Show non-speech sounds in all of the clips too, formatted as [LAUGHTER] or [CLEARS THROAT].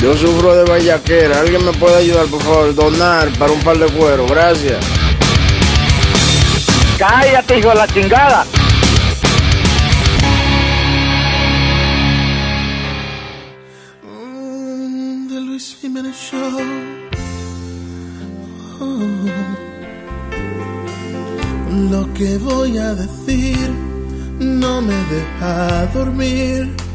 Yo sufro de vallaquera. ¿Alguien me puede ayudar, por favor? Donar para un par de cuero. Gracias. Cállate, hijo de la chingada. de Luis Jiménez Show. Oh. Lo que voy a decir no me deja dormir.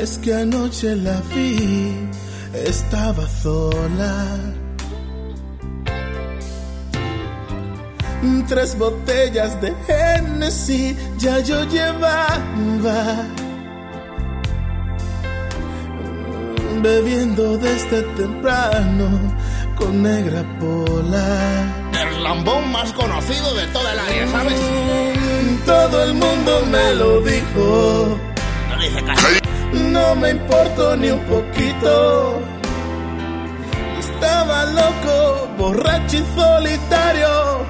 Es que anoche la vi, estaba sola. Tres botellas de Hennessy ya yo llevaba. bebiendo desde temprano con negra pola. El lambón más conocido de toda el área, ¿sabes? Todo el mundo me lo dijo. No le hice caso. No me importó ni un poquito. Estaba loco, borracho y solitario.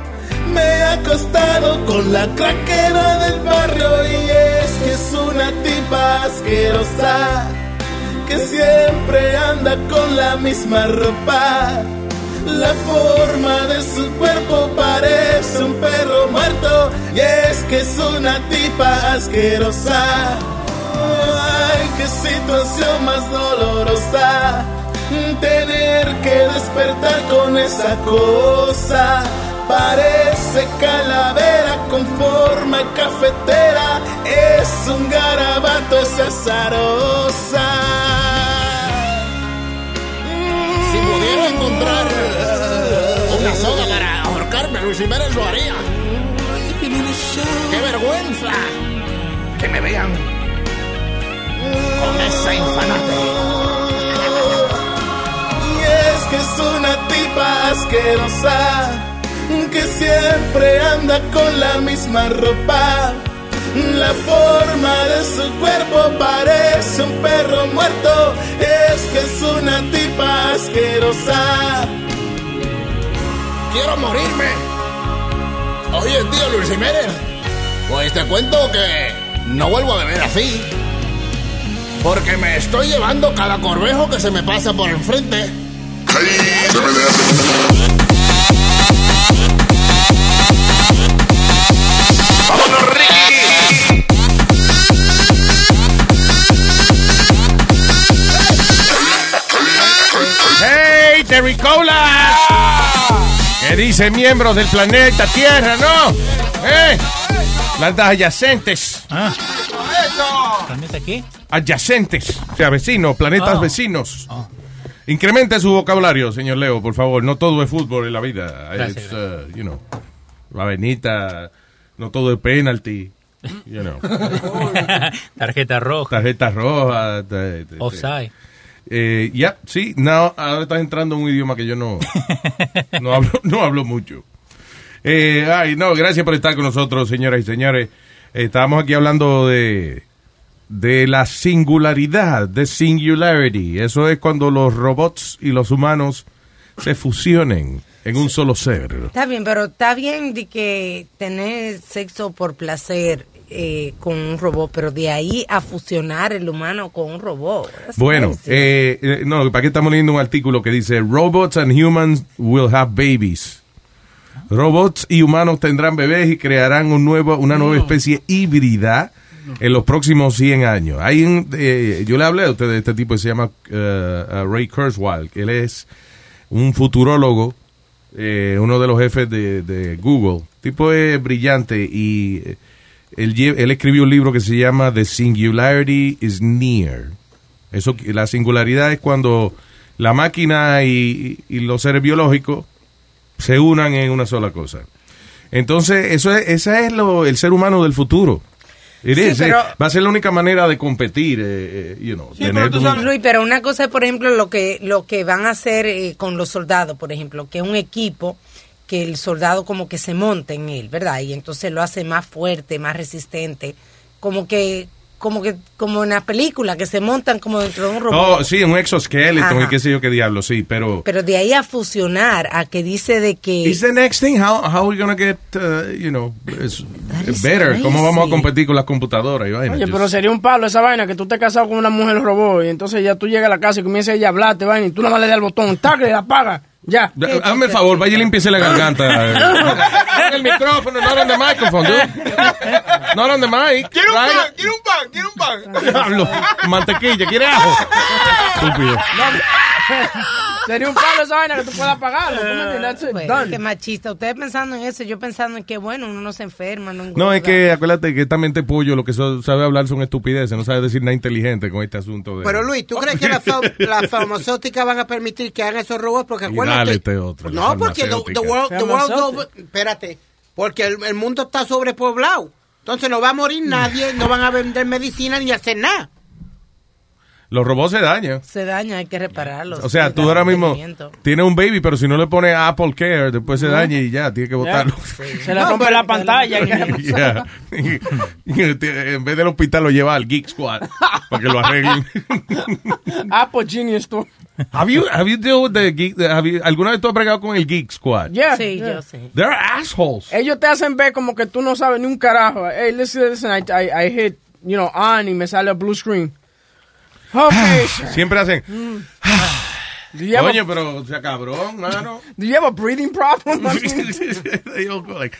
Me he acostado con la craquera del barrio y es que es una tipa asquerosa que siempre anda con la misma ropa. La forma de su cuerpo parece un perro muerto y es que es una tipa asquerosa. Ay, qué situación más dolorosa tener que despertar con esa cosa. Parece calavera con forma cafetera. Es un garabato, es azarosa. Si pudiera encontrar una soga para ahorcarme, Luis Jiménez lo haría. ¡Qué vergüenza! Que me vean con esa infanate. Y es que es una tipa asquerosa que siempre anda con la misma ropa. La forma de su cuerpo parece un perro muerto. Es que es una tipa asquerosa. ¡Quiero morirme! Oye, tío Luis Jiménez, pues te cuento que no vuelvo a beber así. Porque me estoy llevando cada corbejo que se me pasa por enfrente. ¡Vámonos, Ricky! ¡Hey, Terry Colas! ¿Qué dicen miembros del planeta Tierra, no? ¿Eh? Plantas adyacentes. ¿Planeta qué? Adyacentes. O sea, vecinos, planetas Oh. vecinos. Incremente su vocabulario, señor Leo, por favor. No todo es fútbol en la vida. Gracias, uh, you know, la venita, no todo es penalty. You know. [LAUGHS] Tarjeta roja. Tarjeta roja. te- te- te- Offside. Eh, ya, sí, no, ahora estás entrando en un idioma que yo no, [LAUGHS] no, hablo, no hablo mucho. Eh, ay, no, gracias por estar con nosotros, señoras y señores. Estábamos aquí hablando de, de la singularidad, de singularity. Eso es cuando los robots y los humanos se fusionen en un solo ser. Está bien, pero está bien de que tener sexo por placer eh, con un robot, pero de ahí a fusionar el humano con un robot. Bueno, eh, eh, no, para qué estamos leyendo un artículo que dice Robots and humans will have babies. Robots y humanos tendrán bebés y crearán un nuevo, una nueva especie híbrida en los próximos 100 años. Hay un, eh, yo le hablé a usted de este tipo que se llama uh, Ray Kurzweil, que él es un futurólogo, eh, uno de los jefes de, de Google. El tipo es brillante y eh, él, él escribió un libro que se llama The Singularity is Near. Eso, la singularidad es cuando la máquina y, y los seres biológicos se unan en una sola cosa. Entonces, eso es, ese es lo, el ser humano del futuro. It Sí, is, eh, pero- va a ser la única manera de competir, eh, eh, you know, tener un- Luis, pero una cosa es, por ejemplo, lo que, lo que van a hacer eh, con los soldados, por ejemplo, que es un equipo que el soldado como que se monta en él, ¿verdad? Y entonces lo hace más fuerte, más resistente, como que, como que, como en la película, que se montan como dentro de un robot. Oh, sí, un exoskeleton y qué sé yo qué diablo, sí, pero... Pero de ahí a fusionar, a que dice de que... Is the next thing how how we gonna get uh, you know better? ¿Cómo vamos a crazy. competir con las computadoras y vaina? Oye, Just- pero sería un palo esa vaina que tú te casado con una mujer robot y entonces ya tú llegas a la casa y comienza ella a hablarte, vaina, y tú nada más le das al botón, tac, y la apagas. Ya. Hazme el favor, vaya y limpiese la garganta. [LAUGHS] el micrófono, not on the microphone, dude. Not on the mic. ¿Quiere un pan? ¿Quiere un pan? ¿Quiere un pan? Diablo, mantequilla, ¿quiere ajo? [LAUGHS] Estúpido. [LAUGHS] Sería un palo esa vaina que tú puedas. That's it, Pues, done. qué machista. Ustedes pensando en eso, yo pensando en que, bueno, uno no se enferma, no No, es que acuérdate que esta mente pollo lo que sabe hablar son estupideces, no sabe decir nada inteligente con este asunto de... Pero Luis, ¿tú crees que [LAUGHS] las las farmacéuticas van a permitir que hagan esos robots? Porque Y acuérdate. dale este otro, la no, porque the, the farmacéutica. world, the world's Farmacéutica. over- Espérate. Porque el, el mundo está sobrepoblado. Entonces no va a morir nadie, no van a vender medicina ni hacer nada. Los robots se dañan. Se daña, hay que repararlos. O sea, tú ahora mismo tienes un baby, pero si no le pones Apple Care, después se daña y ya, tienes que botarlo. Se le rompe la pantalla. [LAUGHS] Yeah. [LAUGHS] en vez del hospital lo lleva al Geek Squad para que lo arreglen. [LAUGHS] Apple Genius tú. have you, have you dealt with the Geek, have you- ¿Alguna vez tú has bregado con el Geek Squad? Yeah, Sí, yeah. yo sé. They're assholes. Ellos te hacen ver como que tú no sabes ni un carajo. Hey, listen, listen, I, I, I hit, you know, on y me sale a blue screen. Okay, sir. Siempre hacen, you, have coño, a, pero o sea cabrón, mano. do you have a breathing problem? [LAUGHS] Like,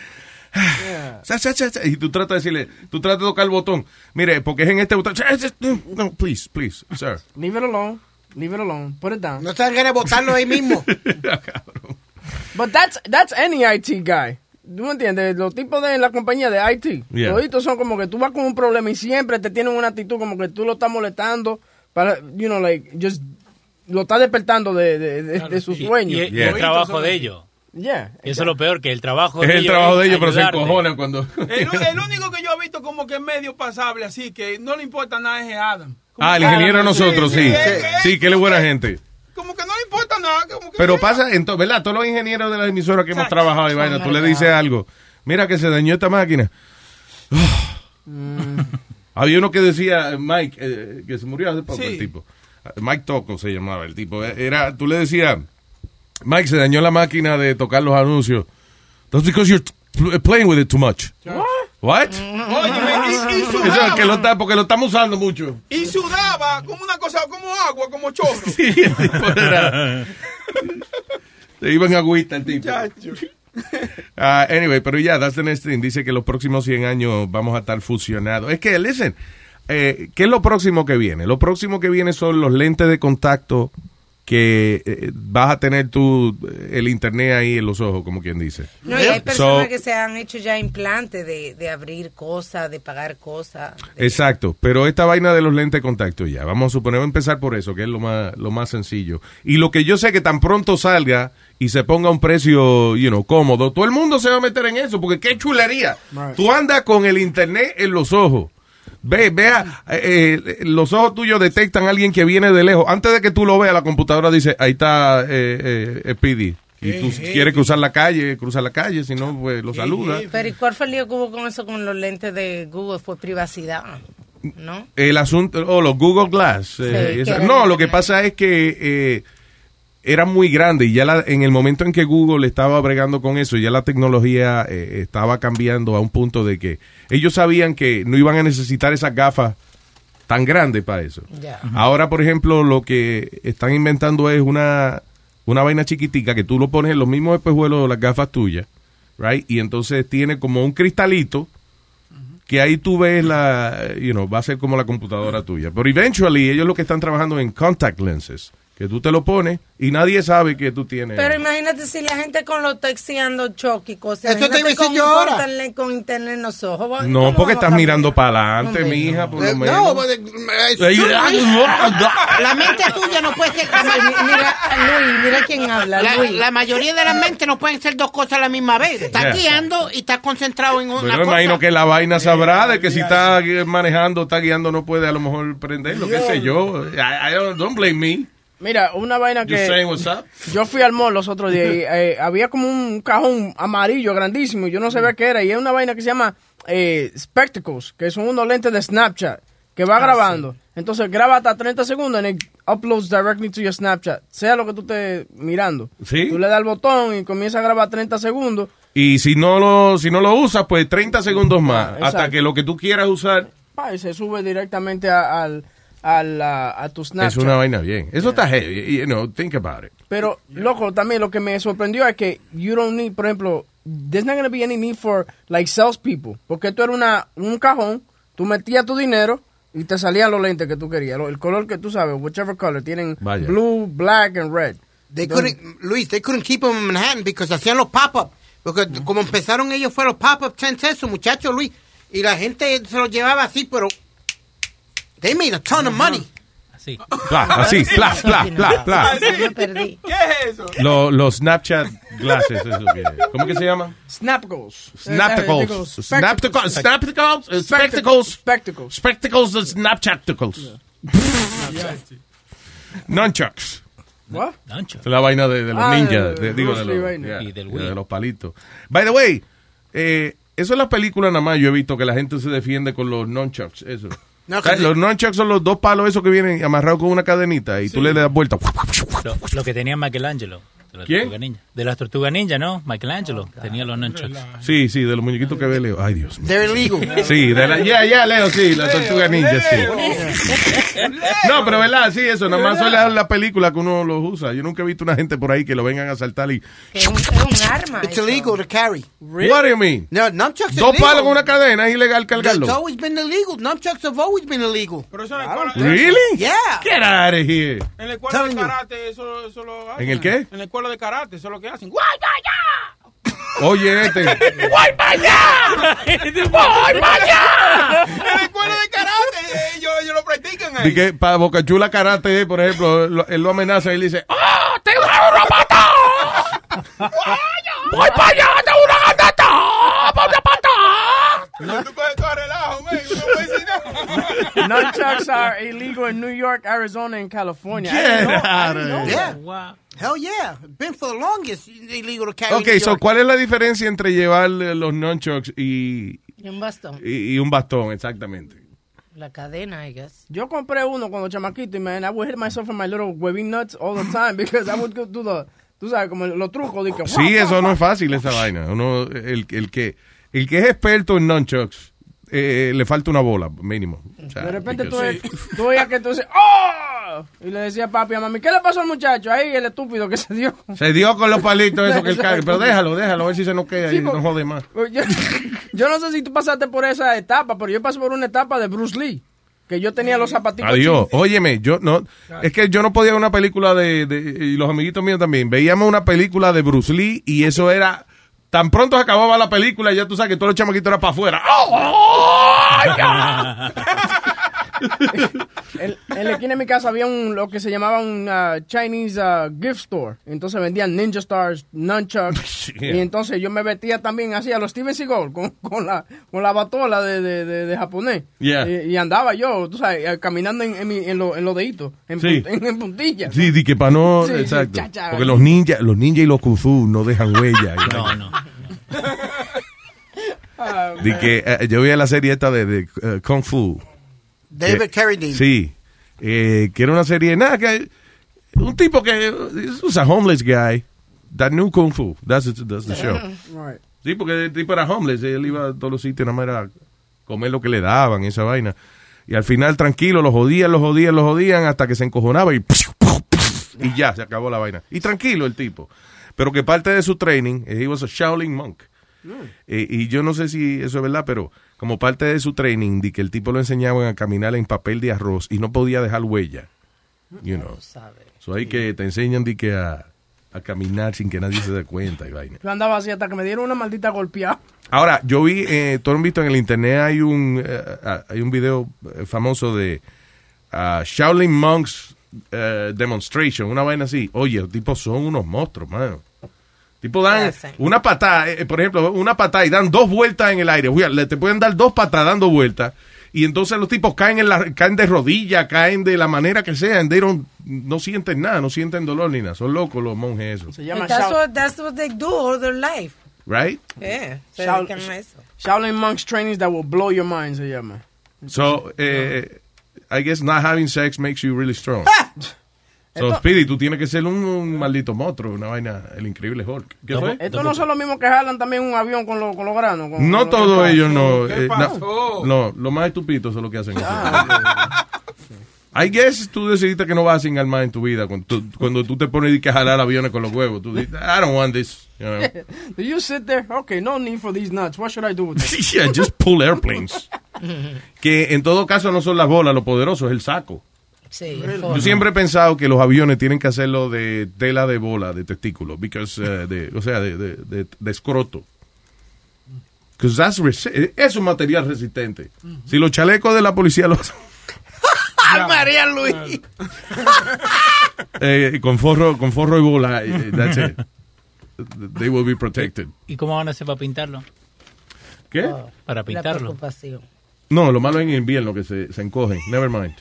sa. Y tú tratas de decirle, tú tratas de tocar el botón. Mire, porque es en este botón. No, please, please, sir. Leave it alone. Leave it alone. Put it down. No se van a botarlo ahí mismo. [LAUGHS] But that's that's any IT guy. ¿Tú me entiendes? Los tipos de la compañía de IT. Yeah. Toditos son como que tú vas con un problema y siempre te tienen una actitud como que tú lo estás molestando para, you know, like, just lo estás despertando de, de, de, de su sueño. Y, y el trabajo de ellos. Yeah. Eso es lo peor, que el trabajo Es de el ellos trabajo de ellos, pero se encojonan cuando. El, el único que yo he visto como que es medio pasable, así que no le importa nada es Adam. Como Ah, el ingeniero a nosotros, sí. es que- Sí, que él es buena gente. Como que no le importa nada. Como que Pero pasa, entonces, ¿verdad? Todos los ingenieros de la emisora que hemos Exacto. trabajado y vaina, tú le dices algo. Mira que se dañó esta máquina. Había uno que decía, Mike, eh, que se murió hace poco Sí. el tipo. Mike Toco se llamaba el tipo. Era, tú le decías, Mike, se dañó la máquina de tocar los anuncios. That's because you're pl- playing with it too much. What? Óyeme, y, y Eso sudaba, es que lo está, porque lo estamos usando mucho. y sudaba como una cosa, como agua, como chorro. [LAUGHS] Sí, el tipo era- [LAUGHS] Se iba en agüita el tipo. Chacho. [LAUGHS] Ah, anyway, pero ya, that's the next thing. Dice que los próximos 100 años vamos a estar fusionados. Es que, listen, eh, ¿qué es lo próximo que viene? Lo próximo que viene son los lentes de contacto que eh, vas a tener tú eh, el internet ahí en los ojos, como quien dice. No, y hay personas So- que se han hecho ya implantes de, de abrir cosas, de pagar cosas. de- Exacto, pero esta vaina de los lentes de contacto ya, vamos a suponer, vamos a empezar por eso, que es lo más, lo más sencillo. Y lo que yo sé que tan pronto salga y se ponga a un precio, you know, cómodo, todo el mundo se va a meter en eso, porque qué chulería. Right. Tú andas con el internet en los ojos. Ve, vea, eh, eh, los ojos tuyos detectan a alguien que viene de lejos. Antes de que tú lo veas, la computadora dice, ahí está eh, eh, Speedy. Y tú quieres cruzar la calle, cruza la calle, si no, pues lo saluda. Pero ¿y cuál fue el lío que hubo con eso con los lentes de Google? Fue privacidad, ¿no? El asunto, o los Google Glass. eh, Sí, esa- no, lo que pasa es que eh, era muy grande y ya la- en el momento en que Google estaba bregando con eso, ya la tecnología eh, estaba cambiando a un punto de que ellos sabían que no iban a necesitar esas gafas tan grandes para eso. Ahora, por ejemplo, lo que están inventando es una, una vaina chiquitica que tú lo pones en los mismos espejuelos de las gafas tuyas, right? Y entonces tiene como un cristalito que ahí tú ves la, you know, va a ser como la computadora tuya. Pero eventually ellos lo que están trabajando en contact lenses, que tú te lo pones y nadie sabe que tú tienes. Pero imagínate si la gente con los texteando choque y cosas. Eso te iba a decir con, yo internet, con internet en los ojos. ¿cómo no, porque estás mirando para adelante, Hombre, mija, por lo Eh, menos. No, pues, eh, Ahí- la mente tuya no puede ser. [LAUGHS] Mira, Luis, mira quién habla, La, Luis. la mayoría de las mentes no pueden ser dos cosas a la misma vez. Estás Yeah. guiando y estás concentrado en una cosa. imagino que la vaina sabrá de que si está manejando, está guiando, no puede a lo mejor prenderlo, qué sé yo. I, I don't, don't blame me. Mira, una vaina que... saying what's up. Yo fui al mall los otros días y [LAUGHS] eh, había como un cajón amarillo grandísimo y yo no sabía qué era. Y es una vaina que se llama eh, Spectacles, que son unos lentes de Snapchat que va grabando. Entonces graba hasta 30 segundos y it uploads directly to your Snapchat, sea lo que tú estés mirando. Sí. Tú le das al botón y comienza a grabar 30 segundos. Y si no lo, si no lo usas, pues 30 segundos más. Hasta que lo que tú quieras usar pa, y se sube directamente a, al, a, a tu Snapchat. es una vaina bien. Eso está heavy. You know, think about it. Pero, loco, también lo que me sorprendió es que you don't need, por ejemplo, there's not going to be any need for, like, salespeople. Porque tú eras una, un cajón, tú metías tu dinero y te salían los lentes que tú querías. El color que tú sabes, whichever color. Tienen Vaya. blue, black and red. They couldn't, Luis, they couldn't keep them in Manhattan because hacían los pop-up. Porque como empezaron ellos fue los pop-up tents eso, muchachos, Luis. Y la gente se los llevaba así, pero they made a ton of money. Así. Pla, así, pla, pla, pla, pla. Yo me perdí. [LAUGHS] ¿Qué es eso? Lo- Los Snapchat glasses, eso que- ¿Cómo que se llama? Snapcles. Snapticles. Snapticles. Snapticles. uh, Spectacles. Spectacles. Spectacles and Snapchatticles. Nunchucks. What? Es la vaina de, de los Ah, ninjas, de- de- digo, de los, yeah, Y del de los palitos. By the way, eh, eso en las películas nada más yo he visto que la gente se defiende con los nunchucks, eso. No, Los nunchucks son los dos palos esos que vienen amarrados con una cadenita y tú le das vuelta. Lo, lo que tenía Michelangelo. De las ¿Quién? Tortugas Ninja. De las tortugas ninja, ¿no? Michelangelo. Tenía los nunchucks. Sí, sí, de los muñequitos que ve Leo. Ay, Dios mío. They're illegal. Sí, de la, ya, ya, Leo, sí, la tortuga ninja, sí. No, pero verdad, sí, eso, nada más son la, la película que uno los usa. Yo nunca he visto una gente por ahí que lo vengan a saltar y... Es un, es un arma. It's eso. illegal to carry. What do you mean? No, nunchucks Dos palos con una cadena, es ilegal cargarlo. It's always been illegal. Nunchucks have always been illegal. Pero eso en la escuela, Really? Yeah. Get out of here. en la escuela de karate eso, eso lo. ¿En el qué? En la escuela de karate eso es lo que hacen. ¡Guay, guay, ya! Oye, este. [LAUGHS] ¡Guay, vaya! ¡Guay, vaya! [LAUGHS] En la escuela de karate eh, ellos, ellos lo practican ahí. Y que para Boca Chula Karate, por ejemplo, lo- él lo amenaza y él dice, ¡Ah, te voy a matar! ¡Voy para allá, te voy a matar! ¡Voy a matar! [LAUGHS] Nunchucks are illegal in New York, Arizona, and California. I Get didn't know- I out didn't of know here. that. Yeah. Hell yeah. Been for the longest illegal to carry. Ok, in New so. ¿cuál es la diferencia entre llevar los nunchucks y, Y un bastón. y, y un bastón, exactamente? La cadena, I guess. Yo compré uno cuando chamaquito y man, I would hit myself in my little waving nuts all the time [LAUGHS] because I would go do the, tú sabes, como los trucos de que Sí, eso no es fácil, esa vaina. Uno, el, el, que, el que es experto en nunchucks, eh, le falta una bola, mínimo. O sea, De repente tú, because- tú veías que dices, ¡Oh! Y le decía a papi a mami, ¿qué le pasó al muchacho? Ahí el estúpido que se dio. Se dio con los palitos eso que él cae. Pero [LAUGHS] déjalo, déjalo, a ver si se nos queda Sí, y no jode más. Yo, yo no sé si tú pasaste por esa etapa, pero yo pasé por una etapa de Bruce Lee. Que yo tenía los zapatitos. Adiós. chinos. Óyeme, yo no. Es que yo no podía ver una película de, de- Y los amiguitos míos también. Veíamos una película de Bruce Lee y eso era. Tan pronto se acababa la película, ya tú sabes que todos los chamaquitos eran para afuera. [LAUGHS] ¡Oh, ya! [LAUGHS] En, en la esquina de mi casa había un lo que se llamaba un ah, Chinese ah, gift store. Entonces vendían Ninja Stars, Nunchucks. [LAUGHS] Y entonces yo me vestía también así a los Steven Seagal con, con la con la batola de, de, de, de japonés. Yeah. Y, y andaba yo, tú sabes, eh, caminando en, en, mi- en, lo- en los deditos, en, Sí. pun- en, en puntillas. Sí, di que para no. Sí, sí, exacto. cha, cha. Porque los ninjas, los ninjas y los kung fu no dejan huella. [LAUGHS] No, no. Di que eh, yo vi la serie esta de, de, eh, Kung Fu. David Carradine. Sí. Eh, que era una serie, nada, que un tipo que es a homeless guy that knew Kung Fu. That's, it- that's the show. [LAUGHS] Right. Sí, porque el tipo era homeless, él iba a todos los sitios, nada más era comer lo que le daban, esa vaina. Y al final, tranquilo, lo jodían, lo jodían, lo jodían, hasta que se encojonaba y, y ya, se acabó la vaina. Y tranquilo el tipo. Pero que parte de su training, eh, he was a Shaolin monk. Eh, y yo no sé si eso es verdad, pero como parte de su training, de que el tipo lo enseñaban a caminar en papel de arroz y no podía dejar huella. You know. So hay que te enseñan de que a, a caminar sin que nadie se dé cuenta y vaina. Yo andaba así hasta que me dieron una maldita golpeada. Ahora, yo vi, eh, todo han visto en el internet, hay un, eh, hay un video eh, famoso de ah, Shaolin Monks eh, Demonstration, una vaina así. Oye, los tipos son unos monstruos, mano. Tipo dan una patada, eh, por ejemplo, una patada y dan dos vueltas en el aire. Le- te pueden dar dos patadas dando vueltas. Y entonces los tipos caen en la, caen de rodillas, caen de la manera que sea. and they don't- no sienten nada, no sienten dolor ni nada. Son locos los monjes esos. Se llama That's what, that's what they do all their life. Right? Yeah. Se eso. Shaolin Monks trainings that will blow your mind se llama. So, eh, I guess not having sex makes you really strong. So, Speedy, tú tienes que ser un, un maldito monstruo, una vaina, el increíble Hulk. ¿Qué fue? Estos no son los mismos que jalan también un avión con, los con los granos. con- No todos ellos, no. ¿Qué eh, pasó? no, no, lo más estúpido son los que hacen eso. [LAUGHS] I guess tú decidiste que no vas a cingar más en tu vida. Cuando tú, cuando tú te pones que jalar aviones con los huevos, tú dices, I don't want this. You know? [LAUGHS] Do you sit there? Okay, no need for these nuts. What should I do with this? [LAUGHS] yeah, just pull airplanes. Que en todo caso no son las bolas, lo poderoso es el saco. Sí. Yo siempre he pensado que los aviones tienen que hacerlo de tela de bola, de testículo, because, eh, de, o sea, de, de, de, de escroto. that's resi- es un material resistente. Si los chalecos de la policía los [LAUGHS] ¡Ay, María Luis! eh, con forro con forro y bola, eh, that's it. They will be protected. ¿Y cómo van a hacer para pintarlo? ¿Qué? Para La pintarlo. No, lo malo es en invierno que se, se encogen. Never mind.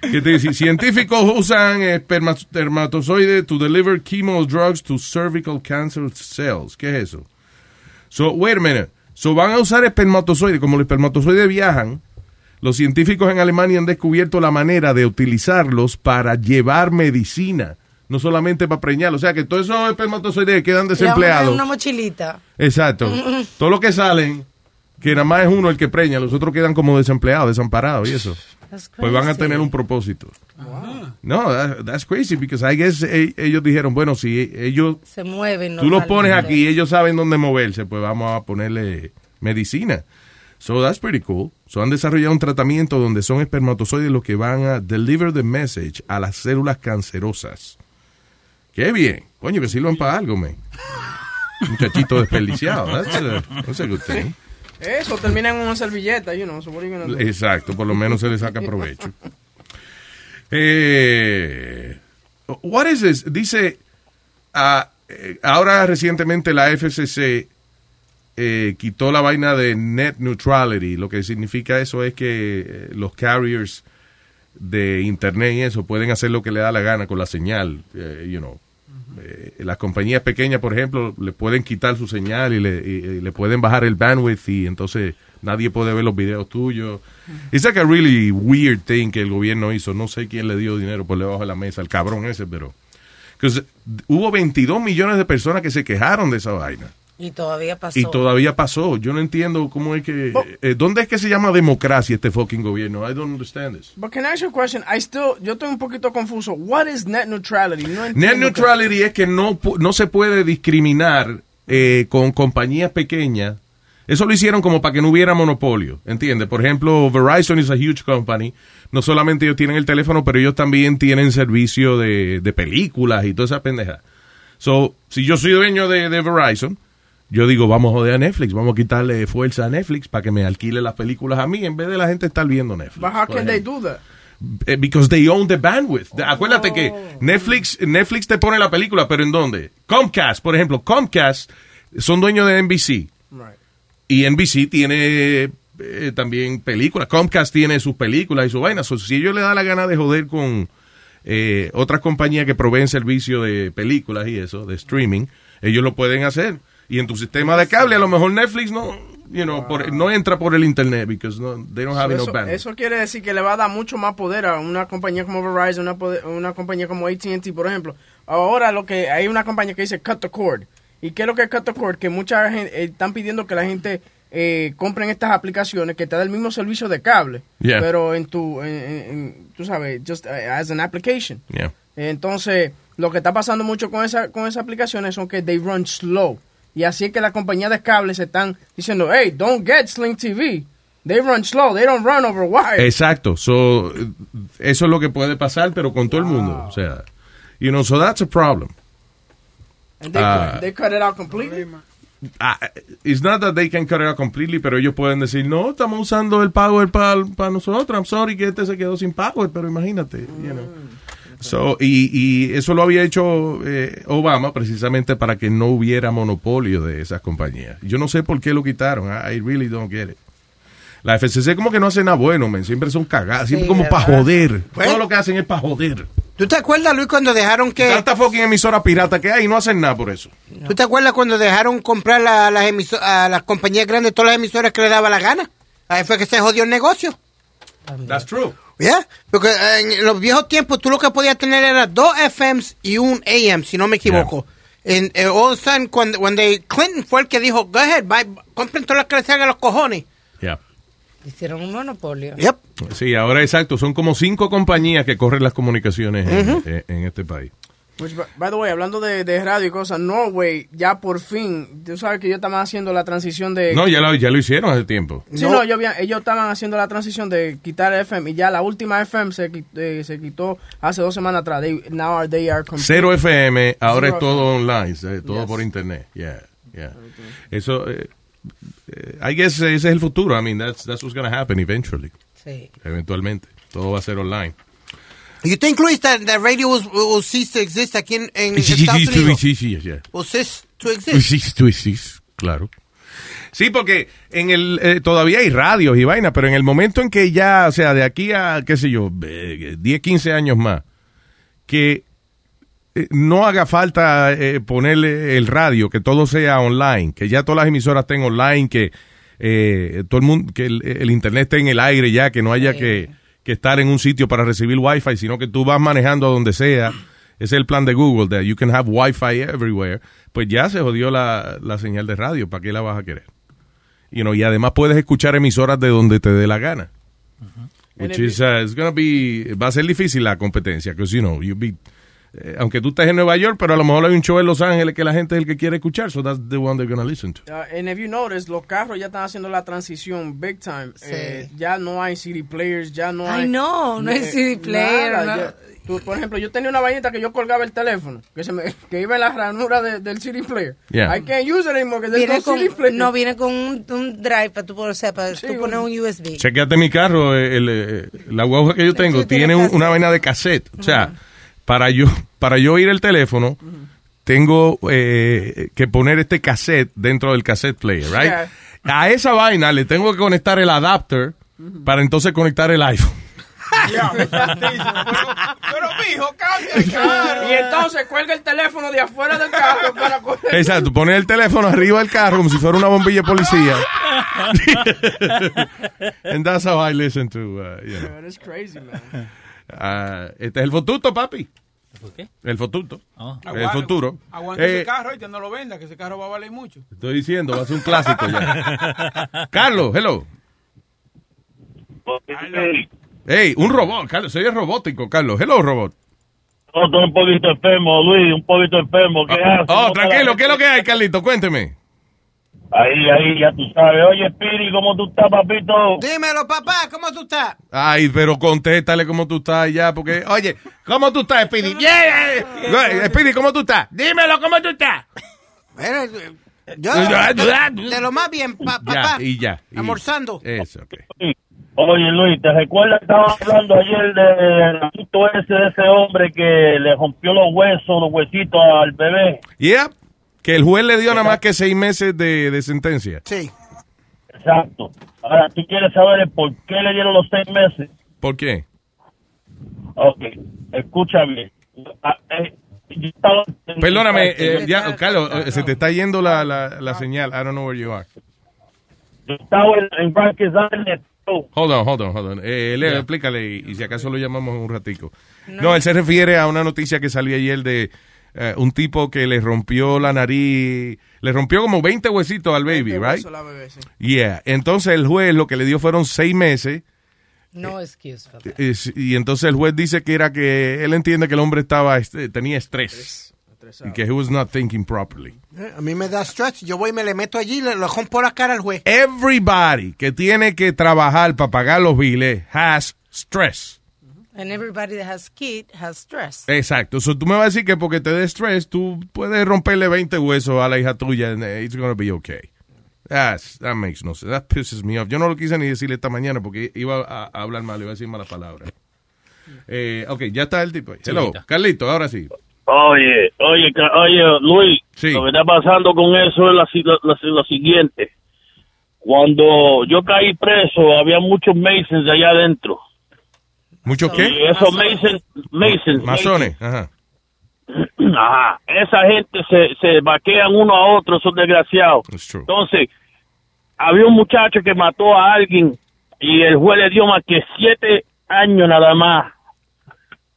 Que te dice, científicos usan esperma- espermatozoides to deliver chemo drugs to cervical cancer cells. ¿Qué es eso? So, wait a minute. So, van a usar espermatozoides. Como los espermatozoides viajan, los científicos en Alemania han descubierto la manera de utilizarlos para llevar medicina. No solamente para preñar. O sea, que todos esos espermatozoides quedan desempleados. una mochilita. Exacto. [LAUGHS] Todo lo que salen, que nada más es uno el que preña, los otros quedan como desempleados, desamparados y eso. Pues van a tener un propósito. No, that- that's crazy, because I guess eh, ellos dijeron, bueno, si ellos, Se mueven. tú los pones aquí y ellos saben dónde moverse, pues vamos a ponerle medicina. So that's pretty cool. So han desarrollado un tratamiento donde son espermatozoides los que van a deliver the message a las células cancerosas. Qué bien. Coño, que sirvan para algo, man. Muchachito desperdiciado. That's a, that's a good thing. Eso termina en una servilleta, you know. So what are you gonna do? Exacto, por lo menos se le saca provecho. [LAUGHS] Eh, what is this? Dice, eh, ahora recientemente la FCC eh, quitó la vaina de net neutrality. Lo que significa eso es que eh, los carriers de internet y eso pueden hacer lo que le da la gana con la señal, eh, you know. Eh, las compañías pequeñas, por ejemplo, le pueden quitar su señal y le, y- y le pueden bajar el bandwidth y entonces nadie puede ver los videos tuyos. It's like a really weird thing que el gobierno hizo. No sé quién le dio dinero por debajo de la mesa, el cabrón ese, pero... hubo 22 millones de personas que se quejaron de esa vaina. Y todavía pasó. Y todavía pasó. Yo no entiendo cómo es que... eh, ¿Dónde es que se llama democracia este fucking gobierno? I don't understand this. But can I ask you a question? I still, yo estoy un poquito confuso. What is net neutrality? No Net neutrality es que no, pu- no se puede discriminar eh, con compañías pequeñas. Eso lo hicieron como para que no hubiera monopolio, ¿entiendes? Por ejemplo, Verizon is a huge company. No solamente ellos tienen el teléfono, pero ellos también tienen servicio de, de películas y toda esa pendeja. So, si yo soy dueño de, de Verizon, yo digo, vamos a joder a Netflix, vamos a quitarle fuerza a Netflix para que me alquile las películas a mí en vez de la gente estar viendo Netflix. But how can they do that? Eh, because they own the bandwidth. De- Acuérdate que Netflix, Netflix te pone la película, pero ¿en dónde? Comcast, por ejemplo, Comcast son dueños de NBC Right. y NBC tiene eh, también películas. Comcast tiene sus películas y sus vainas. So, si ellos le da la gana de joder con eh, otras compañías que proveen servicio de películas y eso, de streaming, ellos lo pueden hacer. Y en tu sistema de cable, a lo mejor Netflix no, you know, por- no entra por el internet because no, they don't have enough eso, bandwidth. eso quiere decir que le va a dar mucho más poder a una compañía como Verizon, una, compañía como AT&T, por ejemplo. Ahora lo que hay una compañía que dice cut the cord. ¿Y qué es lo que es cut the cord? Que mucha gente eh, están pidiendo que la gente eh, compren estas aplicaciones que te da el mismo servicio de cable, Yeah. pero en tu, en- en- tú sabes, just eh, as an application. Yeah. Entonces, lo que está pasando mucho con esa con esas aplicaciones son que they run slow. Y así es que las compañías de cable se están diciendo, hey, don't get Sling TV. They run slow. They don't run over wire. Exacto. So, eso es lo que puede pasar, pero con todo el mundo. O sea, you know, so that's a problem. And they, Ah. cut, they cut it out completely. Ah, it's not that they can cut it out completely, pero ellos pueden decir, no, estamos usando el power para nosotros. I'm sorry que este se quedó sin power, pero imagínate, you know. So, y, y eso lo había hecho eh, Obama precisamente para que no hubiera monopolio de esas compañías. Yo no sé por qué lo quitaron. I, I really don't get it. La FCC como que no hace nada bueno, man. Siempre son cagadas. Siempre Sí, como para joder. Pues- Todo lo que hacen es para joder. ¿Tú te acuerdas, Luis, cuando dejaron que... Tanta fucking emisora pirata que hay y no hacen nada por eso. ¿Tú te acuerdas cuando dejaron comprar la- las, a las compañías grandes todas las emisoras que le daba la gana? Ahí fue que se jodió el negocio. That's true. ¿Ya? Porque eh, en los viejos tiempos tú lo que podías tener era dos FMs y un AM, si no me equivoco. En eh, all of a sudden, cuando, cuando Clinton fue el que dijo, go ahead, buy, compren todas las que les hagan los cojones. Yeah. Hicieron un monopolio. Yep. Sí, ahora exacto. Son como cinco compañías que corren las comunicaciones en- en este país. Which, by- by the way, hablando de, de radio y cosas, Norway ya por fin, tú sabes que ellos estaban haciendo la transición de... No, ya lo, ya lo hicieron hace tiempo. Sí, no, yo vi- ellos estaban haciendo la transición de quitar el FM y ya la última FM se, eh, se quitó hace dos semanas atrás. They, now are, they are. Cero FM, ahora Cero es todo online, eh, todo Yes. por internet. Yeah, yeah. Eso, eh, eh, I guess ese es el futuro. I mean, that's, that's what's going to happen eventually. Sí. Eventualmente. Todo va a ser online. You think, Luis, that, that radio will, will cease to exist aquí en, en Sí, sí, Estados sí, sí, Unidos? sí, sí, yeah. Will cease to exist? Sí, sí, sí, sí, claro. Sí, porque en el eh, todavía hay radios y vainas, pero en el momento en que ya, o sea, de aquí a, qué sé yo, eh, 10, 15 años más, que eh, no haga falta eh, ponerle el radio, que todo sea online, que ya todas las emisoras estén online, que eh, todo el mundo, que el, el internet esté en el aire ya, que no haya que, que estar en un sitio para recibir wifi, sino que tú vas manejando a donde sea. Ese es el plan de Google, that you can have wifi everywhere. Pues ya se jodió la, la señal de radio, ¿para qué la vas a querer? You know, y además puedes escuchar emisoras de donde te dé la gana. Which is, uh, it's gonna be, va a ser difícil la competencia, because, you know, you be, eh, aunque tú estés en Nueva York, pero a lo mejor hay un show en Los Ángeles que la gente es el que quiere escuchar, so that's the one they're gonna listen to. Uh, and if you notice, los carros ya están haciendo la transición big time. Eh, ya no hay CD players, ya no Ay, hay... no, no hay CD player, nada, no. ya. Tú, por ejemplo, yo tenía una vainita que yo colgaba el teléfono, que se me, que iba en la ranura de- del CD player. Yeah. I can't use it anymore, Viene no con, CD player. no, viene con un, un drive para tú, o sea, para tú poner un USB. Chequeate mi carro, eh, el, eh, la guagua que yo tengo tiene tiene un- una vaina de cassette. O sea, para yo para yo oír el teléfono, tengo eh, que poner este cassette dentro del cassette player, right? Yeah. A esa vaina le tengo que conectar el adapter para entonces conectar el iPhone. Pero, mijo, cambia [LAUGHS] el carro. Y entonces cuelga el teléfono de afuera del carro para coger. Exacto, poner el teléfono arriba del carro como si fuera una bombilla de policía. [LAUGHS] And that's how I listen to, uh, you know. It's crazy, man. Ah, este es el fotuto, papi. ¿Por qué? El fotuto. Oh. El futuro. Aguanta Eh, ese carro y que no lo venda, que ese carro va a valer mucho. Estoy diciendo, va a ser un clásico ya. [LAUGHS] Carlos, hello. Hey, un robot, Carlos, soy robótico, Carlos. Hello, robot. No, estoy un poquito enfermo, Luis, un poquito enfermo. ¿Qué haces? Oh, ¿Cómo tranquilo, está ¿qué es lo que hay, Carlito? Cuénteme. Ahí, ahí, ya tú sabes. Oye, Piri, ¿cómo tú estás, papito? Dímelo, papá, ¿cómo tú estás? Ay, pero contéstale cómo tú estás ya, porque, oye, ¿cómo tú estás, Speedy? Yeah, yeah. Speedy, ¿cómo tú estás? Dímelo, ¿cómo tú estás? Eh, yo, Ya, ya, de, lo más bien, pa- Ya, papá. y ya. y- Almorzando. Eso, ok. Oye, Luis, ¿te recuerdas que estábamos hablando ayer del asunto ese de ese hombre que le rompió los huesos, los huesitos al bebé? Yeah, que el juez le dio nada más que seis meses de, de sentencia. Sí. Exacto. Ahora, tú quieres saber el por qué le dieron los seis meses. ¿Por qué? Ok, escúchame. Ah, eh, Perdóname, eh, ya, Carlos, eh, se te está yendo la, la, la señal. I don't know where you are. Yo estaba en, Rikers Island. Hold on, hold on, hold on. Eh, Leo, explícale y, y si acaso lo llamamos un ratico. No. él se refiere a una noticia que salió ayer de eh, un tipo que le rompió la nariz, le rompió como 20 huesitos al baby, right? Eso la bebé, sí. Yeah. Entonces el juez lo que le dio fueron seis meses No excuse for that. eh, y entonces el juez dice que era que él entiende que el hombre estaba este, tenía estrés. y que he was not thinking properly. Eh, A mí me da stress. Yo voy y me le meto allí y le, le rompo la cara al juez. Everybody que tiene que trabajar para pagar los biles has stress. And everybody that has kid has stress. Exacto. So, tú me vas a decir que porque te dé stress, tú puedes romperle 20 huesos a la hija tuya and eh, it's gonna be okay. That's, that makes no sense. That pisses me off. Yo no lo quise ni decirle esta mañana porque iba a, a hablar mal, iba a decir malas palabras. [LAUGHS] Eh, ok, ya está el tipo. Hello. Carlito, ahora sí. Oye, oye, oye, Luis, lo que está pasando con eso es la la- la- lo siguiente. Cuando yo caí preso, había muchos Masons allá adentro. ¿Mucho qué? Y esos Masons, Masons, Masones, ajá. [CLEARS THROAT] Ajá. Esa gente se, se vaquean uno a otro, esos desgraciados. Entonces, había un muchacho que mató a alguien y el juez le dio más que siete años nada más.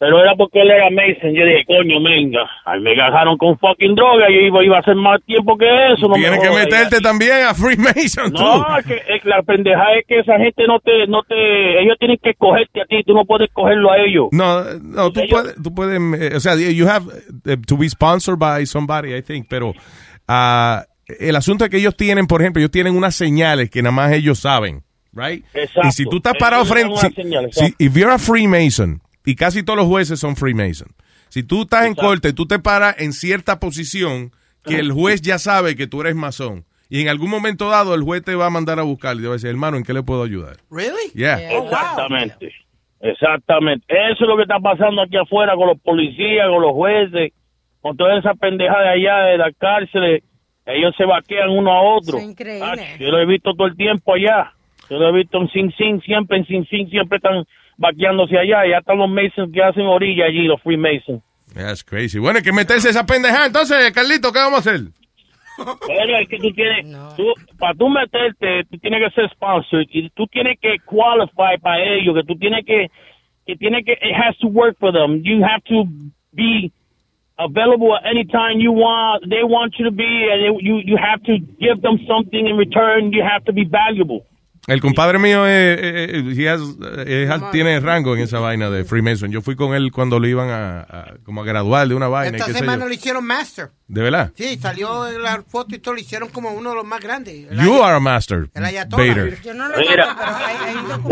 Pero era porque él era Mason. Yo dije, coño, venga. Ahí me agarraron con fucking droga y iba, iba a hacer más tiempo que eso. No me Tienes que meterte también a Freemason, tú. No, es que, la pendeja es que esa gente no te, no te, ellos tienen que escogerte a ti, tú no puedes cogerlo a ellos. No, no, tú puedes, tú puedes, eh, o sea, you have eh, to be sponsored by somebody, I think, pero ah, el asunto es que ellos tienen, por ejemplo, ellos tienen unas señales que nada más ellos saben, right? Exacto. Y si tú estás parado frente, si, señal, si- if you're a Freemason, y casi todos los jueces son Freemason, si tú estás en corte, tú te paras en cierta posición que el juez ya sabe que tú eres masón. Y en algún momento dado el juez te va a mandar a buscar y te va a decir, hermano, ¿en qué le puedo ayudar? Really? Yeah. Exactamente. Exactamente. Eso es lo que está pasando aquí afuera con los policías, con los jueces, con toda esa pendejada de allá de las cárceles. Ellos se vaquean uno a otro. Es increíble. Ah, yo lo he visto todo el tiempo allá. Yo lo he visto en Sing Sing, siempre en Sing Sing, siempre están vaqueándose allá. Ya están los Masons que hacen orilla allí, los Freemasons. That's crazy. Bueno, hay que meterse esa pendejada. Entonces, Carlito, ¿qué vamos a hacer? Bueno, es que tú tienes, tú, para tú meterte, tú tienes que ser sponsored y tú tienes que qualify para ello, que tú tienes que, que tiene que, it has to work for them. You have to be available at any time you want, they want you to be, and you, you have to give them something in return. You have to be valuable. El compadre mío es, eh, eh, eh, es- tiene rango en esa vaina de Freemason. Yo fui con él cuando lo iban a, a- como a graduar de una vaina. y Esta sé semana yo. lo hicieron master. ¿De verdad? Sí, salió la foto y todo, lo hicieron como uno de los más grandes. El You are a master, El. Mira, [LAUGHS]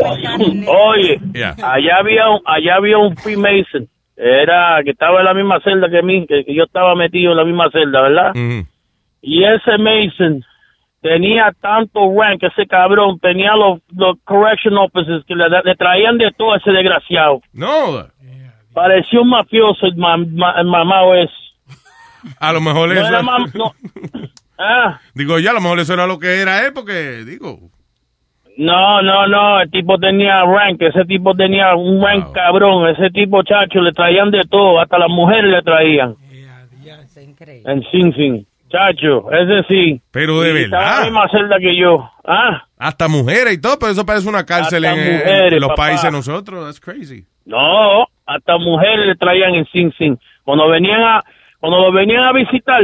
oye, Yeah. allá había un, allá había un Freemason, era que estaba en la misma celda que mí, que, que yo estaba metido en la misma celda, ¿verdad? Mm. Y ese Mason tenía tanto rank, ese cabrón, tenía los, los correction officers que le, le traían de todo a ese desgraciado. No, Parecía un mafioso el, ma, ma- el mamado es. a lo mejor No eso. era mam- no. [LAUGHS] Ah, Digo, ya a lo mejor eso era lo que era él, porque, digo, no, no, no, el tipo tenía rank, ese tipo tenía un rank cabrón, ese tipo chacho, le traían de todo, hasta las mujeres le traían. En Sing Sing. Chacho, ese sí. Pero de Y verdad. la misma celda que yo. Ah, hasta mujeres y todo, pero eso parece una cárcel en, mujeres, los papá. países de nosotros. That's crazy. no, hasta mujeres le traían en Sing Sing. Cuando venían a, cuando lo venían a visitar,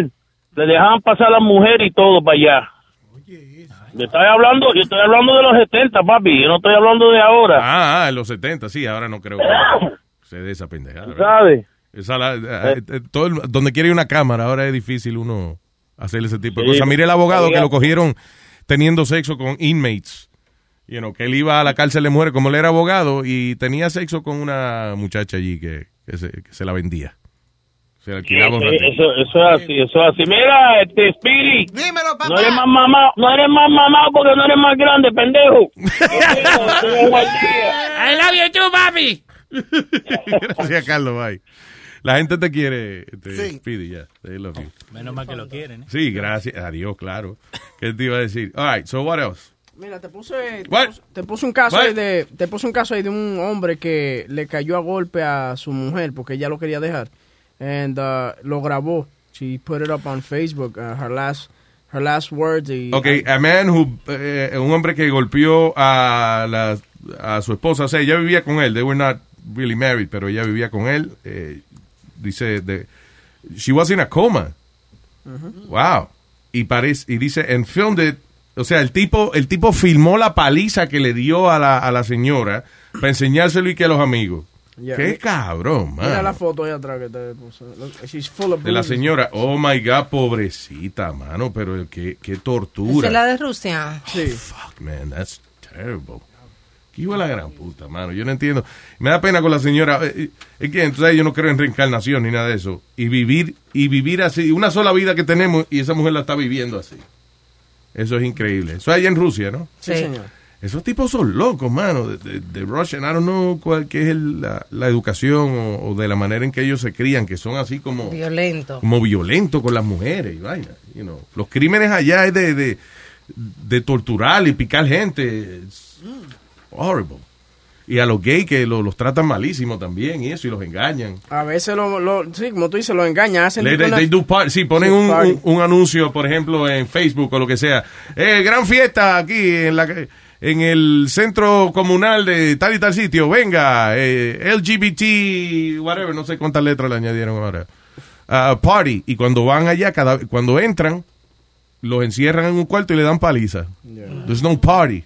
le dejaban pasar a las mujeres y todo para allá. Yo estoy hablando, yo estoy hablando de los 70, papi, yo no estoy hablando de ahora. Ah, ah, en los 70, sí, ahora no creo que [COUGHS] se dé esa pendejada. ¿Sabes? Esa la- eh, eh, todo el- donde quiere una cámara, ahora es difícil uno hacerle ese tipo de Sí. cosas. Mire el abogado que lo cogieron teniendo sexo con inmates. You know, que él iba a la cárcel de mujeres como él era abogado y tenía sexo con una muchacha allí que, que se, que se la vendía. Se la alquilaba un Sí, ratito. eso, eso es así, eso es así. Mira, este Speedy. Dímelo, papá. No eres más mamado, no eres más mamado porque no eres más grande, pendejo. [LAUGHS] I love you too, papi. [LAUGHS] Gracias, Carlos. Bye. La gente te quiere, este, Speedy, ya. You. Menos mal que lo quieren. ¿eh? Sí, gracias. Adiós, claro. ¿Qué te iba a decir? All right, so what else? Mira, te puse, te puse, te puse un caso ahí de, te puse un caso ahí de un hombre que le cayó a golpe a su mujer porque ella lo quería dejar, and uh, lo grabó. She put it up on Facebook. uh, her last, her last words. Y, Ok, a man who, eh, un hombre que golpeó a, la, a su esposa, o sea, ella vivía con él, they were not really married, pero ella vivía con él, eh, dice, de, she was in a coma, wow, y parece, y dice, and filmed it, o sea, el tipo, el tipo filmó la paliza que le dio a la, a la señora para enseñárselo y que a los amigos. Yeah. Qué cabrón, Mira mano. la foto ahí atrás que te puso. Look, She's full of De la señora. Oh my God, pobrecita, mano. Pero qué, qué ¿Esa tortura. es la de Rusia? Sí. Fuck, man, that's terrible. Qué hijo de la gran puta, mano. Yo no entiendo. Me da pena con la señora. Eh, eh, Es que entonces yo no creo en reencarnación ni nada de eso. Y vivir, y vivir así, una sola vida que tenemos y esa mujer la está viviendo así. Eso es increíble. Eso es allá en Rusia, ¿no? Sí, señor. Esos tipos son locos, mano. De, de, de Russian, I don't know cuál que es el- la, la educación o, o de la manera en que ellos se crían, que son así como, Violento. como violentos con las mujeres y vaina. You know. Los crímenes allá es de, de, de torturar y picar gente. It's horrible. Y a los gays que lo- los tratan malísimo también y eso, y los engañan. A veces, lo, lo- sí, como tú dices, lo engañan. Hacen tipo they- una- they do par- sí, ponen un, un- un anuncio, por ejemplo, en Facebook o lo que sea. Eh, gran fiesta aquí en la en el centro comunal de tal y tal sitio. Venga, eh, LGBT, whatever, no sé cuántas letras le añadieron ahora. Ah, party. Y cuando van allá, cada, cuando entran, los encierran en un cuarto y le dan paliza. There's no party.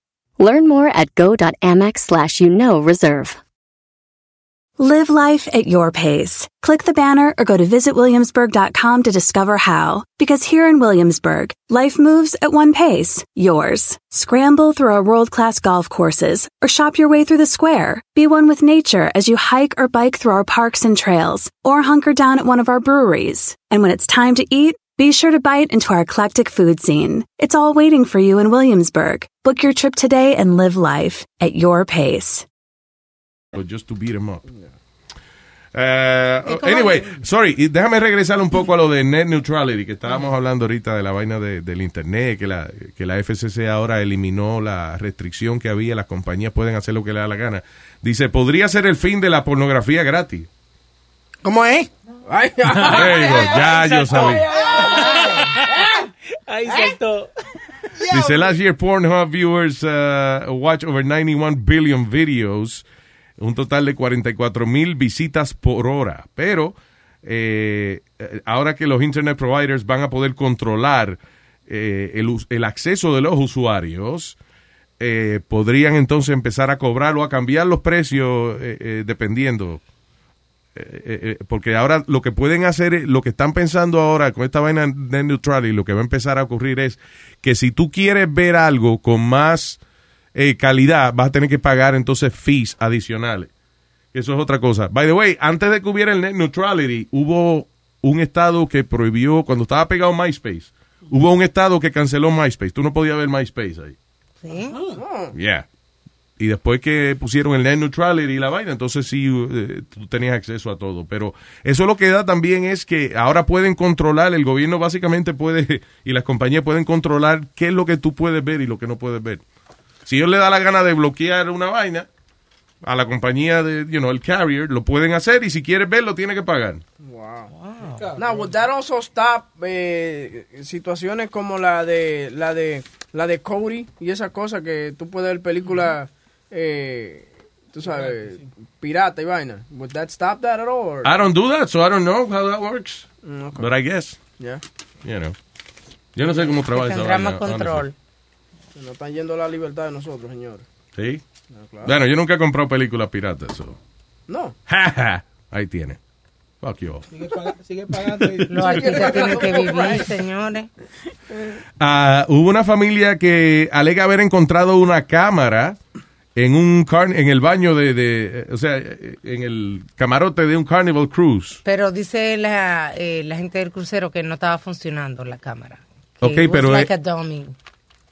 Learn more at go.amex slash you know reserve. Live life at your pace. Click the banner or go to visitwilliamsburg.com to discover how. Because here in Williamsburg, life moves at one pace, yours. Scramble through our world class golf courses or shop your way through the square. Be one with nature as you hike or bike through our parks and trails or hunker down at one of our breweries. And when it's time to eat, be sure to bite into our eclectic food scene. It's all waiting for you in Williamsburg. Book your trip today and live life at your pace. But just to beat 'em up. Eh, anyway, sorry, déjame regresar un poco a lo de net neutrality, que estábamos hablando ahorita de la vaina de- del internet, que la, que la FCC ahora eliminó la restricción que había, las compañías pueden hacer lo que les da la gana. Dice, podría ser el fin de la pornografía gratis. ¿Cómo es? Ay, [LAUGHS] ya yo sabía. Ahí saltó. Dice, last year Pornhub viewers uh, watch over 91 billion videos, un total de 44 mil visitas por hora. Pero eh, eh, ahora que los internet providers van a poder controlar eh, el, el acceso de los usuarios, eh, podrían entonces empezar a cobrar o a cambiar los precios eh, eh, dependiendo. Eh, eh, eh, porque ahora lo que pueden hacer, es- lo que están pensando ahora con esta vaina de neutrality, lo que va a empezar a ocurrir es que si tú quieres ver algo con más eh, calidad, vas a tener que pagar entonces fees adicionales. Eso es otra cosa. By the way, antes de que hubiera el net neutrality, hubo un estado que prohibió, cuando estaba pegado MySpace, hubo un estado que canceló MySpace. Tú no podías ver MySpace ahí. ¿Sí? Yeah. Y después que pusieron el net neutrality y la vaina, entonces sí, eh, tú tenías acceso a todo. Pero eso lo que da también es que ahora pueden controlar, el gobierno básicamente puede, [LAUGHS] y las compañías pueden controlar qué es lo que tú puedes ver y lo que no puedes ver. Si ellos le da la gana de bloquear una vaina, a la compañía de, you know, el carrier, lo pueden hacer y si quieres verlo, tiene que pagar. Wow. Now, would that also stop eh, situaciones como la de la de la de Cody y esa cosa que tú puedes ver películas, eh, tú sabes, pirata y vaina? Would that stop that at all? or- I don't do that, so I don't know how that works. Mm, okay. But I guess, Yeah. you know. Yo no sé cómo trabaja esa Tendrá vaina. más control. Se nos están yendo la libertad de nosotros, señores. honestly. Sí. Ah, claro. Bueno, yo nunca he comprado películas piratas, so. No. Ahí tiene. Fuck you all. Sigue, paga- sigue pagando. y- Los artistas tienen que vivir, señores. Ah, hubo una familia que alega haber encontrado una cámara en un car- en el baño de, de- o sea, en el camarote de un Carnival Cruise. Pero dice la, eh, la gente del crucero que no estaba funcionando la cámara. Que Ok, was pero, like eh, a dummy.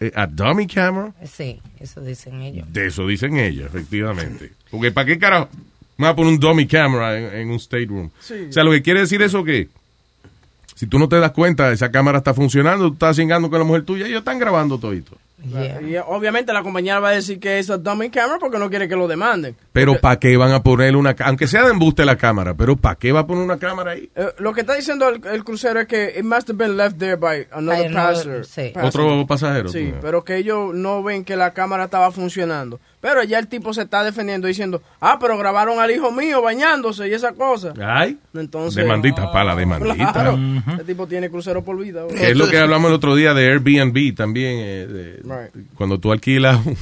Eh, ¿A dummy camera? Sí, eso dicen ellos. De eso dicen ellos, efectivamente. Porque ¿para qué carajo? Me va a poner un dummy camera en, en un state room. Sí. O sea, lo que quiere decir eso que si tú no te das cuenta, esa cámara está funcionando, tú estás cingando con la mujer tuya y ellos están grabando todito. Yeah. Y obviamente la compañía va a decir que es a dummy camera porque no quiere que lo demanden. Pero ¿para qué van a poner una aunque sea de embuste la cámara, pero ¿para qué va a poner una cámara ahí? Eh, lo que está diciendo el, el crucero es que it must have been left there by another By another- passenger. sí. Otro pasajero. Sí, pero que ellos no ven que la cámara estaba funcionando. Pero ya el tipo se está defendiendo diciendo, ah, pero grabaron al hijo mío bañándose y esa cosa. Ay. Entonces, Demandita para la demandita. Claro, el tipo tiene crucero por vida. es lo que hablamos el otro día de Airbnb también. eh, de- Right. Cuando tú alquilas un,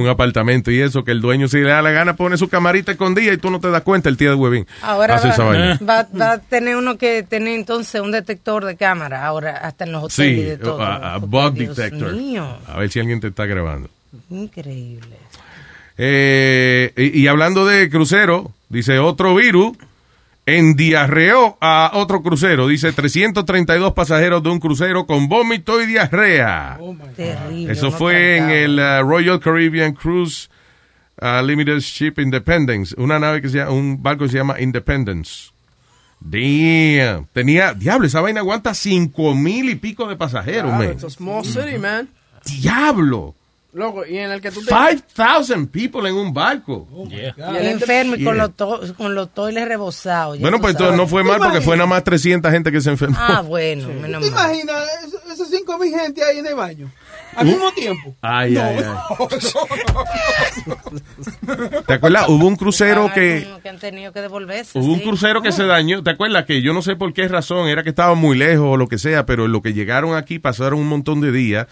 un apartamento y eso, que el dueño si le da la gana pone su camarita escondida y tú no te das cuenta el tío de huevín. Ahora Hace esa va, vaina. va, va a tener uno que tener entonces un detector de cámara, ahora hasta en los hoteles y Sí, de todo. a, bug Dios detector. mío, A ver si alguien te está grabando. Increíble. Eh, y, y hablando de crucero, dice otro virus endiarreó a otro crucero. Dice 332 pasajeros de un crucero con vómito y diarrea. Terrible. Eso no fue en el uh, Royal Caribbean Cruise uh, Limited Ship Independence, una nave que se llama, un barco que se llama Independence. Damn. Tenía, diablo, esa vaina aguanta cinco mil y pico de pasajeros, Claro, man. it's a small city, man. Diablo. Loco, y en el que tú te... 5,000 people en un barco. Y el enfermo y con Yeah. los, con los toiles rebozados. ya Bueno, pues entonces no fue mal porque fue nada más 300 gente que se enfermó. Ah, bueno, menos ¿Te mal. imaginas eso- esos cinco mil gente ahí en el baño? Al mismo tiempo. Ay, no, ay, ay. no, ¿Te acuerdas? Hubo un crucero que... que han tenido que devolverse. Hubo un sí. crucero que se dañó. ¿Te acuerdas que yo no sé por qué razón? Era que estaba muy lejos o lo que sea, pero en lo que llegaron aquí pasaron un montón de días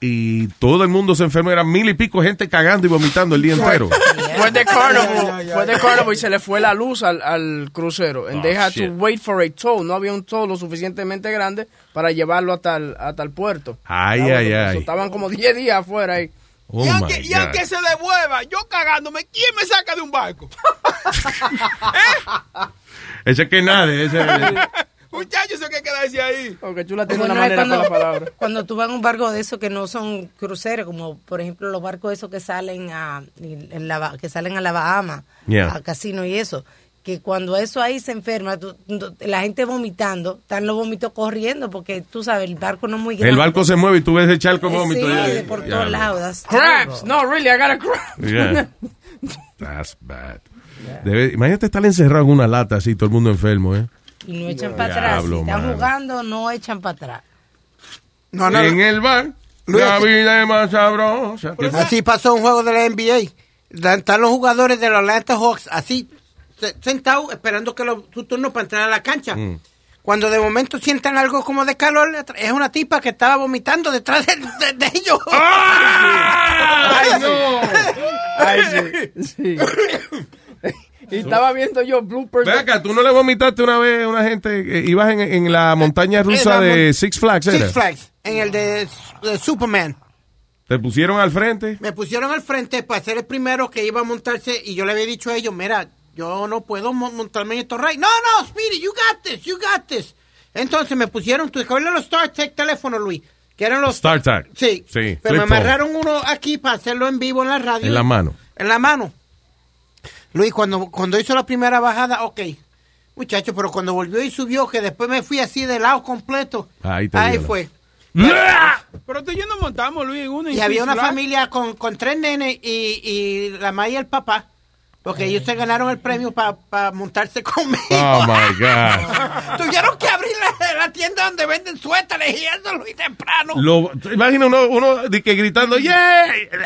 y todo el mundo se enfermó. Eran mil y pico gente cagando y vomitando el día entero. Fue de Carnival, fue de Carnival y se le fue la luz al, al crucero. And Oh, they had shit. to wait for a tow. No había un tow lo suficientemente grande para llevarlo hasta el, hasta el puerto. Ay, Ah, ay, ay. estaban como 10 días afuera ahí. Oh, y, aunque, y God. aunque se devuelva, yo cagándome, ¿quién me saca de un barco? [LAUGHS] [LAUGHS] Ese que nada, ese... [LAUGHS] Muchachos, eso que quedarse ahí. Porque chula tiene Bueno, una manera con cuando, la palabra. [LAUGHS] cuando tú vas en un barco de esos que no son cruceros, como por ejemplo los barcos esos que salen a en la, que salen a la Bahama, Yeah. a casino y eso, que cuando eso ahí se enferma, tú- tú- la gente vomitando, están los vómitos corriendo porque tú sabes, el barco no es muy grande. El barco se mueve y tú ves el charco Sí, vómito. ya- de por todos no. lados. terrible. No, really, I got a crab. Yeah. [LAUGHS] That's bad. Debe- imagínate estar encerrado en una lata así, todo el mundo enfermo, ¿eh? Y no echan para atrás. Si están mano. jugando, no echan para atrás. No, no, en no. el bar, Luis, la vida es más sabrosa. Así pasó un juego de la NBA. Están los jugadores de los Atlanta Hawks así, se- sentados, esperando que los, su turno para entrar a la cancha. Mm. Cuando de momento sientan algo como de calor, es una tipa que estaba vomitando detrás de, de- de ellos. [LAUGHS] ¡Ay, no! Ay, sí. [LAUGHS] sí. Y estaba viendo yo bloopers. Acá, tú no le vomitaste una vez a una gente que ibas en, en la montaña rusa de mon- Six Flags, ¿era? Six Flags, en el de, de Superman. Te pusieron al frente. Me pusieron al frente para ser el primero que iba a montarse y yo le había dicho a ellos, mira, yo no puedo mo- montarme en estos rayos. No, no, Speedy, you got this, you got this. Entonces me pusieron, tú de los StarTech teléfonos, Luis, que eran los... StarTag. Sí, Sí, pero me amarraron uno aquí para hacerlo en vivo en la radio. En la mano. En la mano. Luis, cuando, cuando hizo la primera bajada, ok. Muchacho, pero cuando volvió y subió, que después me fui así de lado completo. Ahí te Ahí fue. Pero tú y yo nos montamos, Luis, en uno. Y había una familia con, con tres nenes y, y la mamá y el papá. Porque ellos se ganaron el premio para montarse conmigo. Oh, my God. [LAUGHS] Tuvieron que abrir la, la tienda donde venden suéteres y eso, Luis, temprano. Lo, ¿tú Imagina uno, uno de que gritando, ¡Yeah!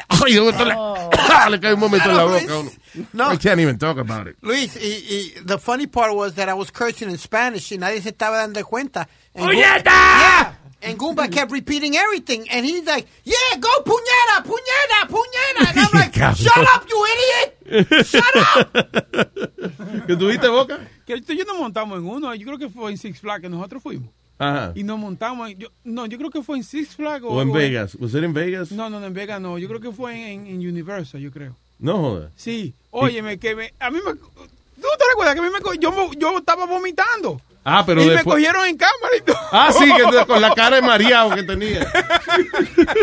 Ay, esto le, [LAUGHS] le cae un momento en la Claro, boca. a uno. No. I can't even talk about it. Luis, y, y the funny part was that I was cursing in Spanish y nadie se estaba dando cuenta. ¡Puñeta! Yeah. And Goomba kept repeating everything. And he's like, yeah, go puñeta, puñeta, puñeta. And I'm [LAUGHS] like, shut up, you idiot. Shut up. [LAUGHS] ¿Que tuviste boca? Que yo nos montamos en uno. Yo creo que fue en Six Flags que nosotros fuimos. Ajá. Y nos montamos. en- yo, no, yo creo que fue en Six Flags. O en Vegas. ¿Was it in Vegas? No, no, no, en Vegas no. Yo creo que fue en, en Universal, yo creo. No jodas. Sí. Óyeme, que me, a mí me. ¿Tú te recuerdas que a mí me, yo, yo estaba vomitando? Ah, pero y me cogieron en cámara y todo. Ah, sí, que con la cara de mareado que tenía. [LAUGHS]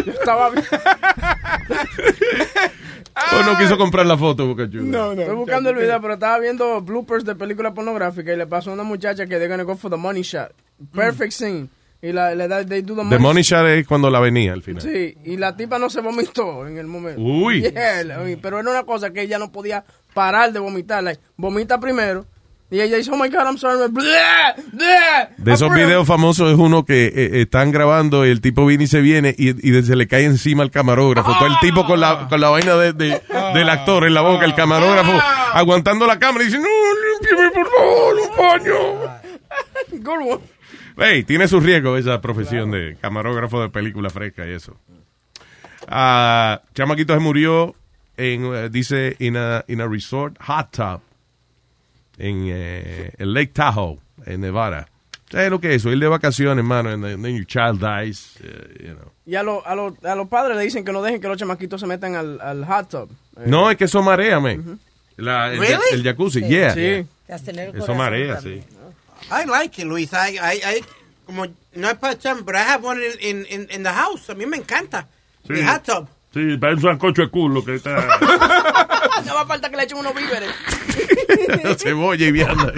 Yo estaba bien. [LAUGHS] O no quiso comprar la foto, Boca Chula. No, no. Estoy buscando el video, pero estaba viendo bloopers de película pornográfica y le pasó a una muchacha que they're gonna go for the money shot. Perfect scene. Y la, le da, they do the The money shot es cuando la venía al final. Sí, y la tipa no se vomitó en el momento. Uy. Yeah, la- pero era una cosa que ella no podía parar de vomitar. Like, vomita primero. Y ella dice, oh my God, I'm sorry. Blah, blah. De esos videos famosos es uno que eh, están grabando y el tipo viene y se viene y, y se le cae encima al camarógrafo. Todo el tipo con la, con la vaina de, de- del actor en la boca, el camarógrafo aguantando la cámara y dice, no, límpiame por favor, un baño. [LAUGHS] Good one. Hey, tiene su riesgo esa profesión de camarógrafo de película fresca y eso. Ah, Chamaquito se murió en, eh, dice, in a, in a resort hot tub en eh, el Lake Tahoe, en Nevada. ¿Sabes lo que es eso? Ir de vacaciones, hermano, and then, your child dies, eh, you know. Y a, lo- a, lo- a los padres le dicen que no dejen que los chamaquitos se metan al, al hot tub. Eh, No, es que eso marea, man. La- el, Really? el jacuzzi, yeah. Sí. Te acelera el Eso marea, también. sí. I like it, Luis. I, I, I, como, no es para echar, pero I have one in, in, in the house. A mí me encanta. Sí. Mi hot tub. Sí, parece un sancocho de culo que está... [LAUGHS] no va a falta que le echen unos víveres. [LAUGHS] Cebolla y vianda.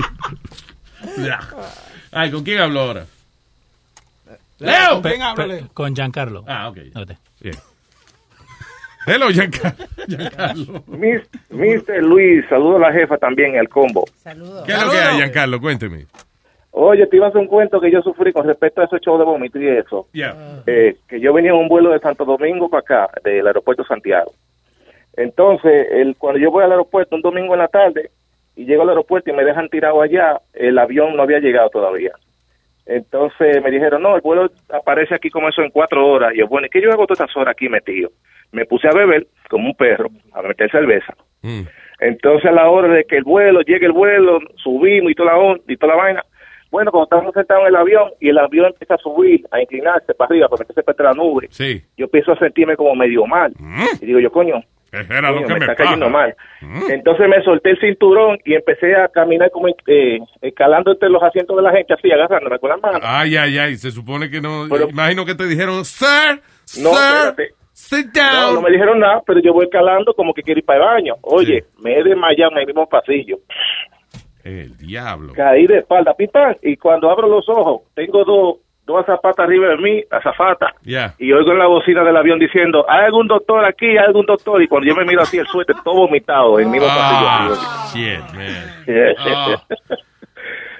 Ay, ¿con quién hablo ahora? Leo. Pe- pe- Con Giancarlo. Ah, ok. Ok. Bien. Hello, Giancarlo. Giancarlo. Mr. Luis, saludo a la jefa también, el combo. ¿Qué es lo que hay, Giancarlo? Cuénteme. Oye, te iba a hacer un cuento que yo sufrí con respecto a ese show de vómito y eso. Yeah. Eh, que yo venía en un vuelo de Santo Domingo para acá, del aeropuerto Santiago. Entonces, el, cuando yo voy al aeropuerto un domingo en la tarde y llego al aeropuerto y me dejan tirado allá, el avión no había llegado todavía. Entonces me dijeron, no, el vuelo aparece aquí como eso en cuatro horas. Y yo, bueno, ¿y qué yo hago todas estas horas aquí metido? Me puse a beber como un perro, a meter cerveza. Entonces a la hora de que el vuelo, llegue el vuelo, subimos y toda la, on- y toda la vaina. Bueno, cuando estamos sentados en el avión y el avión empieza a subir, a inclinarse para arriba, para meterse entre la nube, Sí. yo empiezo a sentirme como medio mal. Y digo yo, coño, Era lo que me me está cayendo pasa. mal. Entonces me solté el cinturón y empecé a caminar como eh, escalando entre los asientos de la gente, así, agarrándome con las manos. Ay, ay, ay. Se supone que no. imagino que te dijeron, Sir, No, sir, espérate. sit No, down. no me dijeron nada, pero yo voy escalando como que quiero ir para el baño. Oye, me he desmayado en el mismo pasillo. El diablo. Caí de espalda, pipán, y cuando abro los ojos, tengo dos, dos zapatas arriba de mí, azafatas, Ya. y oigo en la bocina del avión diciendo, ¿hay algún doctor aquí? ¿Hay algún doctor? Y cuando yo me miro así, el suéter todo vomitado en Ah, pasillo. shit, man. [LAUGHS]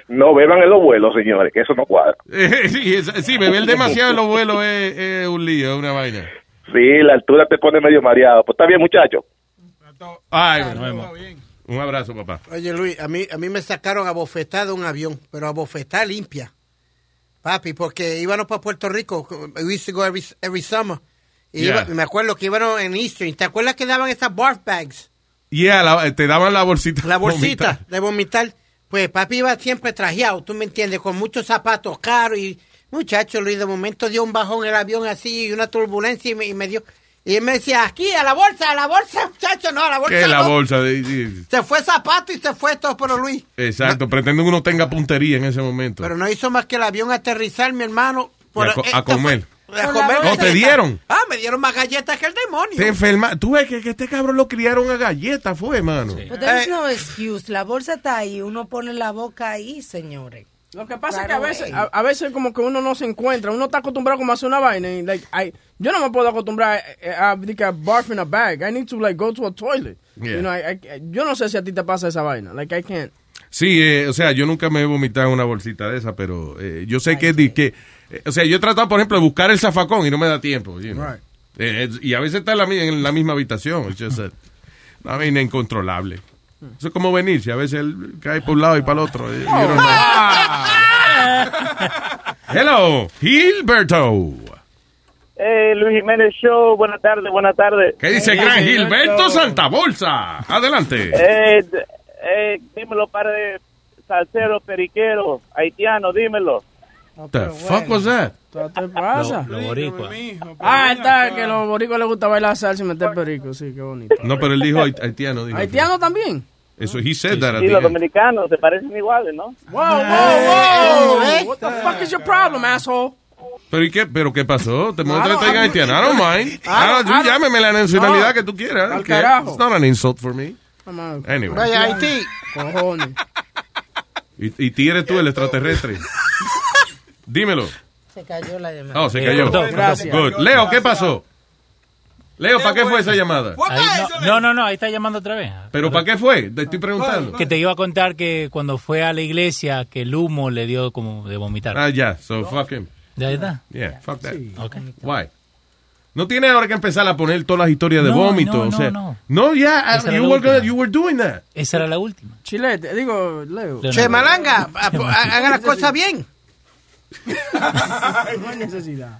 No beban en los vuelos, señores, que eso no cuadra. [LAUGHS] sí, es- sí, beber demasiado en los vuelos es, es un lío, es una vaina. Sí, la altura te pone medio mareado. Pues está bien, muchachos. Ay, nos vemos. Un abrazo, papá. Oye, Luis, a mí, a mí me sacaron a bofetar de un avión, pero a bofetar limpia. Papi, porque íbamos para Puerto Rico. We used to go every, every summer. Y Yeah. iba- me acuerdo que íbamos en Eastern. ¿Te acuerdas que daban esas barf bags? Yeah, la- te daban la bolsita. La bolsita de vomitar. Pues papi iba siempre trajeado, tú me entiendes, con muchos zapatos caros y muchacho Luis, de momento dio un bajón el avión así y una turbulencia y me, y me dio... Y él me decía, aquí, a la bolsa, a la bolsa, muchacho, no, a la bolsa ¿Qué es la no". bolsa? De, de- Se fue zapato y se fue todo, pero Luis, exacto, pretenden uno tenga puntería en ese momento. pero no hizo más que el avión aterrizar, mi hermano. Y a co- a comer. A comer ¿No te dieron? Ah, me dieron más galletas que el demonio. Te enferma. Tú ves que, que este cabrón lo criaron a galletas, fue, mano. But there is no excuse. La bolsa está ahí. Uno pone la boca ahí, señores. Lo que pasa es que a veces, away. a, a veces como que uno no se encuentra, uno está acostumbrado como a hacer una vaina y like, I- yo no me puedo acostumbrar eh, a, de que a barf in a bag. I need to like go to a toilet. Yeah. You know, I- I- yo no sé si a ti te pasa esa vaina. Like I can't. Sí, eh, o sea, yo nunca me he vomitado en una bolsita de esa, pero eh, yo sé que, di- que eh, o sea, yo he tratado, por ejemplo, de buscar el zafacón y no me da tiempo. you know. Right. Eh, y a veces está en la, mi- en la misma habitación. It's just a- [LAUGHS] una vaina incontrolable. Eso es como venirse, a veces él cae por un lado y para el otro. eh, you don't know. Hello, Gilberto. Eh, Luis Jiménez Show, buenas tardes, buenas tardes. ¿Qué dice el gran Gilberto Santa Bolsa? Adelante. Eh, eh, dímelo, para de salsero, periquero, haitiano, dímelo. the fuck was that? ¿Qué pasa? Lo, lo boricua. Ah, está, que a los boricos les gusta bailar salsa y meter perico, sí, qué bonito. No, pero él dijo hait- haitiano. Dijo. ¿Haitiano también? Eso, he said that at Y the los end. dominicanos se parecen iguales, ¿no? Wow, wow, wow. What the fuck is your problem, asshole? ¿Pero y qué, pero qué pasó? ¿Te muestras I que haitiano? I don't mind. Ah, tú I don't- llámeme la nacionalidad No. que tú quieras. Al carajo. It's not an insult for me. Vamos a- Anyway. Vaya, Haití. Cojones. Y, y ti eres tú el extraterrestre. [LAUGHS] Dímelo. Se cayó la llamada. Oh, se cayó. Gracias. Good. Leo, ¿qué pasó? Leo, ¿para qué fue esa llamada? Ahí no, no, no, no, ahí está llamando otra vez. ¿Pero para qué fue? Te estoy preguntando. Que te iba a contar que cuando fue a la iglesia, que el humo le dio como de vomitar. Ah, ya. So, fuck him. ¿Ya está? Yeah, fuck that. Ok. Why? No tiene ahora que empezar a poner todas las historias de No, vómito. no, o no, sea, no. no, ya, era you were, you were doing that. Esa era la última. Chilete, digo, Leo. Che, Malanga, [LAUGHS] haga las cosas bien. [LAUGHS] no hay necesidad.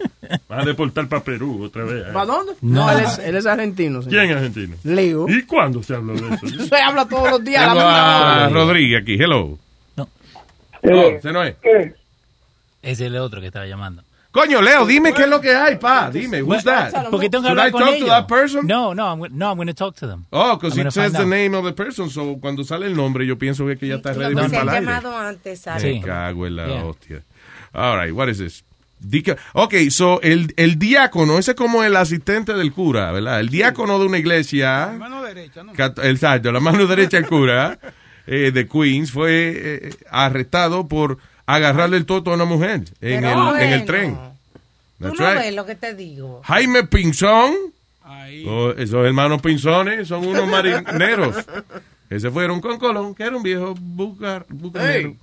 Vas a deportar para Perú otra vez. ¿eh? ¿Para dónde? No. No, él, es, él es argentino. señor. ¿Quién es argentino? Leo. ¿Y cuándo se habló de eso? [LAUGHS] Se habla todos los días. a la Tengo a hora. Rodríguez aquí. Hello. No. No, ese no es. Ese es el otro que estaba llamando. Coño, Leo, dime qué es lo que hay, pa. Dime, who's that? Porque tengo que hablar I con talk to ellos. that person? No, no, I'm, no, I'm going to talk to them. Oh, because it says the out. name of the person. So, cuando sale el nombre, yo pienso que, que ya está ready para se el llamado antes, ¿sabes? Me cago en la Yeah. hostia. All right, what is this? Ok, so el, el diácono, ese es como el asistente del cura, ¿verdad? El diácono de una iglesia. Mano derecha, ¿no? Exacto, la mano derecha del cura eh, de Queens fue eh, arrestado por agarrarle el toto a una mujer en, el, en el tren. Tú That's no right. ves lo que te digo. Jaime Pinzón. Oh, esos hermanos Pinzones son unos marineros. [LAUGHS] Ese fueron con Colón, que era un viejo bucar, bucanero.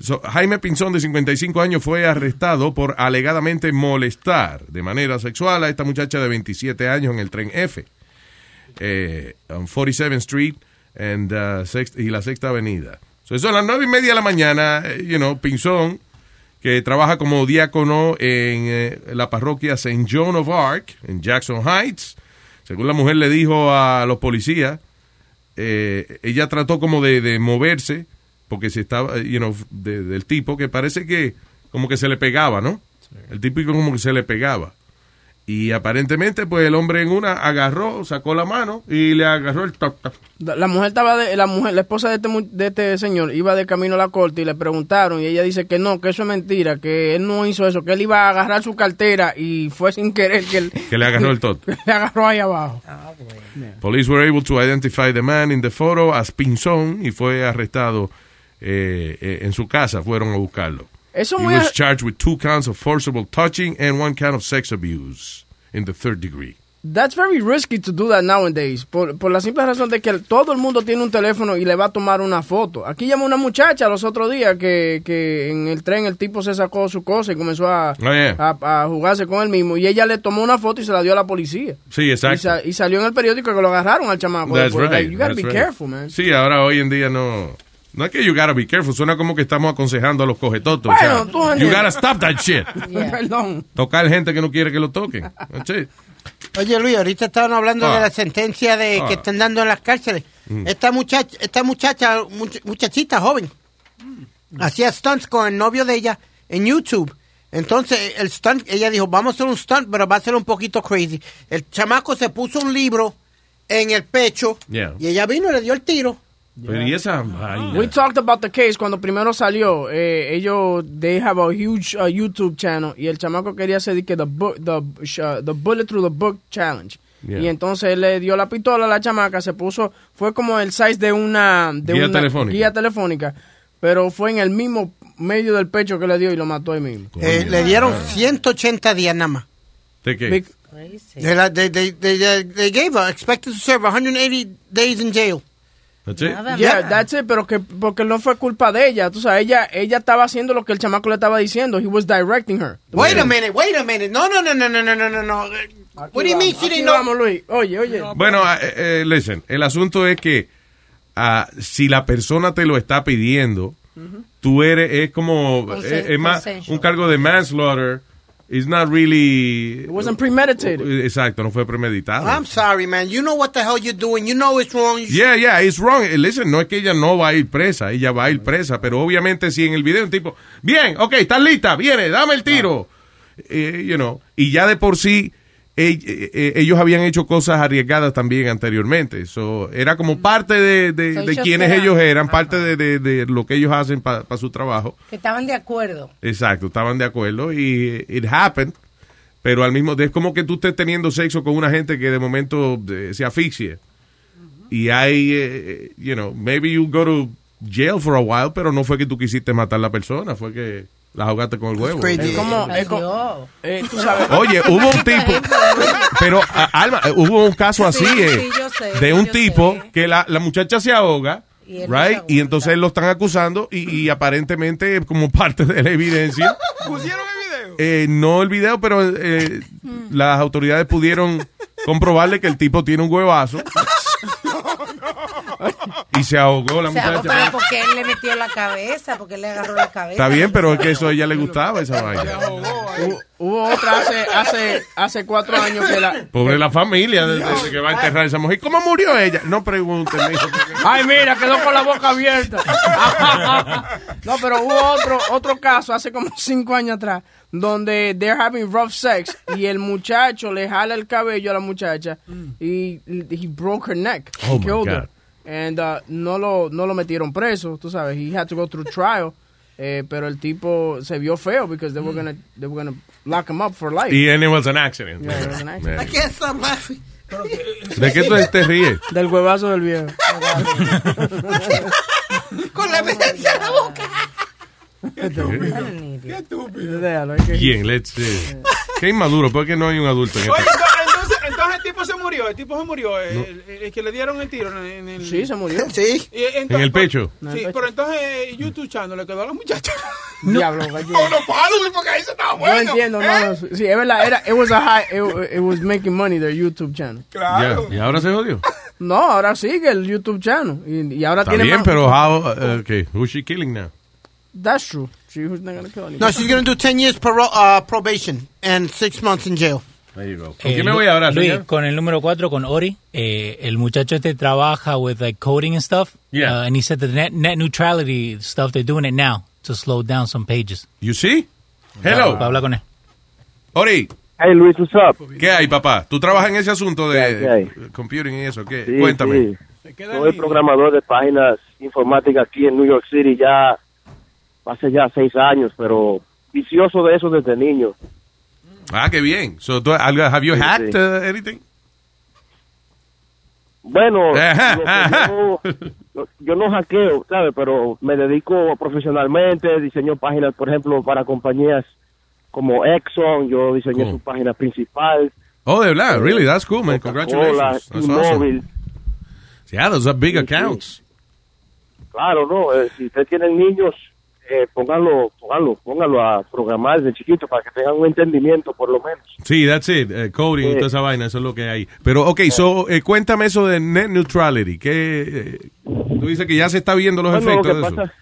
So, Jaime Pinzón, de 55 años, fue arrestado por alegadamente molestar de manera sexual a esta muchacha de 27 años en el tren F, eh, on 47th Street and, uh, y la Sexta Avenida. So, eso las nueve y media de la mañana, eh, you know, Pinzón, que trabaja como diácono en eh, la parroquia St. John of Arc, en Jackson Heights. Según la mujer le dijo a los policías, eh, ella trató como de moverse, porque se estaba, you know, de- del tipo que parece que como que se le pegaba, ¿no? El típico como que se le pegaba. Y aparentemente, pues el hombre en una agarró, sacó la mano y le agarró el toc, toc. La mujer estaba de, la mujer, la esposa de este, mu- de este señor iba de camino a la corte y le preguntaron y ella dice que no, que eso es mentira, que él no hizo eso, que él iba a agarrar su cartera y fue sin querer que él [LAUGHS] que le agarró el tot. [LAUGHS] le agarró ahí abajo. Police were able to identify the man in the photo as Pinzón y fue arrestado eh, eh, en su casa. Fueron a buscarlo. Eso He muy was charged with two counts of forcible touching and one count of sex abuse in the third degree. That's very risky to do that nowadays. Por, por la simple razón de que todo el mundo tiene un teléfono y le va a tomar una foto. Aquí llamó una muchacha los otros días que, que en el tren el tipo se sacó su cosa y comenzó a, Oh, yeah. a, a jugarse con él mismo. Y ella le tomó una foto y se la dio a la policía. Sí, Y, exacto. sa- y salió en el periódico que lo agarraron al chamaco. That's right. Like, you gotta that's be right. careful, man. Sí, ahora hoy en día no. No es que you gotta be careful, suena como que estamos aconsejando a los cogetotos. Bueno, o sea, tú you gotta stop that shit. [LAUGHS] Perdón. Tocar gente que no quiere que lo toquen. Oye, Luis, ahorita estaban hablando Ah. de la sentencia de Ah. que están dando en las cárceles. Mm. Esta muchacha, esta muchacha, much- muchachita joven, hacía stunts con el novio de ella en YouTube. Entonces, el stunt, ella dijo, vamos a hacer un stunt, pero va a ser un poquito crazy. El chamaco se puso un libro en el pecho Yeah. y ella vino y le dio el tiro. Pero y esa vaina? We talked about the case cuando primero salió. Eh, ellos, they have a huge uh, YouTube channel y el chamaco quería hacer que the, book, the, uh, the bullet through the book challenge. Yeah. Y entonces él le dio la pistola a la chamaca, se puso, fue como el size de una, de Guía una telefónica. guía telefónica, pero fue en el mismo medio del pecho que le dio y lo mató ahí mismo. Eh, le dieron 180 días nada más. ¿De qué? De, de, de, de- they gave her, expected to serve 180 days in jail. That's it. Nada, yeah, nada. that's it, pero que porque no fue culpa de ella, tú sabes, ella ella estaba haciendo lo que el chamaco le estaba diciendo, he was directing her. Wait a minute, wait a minute. No, no, no, no, no, no, no, no. Aquí What do you mean she didn't know? Luis. Oye, oye. Bueno, eh, eh, listen, el asunto es que uh, si la persona te lo está pidiendo, uh -huh. tú eres es como es, es más un cargo de manslaughter it's not really... It wasn't premeditated. Exacto, no fue premeditado. I'm sorry, man. You know what the hell you're doing. You know it's wrong. You Yeah, yeah, it's wrong. Eh, Listen, no es que ella no va a ir presa, ella va a ir presa, pero obviamente si en el video un tipo, bien, ok, estás lista, viene, dame el tiro, Eh, you know, y ya de por sí eh, eh, eh, ellos habían hecho cosas arriesgadas también anteriormente, so, era como parte de, de, de quienes ellos eran, parte de, de- de lo que ellos hacen para su trabajo. Que estaban de acuerdo. Exacto, estaban de acuerdo y it happened, pero al mismo es como que tú estés teniendo sexo con una gente que de momento eh, se asfixie. Y hay, eh, you know, maybe you go to jail for a while, pero no fue que tú quisiste matar a la persona, fue que La ahogaste con el huevo. Es como, es como- eh, tú sabes. Oye, hubo un tipo, pero a- Alma, eh, hubo un caso así Sí, eh, sí, sé, de un tipo que la, la muchacha se ahoga, Y él no se right, y entonces lo están acusando y, y aparentemente como [LAUGHS] parte de la evidencia, ¿Pusieron el video? eh, no el video, pero eh, las autoridades pudieron comprobarle que el tipo tiene un huevazo [LAUGHS] [LAUGHS] y se ahogó la O sea, muchacha. pero porque él le metió la cabeza, porque él le agarró la cabeza. Está bien, pero es que eso a ella le gustaba esa vaina. Hubo, hubo otra hace, hace, hace cuatro años que la... Pobre la familia de, de- de que va a enterrar a esa mujer. ¿Cómo murió ella? No pregunten, Ay, mira, quedó con la boca abierta. [LAUGHS] no, pero hubo otro, otro caso hace como cinco años atrás donde they're having rough sex y el muchacho le jala el cabello a la muchacha y he broke her neck. Oh, He my God. And uh, no lo no lo metieron preso, tú sabes. He had to go through trial. Eh, pero el tipo se vio feo because they were gonna they were gonna lock him up for life. Y and it was an accident. Yeah, it was an accident. I can't stop laughing. ¿De qué tú te ríes? Del huevazo del viejo. Con la evidencia en la boca. Qué estúpido. Hay que- ¿Quién? Let's see. Qué inmaduro, porque no hay un adulto en este. Entonces, el tipo se murió, el tipo se murió, el, el- el que le dieron el tiro en, el... Sí, se murió. [LAUGHS] Sí. Y entonces- En el pecho. Sí, pero entonces eh, YouTube Channel le quedó a la muchacha. [LAUGHS] Diablo, gallina. No, no, porque ahí se estaba No entiendo, no, ¿eh? no, sí, es verdad, era, it was a high, it, it was making money their YouTube channel. Ya, ¿Y ahora se jodió? No, ahora sigue el YouTube channel y, y ahora Está tiene bien, más- pero how, uh, okay, who's she killing now? That's true. She was not gonna kill anybody. No, she's going to do 10 years paro- uh, probation and 6 months in jail. There you go. Eh, Lu- Luis, con el número 4, con Ori, eh, el muchacho este trabaja with like coding and stuff. Yeah. Uh, and he said the net, net neutrality stuff, they're doing it now to slow down some pages. You see? Hello. Para hablar con él. Ori. Hey Luis, what's up? ¿Qué hay, papá? ¿Tú trabajas en ese asunto de ¿Qué hay? computing y eso? ¿Qué? Sí, Cuéntame. sí. Soy programador de páginas informáticas aquí en New York City ya hace ya seis años, pero vicioso de eso desde niño. Ah, qué bien. So, ¿tú, algo- have you Sí, hacked sí. uh, anything? Bueno, [LAUGHS] yo, yo no hackeo, ¿sabes? Pero me dedico profesionalmente, diseño páginas, por ejemplo, para compañías como Exxon, yo diseñé Cool. su página principal. Oh, de verdad? Eh, Really? That's cool, man. Congratulations. That's awesome. Yeah, those are big Sí, sí. accounts. Claro, no, eh, si ustedes tienen niños, eh, pónganlo, pónganlo, pónganlo a programar desde chiquito para que tengan un entendimiento por lo menos. Sí, that's it. eh, coding y Sí. toda esa vaina, eso es lo que hay. Pero, ok, so, eh, cuéntame eso de net neutrality. ¿Qué, eh, tú dices que ya se está viendo los Bueno, efectos que de eso. pasa-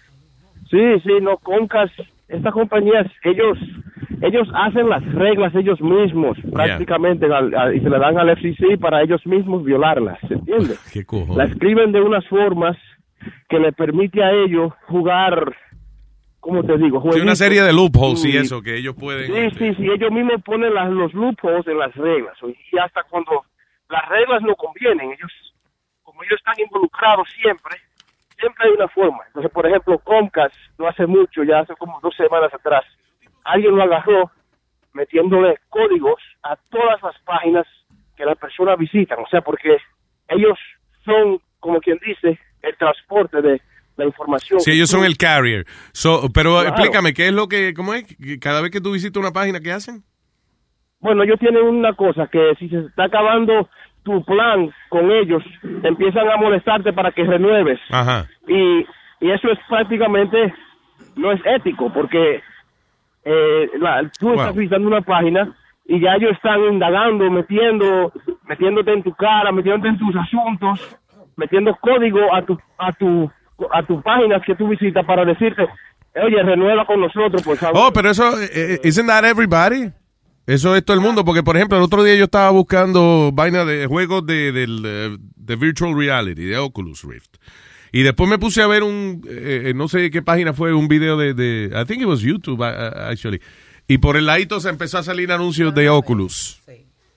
sí, sí, no, Concas, estas compañías, ellos, ellos hacen las reglas ellos mismos, prácticamente, al- al- y se le dan al FCC para ellos mismos violarlas, ¿se entiende? [LAUGHS] ¿Qué La cojones? escriben de unas formas que le permite a ellos jugar, ¿cómo te digo? Sí, una serie de loopholes y eso, que ellos pueden... Sí, sí, sí, ellos mismos ponen las, los loopholes en las reglas. Y hasta cuando las reglas no convienen, ellos, como ellos están involucrados siempre, siempre hay una forma. Entonces, por ejemplo, Comcast, no hace mucho, ya hace como dos semanas atrás, alguien lo agarró metiéndole códigos a todas las páginas que la persona visita. O sea, porque ellos son, como quien dice, el transporte de la información. Sí, ellos son el carrier. So, pero Claro. explícame, ¿qué es lo que, cómo es? Cada vez que tú visitas una página, ¿qué hacen? Bueno, ellos tienen una cosa que si se está acabando tu plan con ellos, empiezan a molestarte para que renueves. Ajá. Y, y eso es prácticamente, no es ético, porque eh, la- tú estás visitando una página y ya ellos están indagando, metiendo, metiéndote en tu cara, metiéndote en tus asuntos, metiendo código a tu, a tu, a tu página que tú visitas para decirte, oye, renueva con nosotros, por favor. Oh, pero eso, eh, eh, ¿isn't that everybody? Eso es todo el mundo, porque por ejemplo, el otro día yo estaba buscando vaina de juegos de, del, eh, de virtual reality, de Oculus Rift. Y después me puse a ver un, eh, eh, no sé qué página fue, un video de, de I think it was YouTube, uh, actually. Y por el ladito se empezó a salir anuncios de Oculus.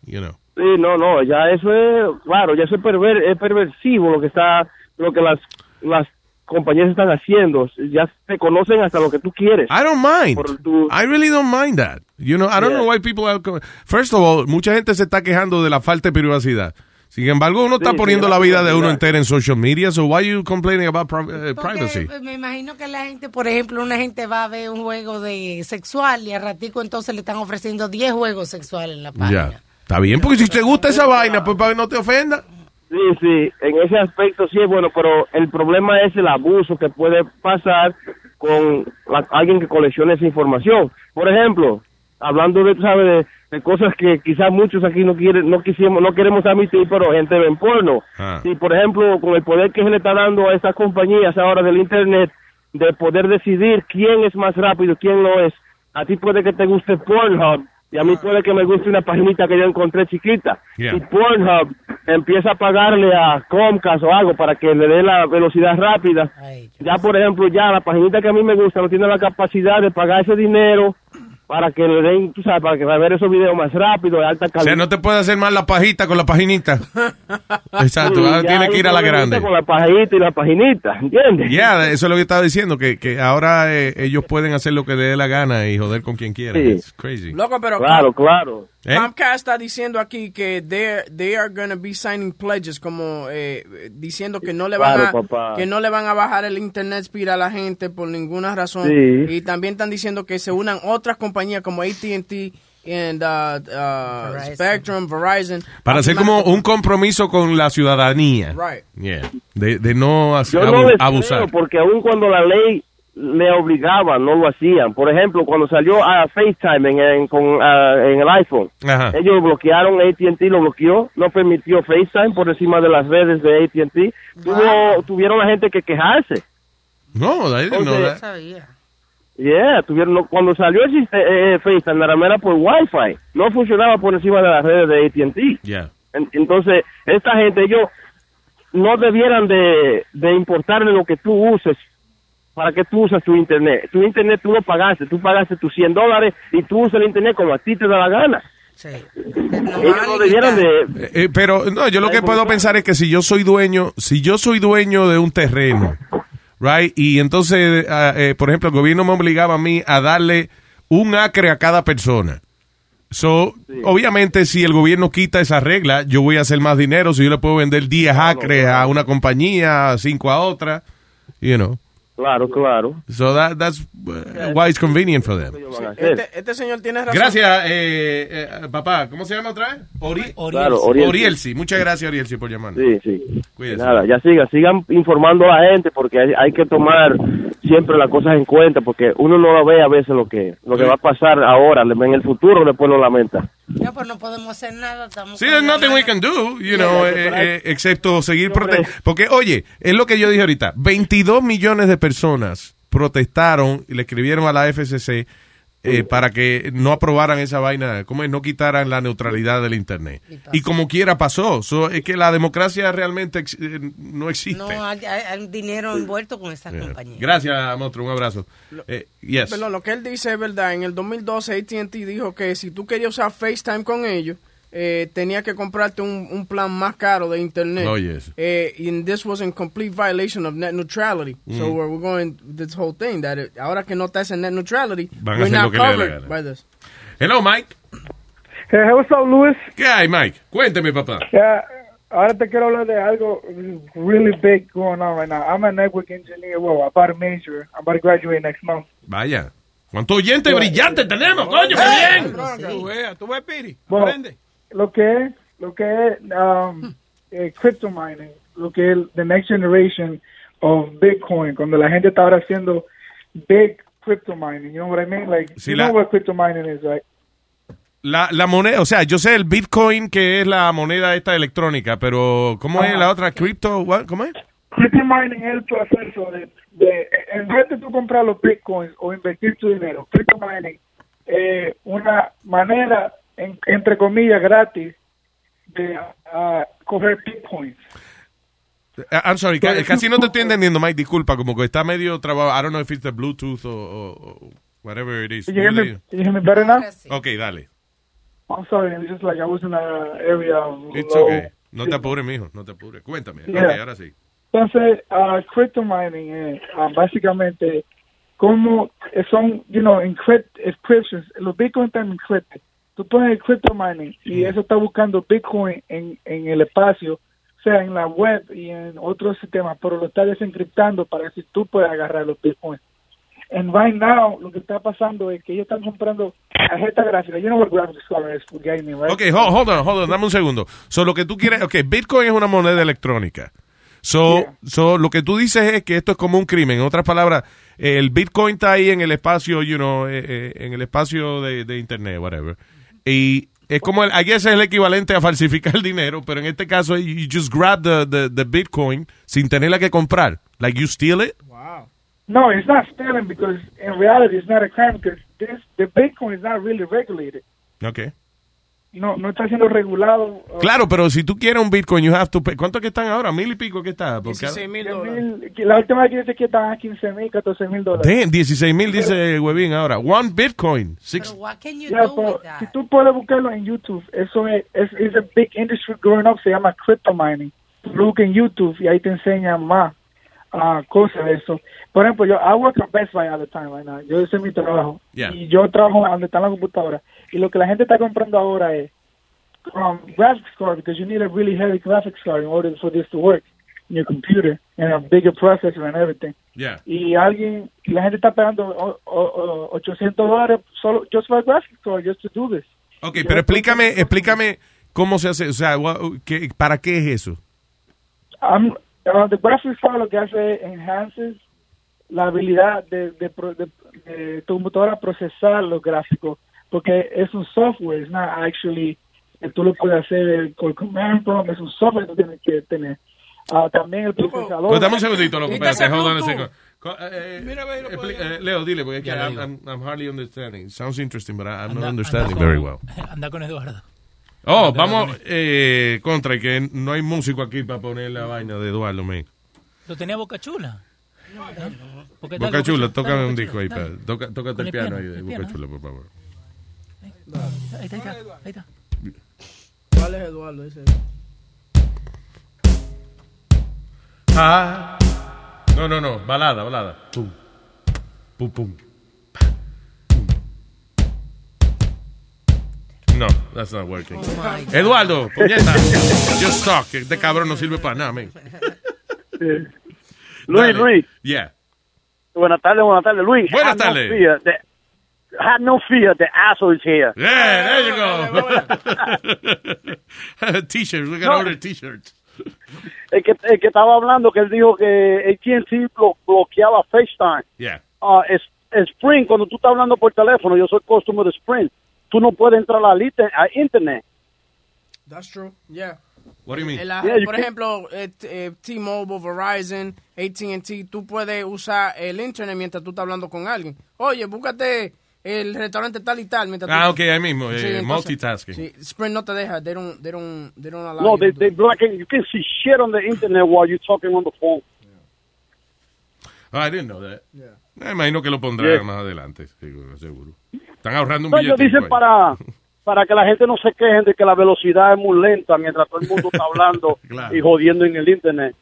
You know. Sí, no, no, ya eso es, claro, ya eso es, perver- es perversivo lo que está, lo que las, las compañías están haciendo. Ya te conocen hasta lo que tú quieres. I don't mind. Tu- I really don't mind that. You know, I don't Yeah. know why people are... First of all, mucha gente se está quejando de la falta de privacidad. Sin embargo, uno está poniendo sí, la vida de uno entera en social media, so why you complaining about pri- eh, privacy? Porque me imagino que la gente, por ejemplo, una gente va a ver un juego de sexual y al ratico entonces le están ofreciendo 10 juegos sexuales en la página. Ya. Está bien, porque si te gusta esa vaina, pues para que no te ofenda. Sí, sí, en ese aspecto sí es bueno, pero el problema es el abuso que puede pasar con la- alguien que coleccione esa información. Por ejemplo, hablando de, sabes, de, de cosas que quizás muchos aquí no quieren, no quisimos, no queremos admitir, pero gente ven porno. Ah. Sí, por ejemplo, con el poder que se le está dando a estas compañías ahora del internet de poder decidir quién es más rápido, quién no es. A ti puede que te guste Pornhub y a mí puede que me guste una paginita que yo encontré chiquita. Yeah. Y Pornhub empieza a pagarle a Comcast o algo para que le dé la velocidad rápida. Ya, por ejemplo, ya la paginita que a mí me gusta no tiene la capacidad de pagar ese dinero para que le den, tú sabes, para que va a ver esos videos más rápido, de alta O calidad. sea, no te puede hacer mal la pajita con la paginita. [LAUGHS] Exacto, Sí, ahora tiene que ir a la grande. Con la paginita y la paginita, ¿entiendes? Ya, eso es lo que estaba diciendo, que, que ahora eh, ellos pueden hacer lo que les dé la gana y joder con quien quiera. Sí. It's crazy. Loco, pero Claro, claro. ¿Eh? Comcast está diciendo aquí que they they are gonna be signing pledges como eh, diciendo que no le van Claro, a papá. que no le van a bajar el internet speed a la gente por ninguna razón Sí. y también están diciendo que se unan otras compañías como AT&T and uh, uh, Spectrum, Verizon Para hacer como un compromiso con la ciudadanía. Right. Yeah. De, de no hacer- Yo abu- no les abusar. creo, porque aun cuando la ley le obligaba, no lo hacían. Por ejemplo, cuando salió a FaceTime en, en- con, en el iPhone, Ajá. ellos bloquearon, AT&T lo bloqueó, no permitió FaceTime por encima de las redes de AT&T. Tuvo, tuvieron la gente que quejarse. No, know Entonces- that. Yeah, tuvieron, cuando salió el eh, eh, FaceTime, nada más era por Wi-Fi. No funcionaba por encima de las redes de AT&T. Yeah. En- Entonces, esta gente, ellos no debieran de, de importarle lo que tú uses para que tú usas tu internet. Tu internet tú lo pagaste, tú pagaste tus 100 dólares y tú usas el internet como a ti te da la gana. Ellos no debieran de... Eh, eh, pero no, yo lo que puedo pensar es que si yo soy dueño, si yo soy dueño de un terreno, right, y entonces, ah, eh, por ejemplo, el gobierno me obligaba a mí a darle un acre a cada persona. So, obviamente, si el gobierno quita esa regla, yo voy a hacer más dinero. Si yo le puedo vender 10 acres a una compañía, 5 a otra, you know. Claro, claro. So that, that's uh, why it's convenient for them. este, este señor tiene razón Gracias, eh, eh, papá. ¿Cómo se llama otra vez? Ori Claro, Orielsi. Orielsi. Muchas gracias, Orielsi, por llamarnos. Sí, sí. Cuídese. Nada, ya sigan, sigan informando a la gente porque hay, hay que tomar siempre las cosas en cuenta porque uno no lo ve a veces lo que lo que va a pasar ahora, en el futuro después lo lamenta. Ya, pues no podemos hacer nada. Estamos Sí, there's nothing we can do, you know, eh, eh, excepto seguir. Porque, oye, es lo que yo dije ahorita. 22 millones de personas protestaron y le escribieron a la FCC eh, para que no aprobaran esa vaina, como es, no quitaran la neutralidad del Internet. Y como quiera pasó. So, es que la democracia realmente ex- eh, no existe. No, hay, dinero envuelto con esta compañía. Gracias, monstruo. Un abrazo. Eh, yes. Perdón, lo que él dice es verdad. En el 2012 AT&T dijo que si tú querías usar FaceTime con ellos, eh, tenía que comprarte un, un plan más caro de internet. Oh, yes. Eh, and this was in complete violation of net neutrality. So Mm. we're, we're going this whole thing that it- ahora que no está ese net neutrality, Van a we're not covered by this. Hello, Mike. Hey, what's up, Luis? ¿Qué hay, Mike? Cuénteme, papá. Yeah, ahora te quiero hablar de algo really big going on right now. I'm a network engineer. Well, about to major. I'm about to graduate next month. Vaya. ¿Cuánto oyente brillante tenemos, coño? ¡Qué bien! Tú veas, tú ves, Piri. Aprende. Lo que es, lo que es um, eh, crypto mining, lo que es the next generation of Bitcoin, cuando la gente está ahora haciendo big crypto mining, you know what I mean? Like, Sí, you la- know what crypto mining is, right? La, la moneda, o sea, yo sé el Bitcoin que es la moneda esta electrónica, pero ¿cómo es la otra? Crypto, what? ¿cómo es? Crypto mining es el proceso de, de en vez de tú comprar los bitcoins o invertir tu dinero, crypto mining es una manera, en- entre comillas, gratis de ah, coger bitcoins. Eh, I'm sorry, ca- casi no te estoy entendiendo, Mike, disculpa, como que está medio trabado. I don't know if it's the Bluetooth o, whatever it is. You hear me, you hear me better now? Ok, dale. I'm sorry, it's just like I was in an area of It's low- okay. No te apures, mijo, no te apures. Cuéntame. Yeah. Ok, ahora sí. Entonces, uh, crypto mining es ah, básicamente como son, you know, encrypt, encryptions, los bitcoins están encrypted. Tú pones crypto mining y eso está buscando Bitcoin en, en el espacio, sea, en la web y en otros sistemas, pero lo está desencriptando para que tú puedas agarrar los Bitcoin. And right now, lo que está pasando es que ellos están comprando tarjeta gráfica. You know what graphics card is for gaming, right? Ok, hold, hold on, hold on, dame un segundo. So, lo que tú quieres, ok, Bitcoin es una moneda electrónica. So, so, lo que tú dices es que esto es como un crimen. En otras palabras, el Bitcoin está ahí en el espacio, you know, eh, eh, en el espacio de, de Internet, whatever. Y es como, el, guess es el equivalente a falsificar el [LAUGHS] dinero, pero en este caso, you just grab the, the, the Bitcoin sin tenerla que comprar. Like you steal it. No, it's not stealing because in reality it's not a crime because this the Bitcoin is not really regulated. Ok. No, no está siendo regulado. uh, Claro, pero si tú quieres un Bitcoin, you have to pay. ¿Cuánto que están ahora? ¿Mil y pico que está? Porque, 16 mil dólares. La última vez que dice que estaban a 15 mil, 14 mil dólares. Damn, 16 mil dice Webin ahora. One Bitcoin. Six, Yeah, pero Si tú puedes buscarlo en YouTube, eso es, es, es a big industry growing up, se llama crypto mining. Tú lo buscas en YouTube y ahí te enseñan más ah, cosas de eso. Por ejemplo, yo I work at Best Buy all the time right now. Yo ese es mi trabajo. Yeah. Y yo trabajo donde está la computadora. Y lo que la gente está comprando ahora es um, graphics card because you need a really heavy graphics card in order for this to work in your computer and a bigger processor and everything. Yeah. Y alguien, y la gente está pagando o- o- o 800 dólares solo just for a graphics card just to do this. Ok, pero explícame, explícame cómo se hace, o sea, ¿qué- ¿para qué es eso? Um, uh, the graphics card lo que hace es enhances la habilidad de, de, de- de tu computadora procesar los gráficos porque es un software, es not actually tú lo puedes hacer con command prompt, es un software que tú tienes que tener. Ah, también el procesador. Pues dame un segundito, loco, espérate, hold on a second. Co- eh, eh, eh, Leo, dile, porque es que Ya I'm. I'm- I'm hardly understanding. Sounds interesting, but I'm not Anda- understanding anda very con- well. [LAUGHS] Anda con Eduardo. Oh, Anda vamos, con- eh, contra, que no hay músico aquí para poner la vaina de Eduardo, man. Lo tenía Boca Chula. Porque dale, Boca Chula, tócame un disco ahí. toca- Tócate Con el piano ahí de Boca. Chula, por favor. Ahí está, ahí está. Ahí está. ¿Cuál es Eduardo? Ese. Ah. No, no, no, balada, balada. Pum, pum, pum. No, that's not working. Oh. Eduardo, puñeta. Just talk. que Este cabrón no sirve para nada, man. Luis, Dale. Luis. Yeah. Buenas tardes, buenas tardes, Luis. Buenas tardes. Have no fear, the asshole is here. Yeah, there you go. [LAUGHS] t-shirts, we got No. order t-shirts. El que, el que estaba hablando, que él dijo que AT&T blo- bloqueaba FaceTime. Yeah. Ah, es, Sprint, cuando tú estás hablando por teléfono, yo soy customer de Sprint, tú no puedes entrar a a internet. That's true. Yeah. What do you mean? En la- Yeah, you por ejemplo, eh, T-Mobile, Verizon, AT&T, tú puedes usar el internet mientras tú estás hablando con alguien. Oye, búscate el restaurante tal y tal. Mientras Ah, tú- ok, ahí mismo, eh, entonces- multitasking. Sí, Sprint no te deja. They don't, they don't, they don't allow No, you they, they block it. You can see shit on the internet while you're talking on the phone. Oh, I didn't know that. Me imagino que lo pondrán Yeah. más adelante, seguro. seguro. Están ahorrando un No, billete. dicen para, para que la gente no se quejen de que la velocidad es muy lenta mientras todo el mundo está hablando [LAUGHS] Claro. y jodiendo en el internet.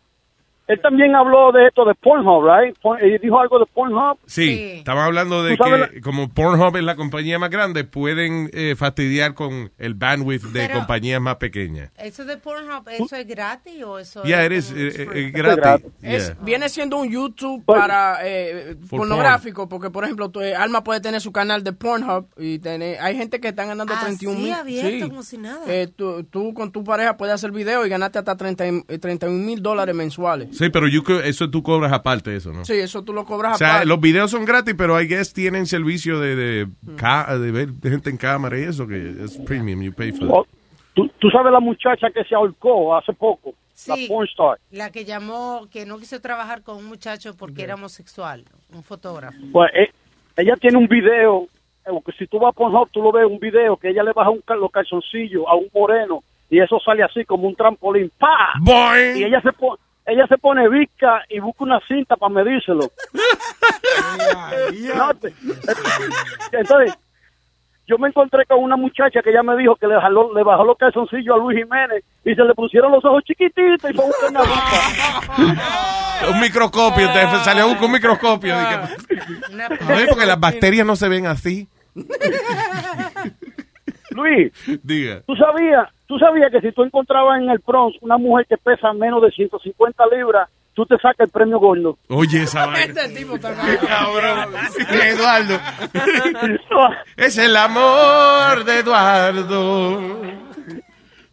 Él también habló de esto de Pornhub, right? Él dijo algo de Pornhub. Sí, estamos hablando de que como Pornhub es la compañía más grande, pueden eh, fastidiar con el bandwidth de Pero- compañías más pequeñas. ¿Eso de Pornhub, eso es gratis o eso Ya es eres como eh, eh, gratis. Es, Yeah. Viene siendo un YouTube para eh, pornográfico, porque por ejemplo, tu, eh, Alma puede tener su canal de Pornhub y tener, hay gente que están ganando Así, 31 mil. abierto, como si nada. Eh, tú, tú con tu pareja puedes hacer video y ganarte hasta 30 y- eh, 31 mil dólares mensuales. Sí, pero you could- eso tú cobras aparte eso, ¿no? Sí, eso tú lo cobras O sea, aparte. los videos son gratis, pero I guess tienen servicio de, de, ca- de ver gente en cámara y eso, que es premium, you pay for Oh, it. ¿Tú, tú sabes la muchacha que se ahorcó hace poco, la Sí, porn star. la que llamó, que no quiso trabajar con un muchacho porque era homosexual, un fotógrafo. Pues eh, ella tiene un video, eh, que si tú vas a Pornhub, tú lo ves, un video que ella le baja un, cal- los calzoncillos a un moreno y eso sale así como un trampolín. ¡Pa! Y ella se pone... Ella se pone visca y busca una cinta para medírselo. No, te- entonces, yo me encontré con una muchacha que ella me dijo que le, jaló- le bajó los calzoncillos a Luis Jiménez y se le pusieron los ojos chiquititos y fue a buscar una visca. Un microscopio, te salió un, un microscopio. Dije, a ver, porque las bacterias no se ven así. Luis, Diga. ¿tú sabías, tú sabías que si tú encontrabas en el Bronx una mujer que pesa menos de 150 libras, tú te sacas el premio gordo? Oye, esa vaina. Este tipo está [LAUGHS] Cabrón. [LAUGHS] Eduardo. [LAUGHS] es el amor de Eduardo.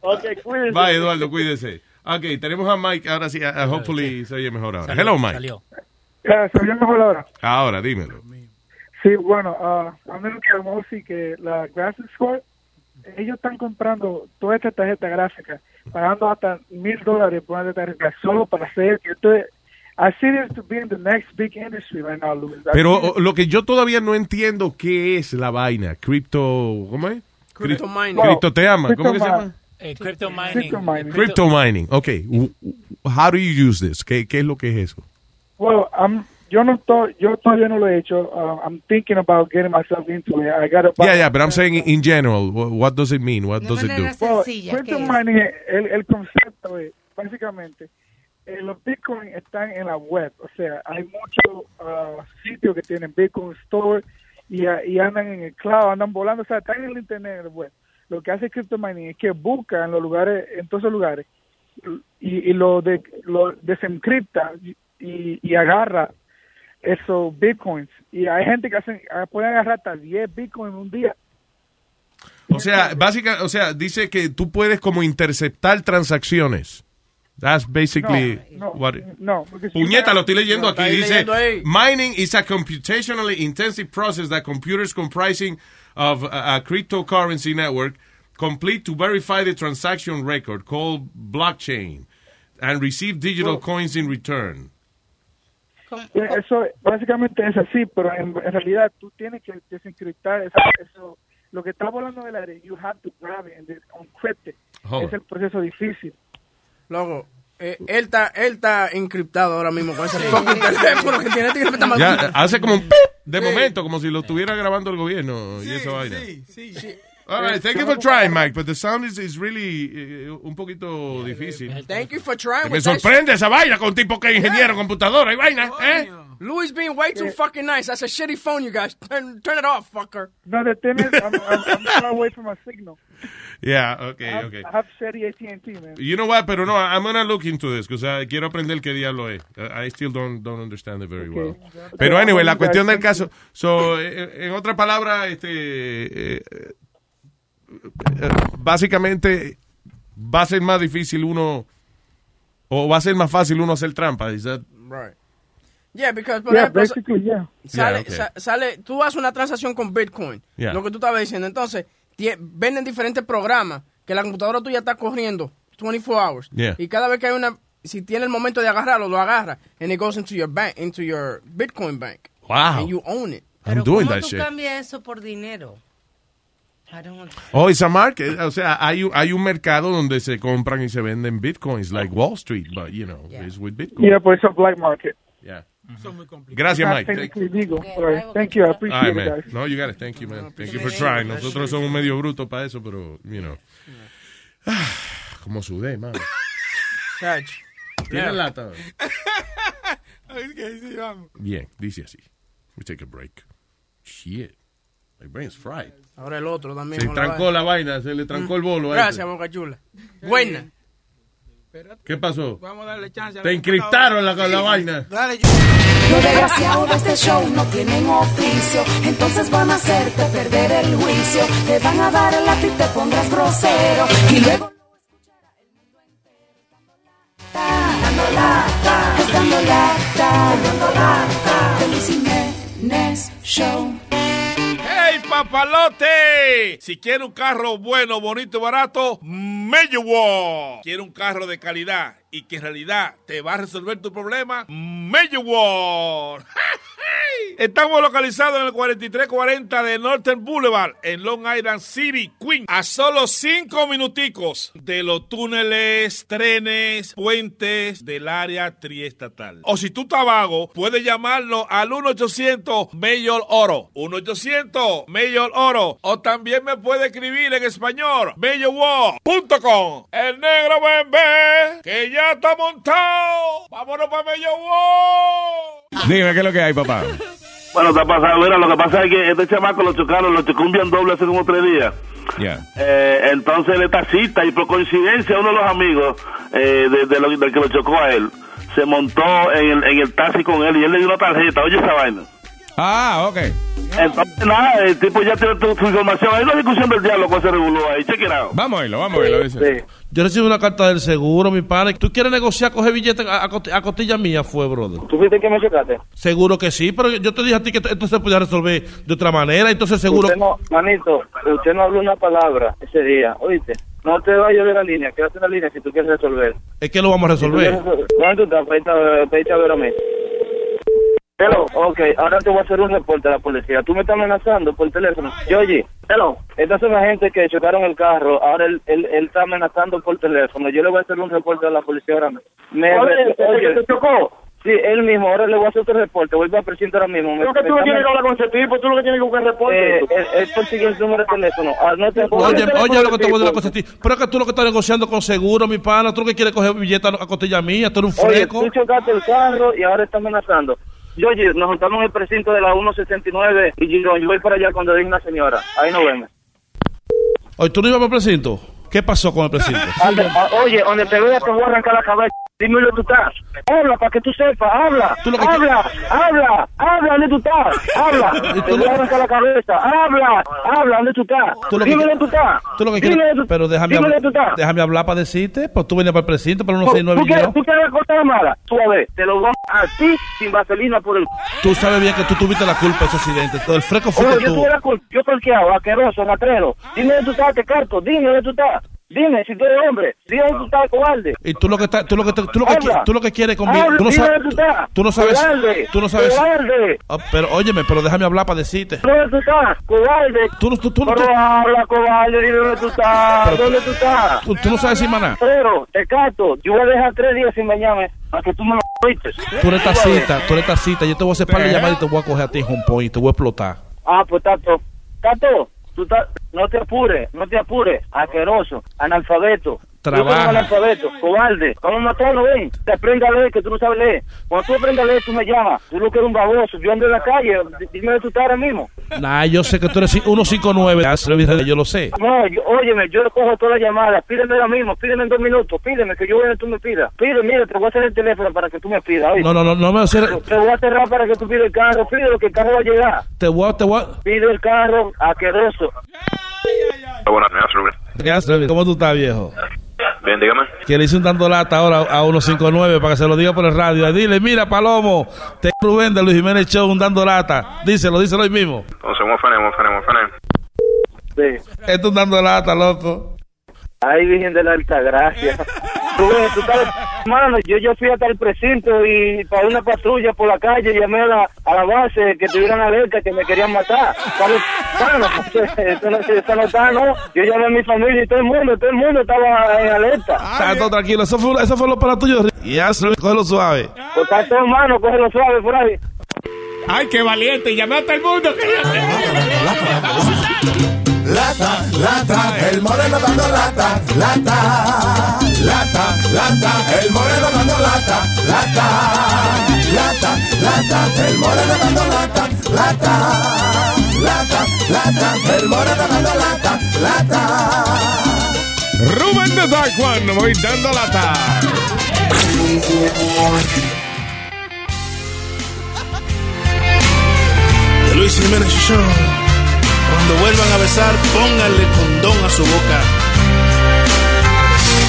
Ok, cuídense. Bye, Eduardo, cuídese. Ok, tenemos a Mike. Ahora sí, uh, hopefully se oye mejor ahora. Hello, Mike. Eh, ¿Se oye mejor ahora? Ahora, dímelo. Sí, bueno, a mí lo que llamó sí que la Graphics Score, ellos están comprando toda esta tarjeta gráfica, pagando hasta mil dólares por una tarjeta solo para hacer que esto es- I see this to be in the next big industry right now, Luis. Pero lo que yo todavía no entiendo, ¿qué es la vaina? Cripto, ¿cómo es? Crypto mining. Cripto te ama, ¿cómo que se Crypto llama? Eh, crypto mining. Crypto mining. Crypto mining. Ok. W- How do you use this? ¿Qué, qué es lo que es eso? Well, I'm, yo no estoy, yo todavía no lo he hecho. Uh, I'm thinking about getting myself into it. I got to Yeah, yeah, but I'm saying in general, wh- what does it mean? What does it do? Well, crypto mining, el, el concepto es, básicamente, eh, los bitcoins están en la web. O sea, hay muchos ah, sitios que tienen bitcoin store y, y andan en el cloud, andan volando. O sea, están en el internet, en la web. Lo que hace crypto mining es que busca en los lugares, en todos esos lugares, y, y lo, de, lo desencripta y, y agarra esos bitcoins. Y hay gente que hacen, ah, pueden agarrar hasta 10 bitcoins en un día. O sea, básica, o sea, dice que tú puedes como interceptar transacciones. That's basically No, no, what it- no, si Puñeta, lo estoy leyendo No, aquí. Dice, leyendo mining is a computationally intensive process that computers comprising of a, a cryptocurrency network complete to verify the transaction record called blockchain and receive digital coins in return. Eso básicamente es así, pero en, en realidad tú tienes que desencriptar eso, eso- lo que está volando del aire. You have to grab it and then encrypt it. Es el proceso difícil. Loco, eh, él, está, él está encriptado ahora mismo con ese fucking teléfono que tiene. tiene que estar Ya, mal- hace como un pip de momento, como si lo estuviera grabando el gobierno y esa vaina. sí, sí. All right, thank you for trying, Mike, but the sound is, is really eh, un poquito difícil. Thank you for trying Me sorprende esa vaina con un tipo que es ingeniero en computadora y vaina, ¿eh? Louis being way too fucking nice. That's a shitty phone, you guys. Turn, turn it off, fucker. No, the thing is, I'm, I'm, I'm far away from my signal. Yeah, I okay, have, okay. I have steady AT&T, man. You know what, pero no, I'm gonna look into this, because uh, quiero aprender qué diablo es. Uh, I still don't, don't understand it very well. Pero anyway, la cuestión del caso, so, eh, en otra palabra, este, eh, eh, eh, básicamente va a ser más difícil uno, o va a ser más fácil uno hacer trampa. Is that- Right. Yeah, because, por Yeah, ejemplo, basically, yeah. Sale, Yeah, okay. sa- sale, tú haces una transacción con Bitcoin, Yeah. lo que tú estabas diciendo. Entonces, venden diferentes programas que la computadora tuya está corriendo 24 hours. Yeah. Y cada vez que hay una, si tiene el momento de agarrarlo, lo agarra. And it goes into your bank, into your Bitcoin bank. Wow. And you own it. I'm doing ¿Cómo that tú shit. cambias eso por dinero? Oh, it's a market. O sea, hay, un- hay un mercado donde se compran y se venden bitcoins, like Wall Street, but, you know, it's with bitcoin. Yeah, but it's a black market. Yeah. Son Gracias, Mike. Legal. All right. Thank you. I All appreciate right, it, man. guys. No, you got it. Thank you, man. Thank you for trying. Nosotros somos medio brutos para eso, pero, you know. Ah, [SIGHS] Como sudé, man. Chach. ¿Tienes Yeah. lata? [LAUGHS] Bien, dice así. We take a break. Shit. My brain's fried. Ahora el otro también. Se la trancó vaina. la vaina, se le trancó el bolo. a Gracias, este. Boca Chula. Buena. ¿Qué pasó? Vamos a darle chance a la Te encriptaron la, la vaina. Los desgraciados de este show no tienen oficio, entonces van a hacerte perder el juicio. Te van a dar el lápiz y te pondrás grosero. Y luego dando lata, es dando lata, dando lata. De Luis Jiménez Show. ¡Hey, papalote! Si quiere un carro bueno, bonito y barato, World. Quiere un carro de calidad y que en realidad te va a resolver tu problema, Mello World. [LAUGHS] Estamos localizados en el 4340 de Northern Boulevard, en Long Island City, Queens, a solo cinco minuticos de los túneles, trenes, puentes del área triestatal. O si tú estás vago, puedes llamarlo al 1-800 Mayor Oro. 1-800 Mayor Oro. O también me puede escribir en español, mayorwall.com. El negro bebé, que ya está montado. Vámonos para Wall. Dime, ¿qué es lo que hay, papá? Bueno, está pasando. Mira, lo que pasa es que este chamaco lo chocaron, lo chocó un bien doble hace como tres días. Yeah. Eh, entonces él está cita y por coincidencia uno de los amigos eh, de, de lo- del que lo chocó a él se montó en el, en el taxi con él y él le dio una tarjeta. Oye esa vaina. Ah, ok. Entonces nada, el tipo ya tiene tu, tu información. Hay una discusión del diablo con ese regulo ahí. Check it out. Vamos a verlo, vamos a verlo. Dice. Yo recibí una carta del seguro, mi pana. ¿Tú quieres negociar, coger billete a, a costi- a costilla mía? Fue, brother. ¿Tú fuiste que me chocaste? Seguro que sí, pero yo te dije a ti que esto, se podía resolver de otra manera, entonces seguro... Usted no, manito, usted no habló una palabra ese día, ¿oíste? No te vayas de la línea, quédate en la línea si tú quieres resolver. Es que lo vamos a resolver. ¿Dónde tú estás? Pediste a ver a mí. Hello, ok, ahora te voy a hacer un reporte a la policía. Tú me estás amenazando por teléfono. Yo, oye, hello, estas son la gente que chocaron el carro. Ahora él, él, él está amenazando por teléfono. Yo le voy a hacer un reporte a la policía ahora mismo. Me, Oye, ¿ese que te chocó? Sí, él mismo. Ahora le voy a hacer otro reporte. Voy a presentar ahora mismo. Creo que tú no tienes que hablar con ese tipo, tú lo que tienes que buscar reporte. Eh, él, persigue el número de teléfono. Ah, no te Oye, oye, lo que te voy a decir una cosa a ti. Pero es que tú lo que estás negociando con seguro, mi pana. Tú lo que quieres coger billete a, costilla mía. Tú eres un Oye, freco. tú chocaste el carro y ahora está amenazando. Yo, nos juntamos en el precinto de la 169 y Girón. Yo voy para allá cuando diga una señora. Ahí nos vemos. Oye, ¿tú no ibas para el precinto? ¿Qué pasó con el precinto? [LAUGHS] Ah, oye, donde te vea te voy a arrancar la cabeza. Dime dónde tú estás. Habla para que tú sepas. Habla. Habla. Habla. Habla. ¿Dónde tú estás? Habla. [LAUGHS] Te voy a arrancar la cabeza. Habla. Habla. ¿Dónde tú estás? Tú Dime dónde tú estás. Tú lo que Dime quieres, tú- pero déjame, dime tú estás. déjame hablar para decirte, pues tú venías para el precinto, pero no ¿Tú, sé, no tú quieres, tú quieres cortar mala? Suave. Te lo vamos a ti sin vaselina por el... Tú sabes bien que tú tuviste la culpa de ese accidente. Todo el freco fue Oye, que yo tú. tuve la culpa. Yo torqueado, asqueroso, ratrero. Dime dónde tú estás, te carto. Dime dónde tú estás. Dime si tú eres hombre. Dime dónde tú estás, cobarde. Y tú lo que estás, tú lo que tú lo que tú lo que quieres conmigo, tú no dime sabes, dónde tú estás. tú no sabes, Cobarde. tú no sabes. Cobarde. Ah, pero óyeme, pero déjame hablar para decirte. ¿Dónde tú estás? Cobarde. Tú, tú, tú, Pero habla, cobarde, dime dónde tú estás. Pero- ¿Dónde tú estás? Tú, tú no sabes decir maná. Pero, te cato. Yo voy a dejar tres días sin bañarme para que tú me lo oíste. Tú eres tacita, tú eres tacita. Yo te voy a hacer par de llamadas y te voy a coger a ti point y te voy a explotar. Ah, pues Tato. Tato, tú estás- no te apures, no te apures. Asqueroso, analfabeto. Trabaja. Un analfabeto, cobarde. Vamos a matarlo, ven. Te aprenda a leer, que tú no sabes leer. Cuando tú aprendas a leer, tú me llamas. Tú lo que eres un baboso. Yo ando en la calle. Dime tú estás ahora mismo. Nah, yo sé que tú eres 159. Yo lo sé. No, yo, óyeme, yo cojo todas las llamadas. Pídeme ahora mismo, pídeme en dos minutos. Pídeme, que yo voy a tú me pidas. Pídeme, mira, te voy a hacer el teléfono para que tú me pidas. ¿oíste? No, no, no, no me hacer. Te voy a cerrar para que tú pidas el carro. Pídelo, que el carro va a llegar. Te voy a, te voy a. Pide el carro, asqueroso. Buenas ¿Cómo tú estás, viejo? Bien, dígame. Que le hice un dando lata ahora a 159 para que se lo diga por el radio. Dile, mira, Palomo, te Rubén de Luis Jiménez Show un dando lata. Díselo, díselo hoy mismo. Entonces, ¿cómo fue? ¿Cómo fue? ¿Cómo fue? Sí. Esto es un dando lata, loco. Ay, Virgen de la Altagracia. [LAUGHS] Rubén, tú sabes, mano, yo, yo fui hasta el precinto y para una patrulla por la calle llamé a la, a la base que tuvieran alerta que me querían matar. ¿Sabes? Mano, eso no, eso no está, ¿no? Yo llamé a mi familia y todo el mundo, todo el mundo estaba en alerta. Está todo tranquilo. Eso fue, eso fue lo para tuyo. Ya, cógelo suave. Pues está todo hermano, cógelo suave por ahí. Ay, qué valiente. Llamé a todo el mundo. Lata, lata, el moreno dando lata, lata, lata, lata, el moreno dando lata, lata, lata, lata, el moreno dando lata, lata, lata, lata, el moreno dando lata, lata. Rubén de Dark One, voy dando lata. The Luis Jiménez Show. Cuando vuelvan a besar, pónganle condón a su boca.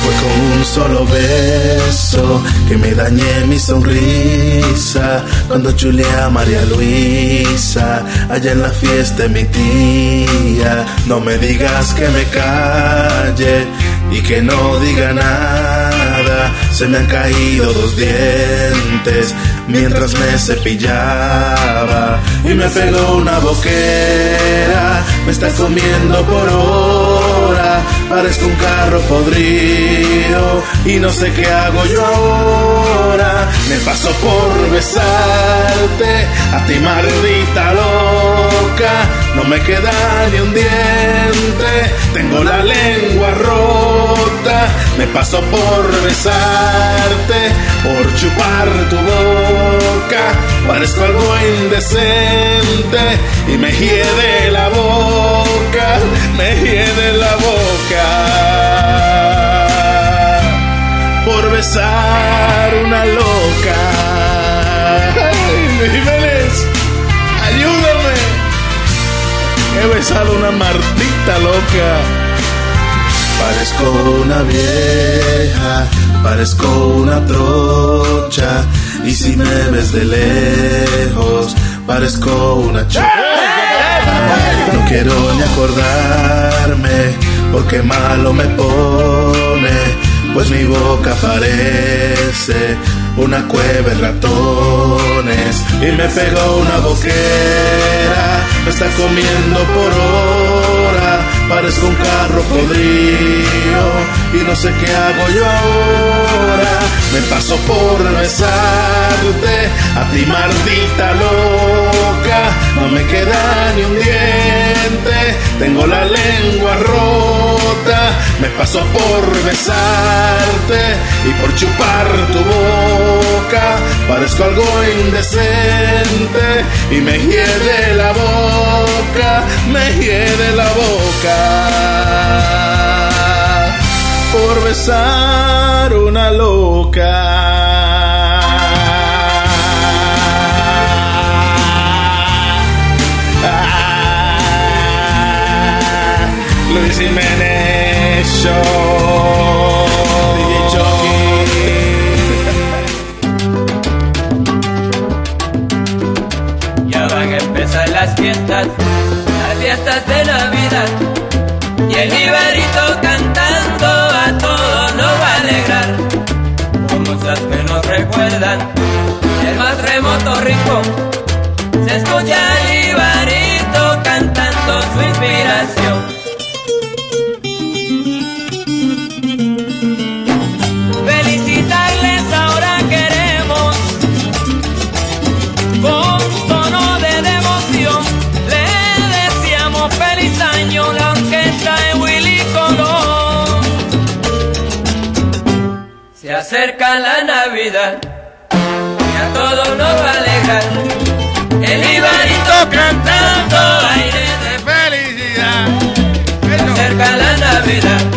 Fue con un solo beso que me dañé mi sonrisa cuando chulé María Luisa allá en la fiesta de mi tía. No me digas que me calle y que no diga nada. Se me han caído dos dientes mientras me cepillaba y me pegó una boquera. Me está comiendo por hora. Parezco un carro podrido y no sé qué hago yo ahora. Me paso por besarte a ti maldita loca. no me queda ni un diente. Tengo la lengua rota, me paso por besarte, por chupar tu boca. Parezco algo indecente y me hiede la boca, me hiede la boca por besar una loca. Ay, Luis Jiménez, ayúdame. He besado una martita loca. Parezco una vieja, parezco una trocha. Y si me ves de lejos, parezco una chica. No quiero ni acordarme, porque malo me pone. Pues mi boca parece una cueva de ratones y me pegó una boquera, me está comiendo por hora, parezco un carro podrido y no sé qué hago yo ahora. Me paso por besarte, a ti maldita loca, no me queda ni un diente, tengo la lengua rota, me paso por besarte y por chupar tu boca, parezco algo indecente y me hiede la boca, me hiede la boca por besar una loca. Luis Jiménez Show. Ya van a empezar las fiestas, las fiestas de Navidad. Y el Ibarito cantando a todos nos va a alegrar. Muchas que nos recuerdan el más remoto rincón. Acerca la Navidad y a todos nos va a alegrar. El Ibarito cantando aire de felicidad. Se acerca la Navidad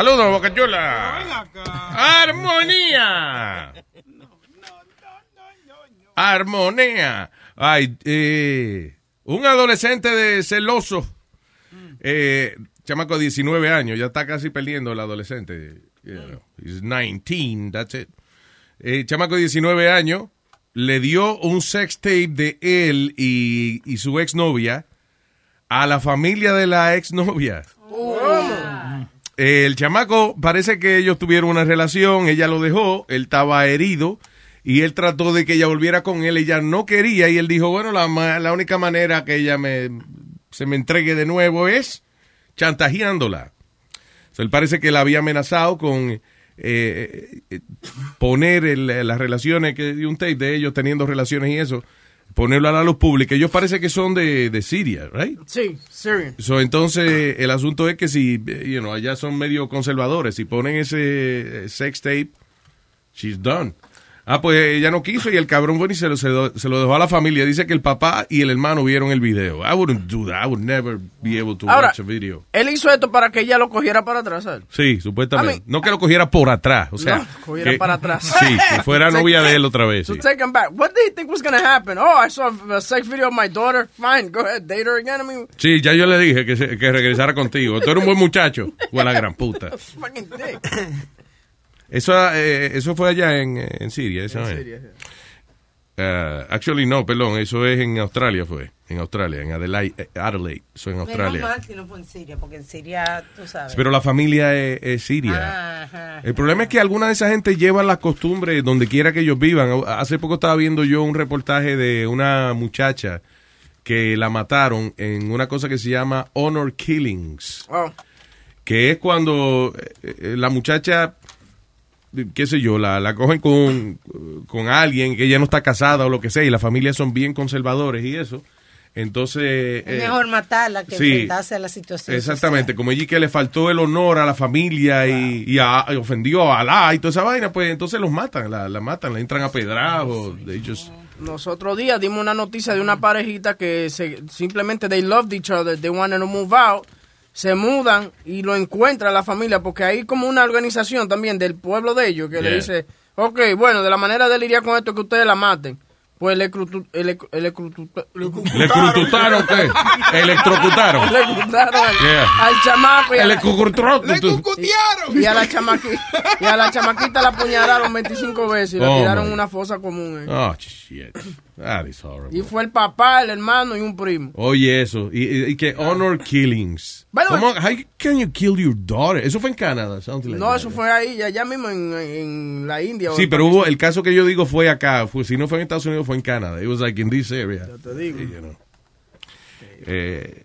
Saludos, Boca Chula. Armonía. Armonía. Ay, eh, un adolescente de celoso, eh, chamaco de 19 años, ya está casi perdiendo el adolescente. You know, he's 19, that's it. Eh, chamaco de 19 años le dio un sex tape de él y, y su exnovia a la familia de la exnovia. El chamaco parece que ellos tuvieron una relación, ella lo dejó, él estaba herido y él trató de que ella volviera con él, ella no quería y él dijo, bueno, la, la única manera que ella me, se me entregue de nuevo es chantajeándola. So, él parece que la había amenazado con eh, eh, poner el- las relaciones, que un tape de ellos teniendo relaciones y eso, ponerlo a la luz pública. Ellos parece que son de, de Siria, right? Sí, Syrian. So, entonces, el asunto es que si, eh, you know, allá son medio conservadores, si ponen ese eh, sex tape, she's done. Ah, pues ella no quiso y el cabrón bueno y se lo, se lo, dejó a la familia. Dice que el papá y el hermano vieron el video. I wouldn't do that. I would never be able to Ahora- watch a video. Él hizo esto para que ella lo cogiera para atrás. ¿sabes? Sí, supuestamente. I mean- no que lo cogiera por atrás. O sea, No, cogiera que- para atrás. [LAUGHS] Sí, que fuera [LAUGHS] novia de él otra vez. To sí. take him back. What do you think was going to happen? Oh, I saw a sex video of my daughter. Fine, go ahead, date her again. I mean, Sí, ya yo le dije que, se- que regresara contigo. Tú eres un buen muchacho. O a la gran puta. [LAUGHS] fucking dick. Eso, eh, eso fue allá en, eh, en Siria, esa vaina. Uh, actually, no, perdón, eso es en Australia, fue. En Australia, en Adelaide, eh, Adelaide eso en Menos Australia. mal que no fue en Siria, porque en Siria, tú sabes. Pero la familia es, es siria. Ajá. El problema es que alguna de esa gente llevan las costumbres donde quiera que ellos vivan. Hace poco estaba viendo yo un reportaje de una muchacha que la mataron en una cosa que se llama honor killings, Oh, que es cuando eh, la muchacha, qué sé yo, la, la cogen con, con alguien que ella no está casada o lo que sea, y las familias son bien conservadores y eso. Entonces... Es eh, mejor matarla que sí. enfrentarse a la situación. Exactamente, como allí que le faltó el honor a la familia y, y a- y ofendió a Alá y toda esa vaina, pues entonces los matan, la, la matan, la entran a pedrados. they just- Nosotros días dimos una noticia de una parejita que se, simplemente they loved each other, they wanted to move out, se mudan y lo encuentra la familia, porque hay como una organización también del pueblo de ellos que le dice, ok, bueno, de la manera de él iría con esto que ustedes la maten. Pues le ¿Le? ¿Electrocutaron? [LAUGHS] Le cruzaron al, chamaco y a, Le la, y a la chamaquita y a la chamaquita la apuñalaron 25 veces y la Oh, tiraron my. en una fosa común. eh. Oh, shit. That is horrible. Y fue el papá, el hermano y un primo. Oye, eso. Y, y- que honor killings. By the way- ¿Cómo, how can you kill your daughter? Eso fue en Canadá. like No, that. eso fue ahí, allá mismo en, en la India. Sí, pero hubo, el caso que yo digo fue acá. Fue, si no fue en Estados Unidos, fue en Canadá. It was like in this area. te digo. You know. Eh,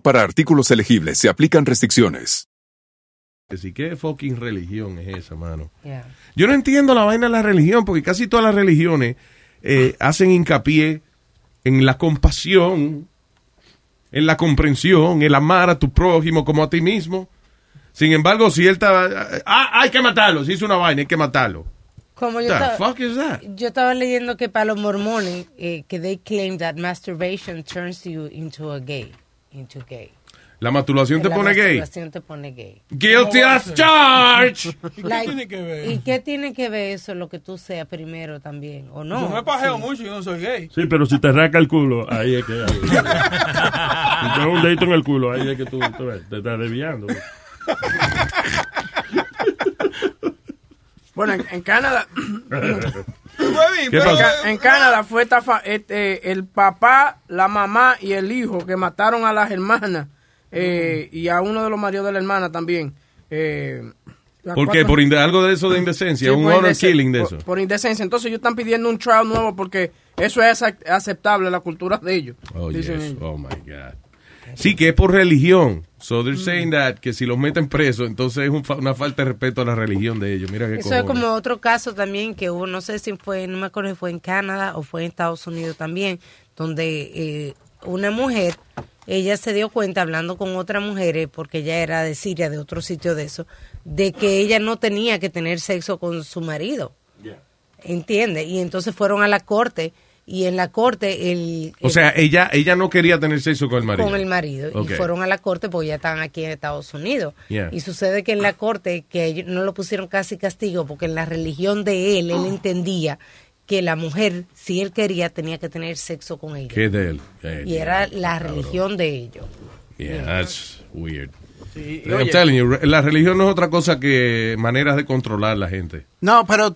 para artículos elegibles se aplican restricciones. sí, ¿qué fucking religión es esa, mano? Yeah. Yo no entiendo la vaina de la religión, porque casi todas las religiones eh, hacen hincapié en la compasión, en la comprensión, el amar a tu prójimo como a ti mismo. Sin embargo, si él está... Ah, hay que matarlo. Si hizo una vaina, hay que matarlo. Como yo estaba, fuck is that? yo estaba leyendo que para los mormones, eh, que they claim that masturbation turns you into a gay. Into gay. La masturbación te La pone gay. masturbación te pone gay. Guilty as charged. [LAUGHS] Like, tiene que ver? ¿Y qué tiene que ver eso, lo que tú seas primero también? ¿O no? Yo me pajeo Sí. mucho y no soy gay. Sí, pero si te raca el culo, ahí es que... Ahí, [LAUGHS] si te da un dedito en el culo, ahí es que tú, tú ves, te estás desviando. Bueno, en, en Canadá. [LAUGHS] ¿Qué en, pasó? En Canadá fue esta fa- este, el papá, la mamá y el hijo que mataron a las hermanas eh, y a uno de los maridos de la hermana también. Eh, ¿Por qué? Por algo de eso de indecencia, Sí, un honor killing de eso. Por indecencia. Entonces ellos están pidiendo un trial nuevo porque eso es ac- aceptable, la cultura de ellos. Oh, dicen yes. ellos. Oh, my God. Sí, que es por religión. So they're saying that que si los meten presos, entonces es un fa- una falta de respeto a la religión de ellos. Mira qué Eso es como otro caso también que hubo, no sé si fue, no me acuerdo si fue en Canadá o fue en Estados Unidos también, donde eh, una mujer, ella se dio cuenta hablando con otras mujeres, porque ella era de Siria, de otro sitio de eso, de que ella no tenía que tener sexo con su marido. ¿Entiende? Y entonces fueron a la corte y en la corte el, O sea, ella ella no quería tener sexo con el marido. con el marido y fueron a la corte porque ya están aquí en Estados Unidos Yeah. y sucede que en la corte que ellos no lo pusieron casi castigo porque en la religión de él él entendía que la mujer si él quería tenía que tener sexo con ella ¿Qué de él? Eh, y era la religión de ellos Yeah, that's weird. Sí, I'm oye, telling you, la religión no es otra cosa que maneras de controlar la gente. No, pero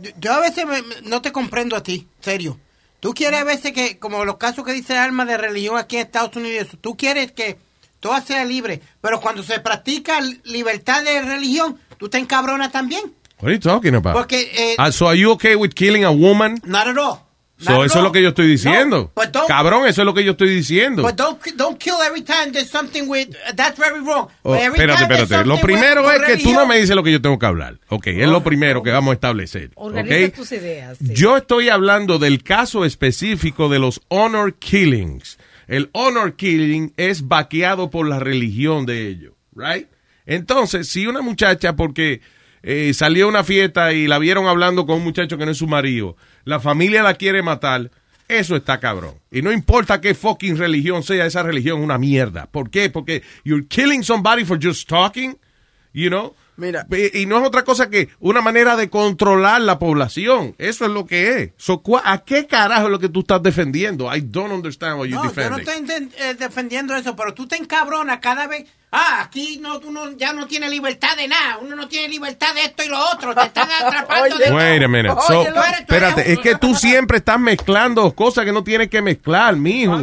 yo- yo a veces me- me- no te comprendo a ti, serio. Tú quieres a veces que, como los casos que dice Alma de religión aquí en Estados Unidos, tú quieres que todo sea libre, pero cuando se practica libertad de religión, tú te encabronas también. What are you talking about? Porque, eh, Ah, so are you okay with killing a woman? Not at all. So eso es lo que yo estoy diciendo. but don't- Cabrón, eso es lo que yo estoy diciendo. But don't don't kill every time there's something with that's very wrong. Oh, Every espérate, espérate. Lo primero es que tú no me dices lo que yo tengo que hablar. Ok, es lo primero que vamos a establecer. Organiza Ok. tus ideas. sí. Yo estoy hablando del caso específico de los honor killings. El honor killing es vaqueado por la religión de ellos, right? Entonces, si una muchacha, porque eh, salió a una fiesta y la vieron hablando con un muchacho que no es su marido, la familia la quiere matar, eso está cabrón. Y no importa qué fucking religión sea, esa religión es una mierda. ¿Por qué? Porque you're killing somebody for just talking, you know? Mira. Y no es otra cosa que una manera de controlar la población. Eso es lo que es. So, ¿cuá- ¿A qué carajo es lo que tú estás defendiendo? I don't understand what you're No, yo no defending. estoy eh, defendiendo eso, pero tú te encabronas cada vez. Ah, aquí no, uno ya no tiene libertad de nada. Uno no tiene libertad de esto y lo otro. Te están [LAUGHS] atrapando de Wait a minute. So, espérate, es que tú siempre estás mezclando cosas que no tienes que mezclar, mijo.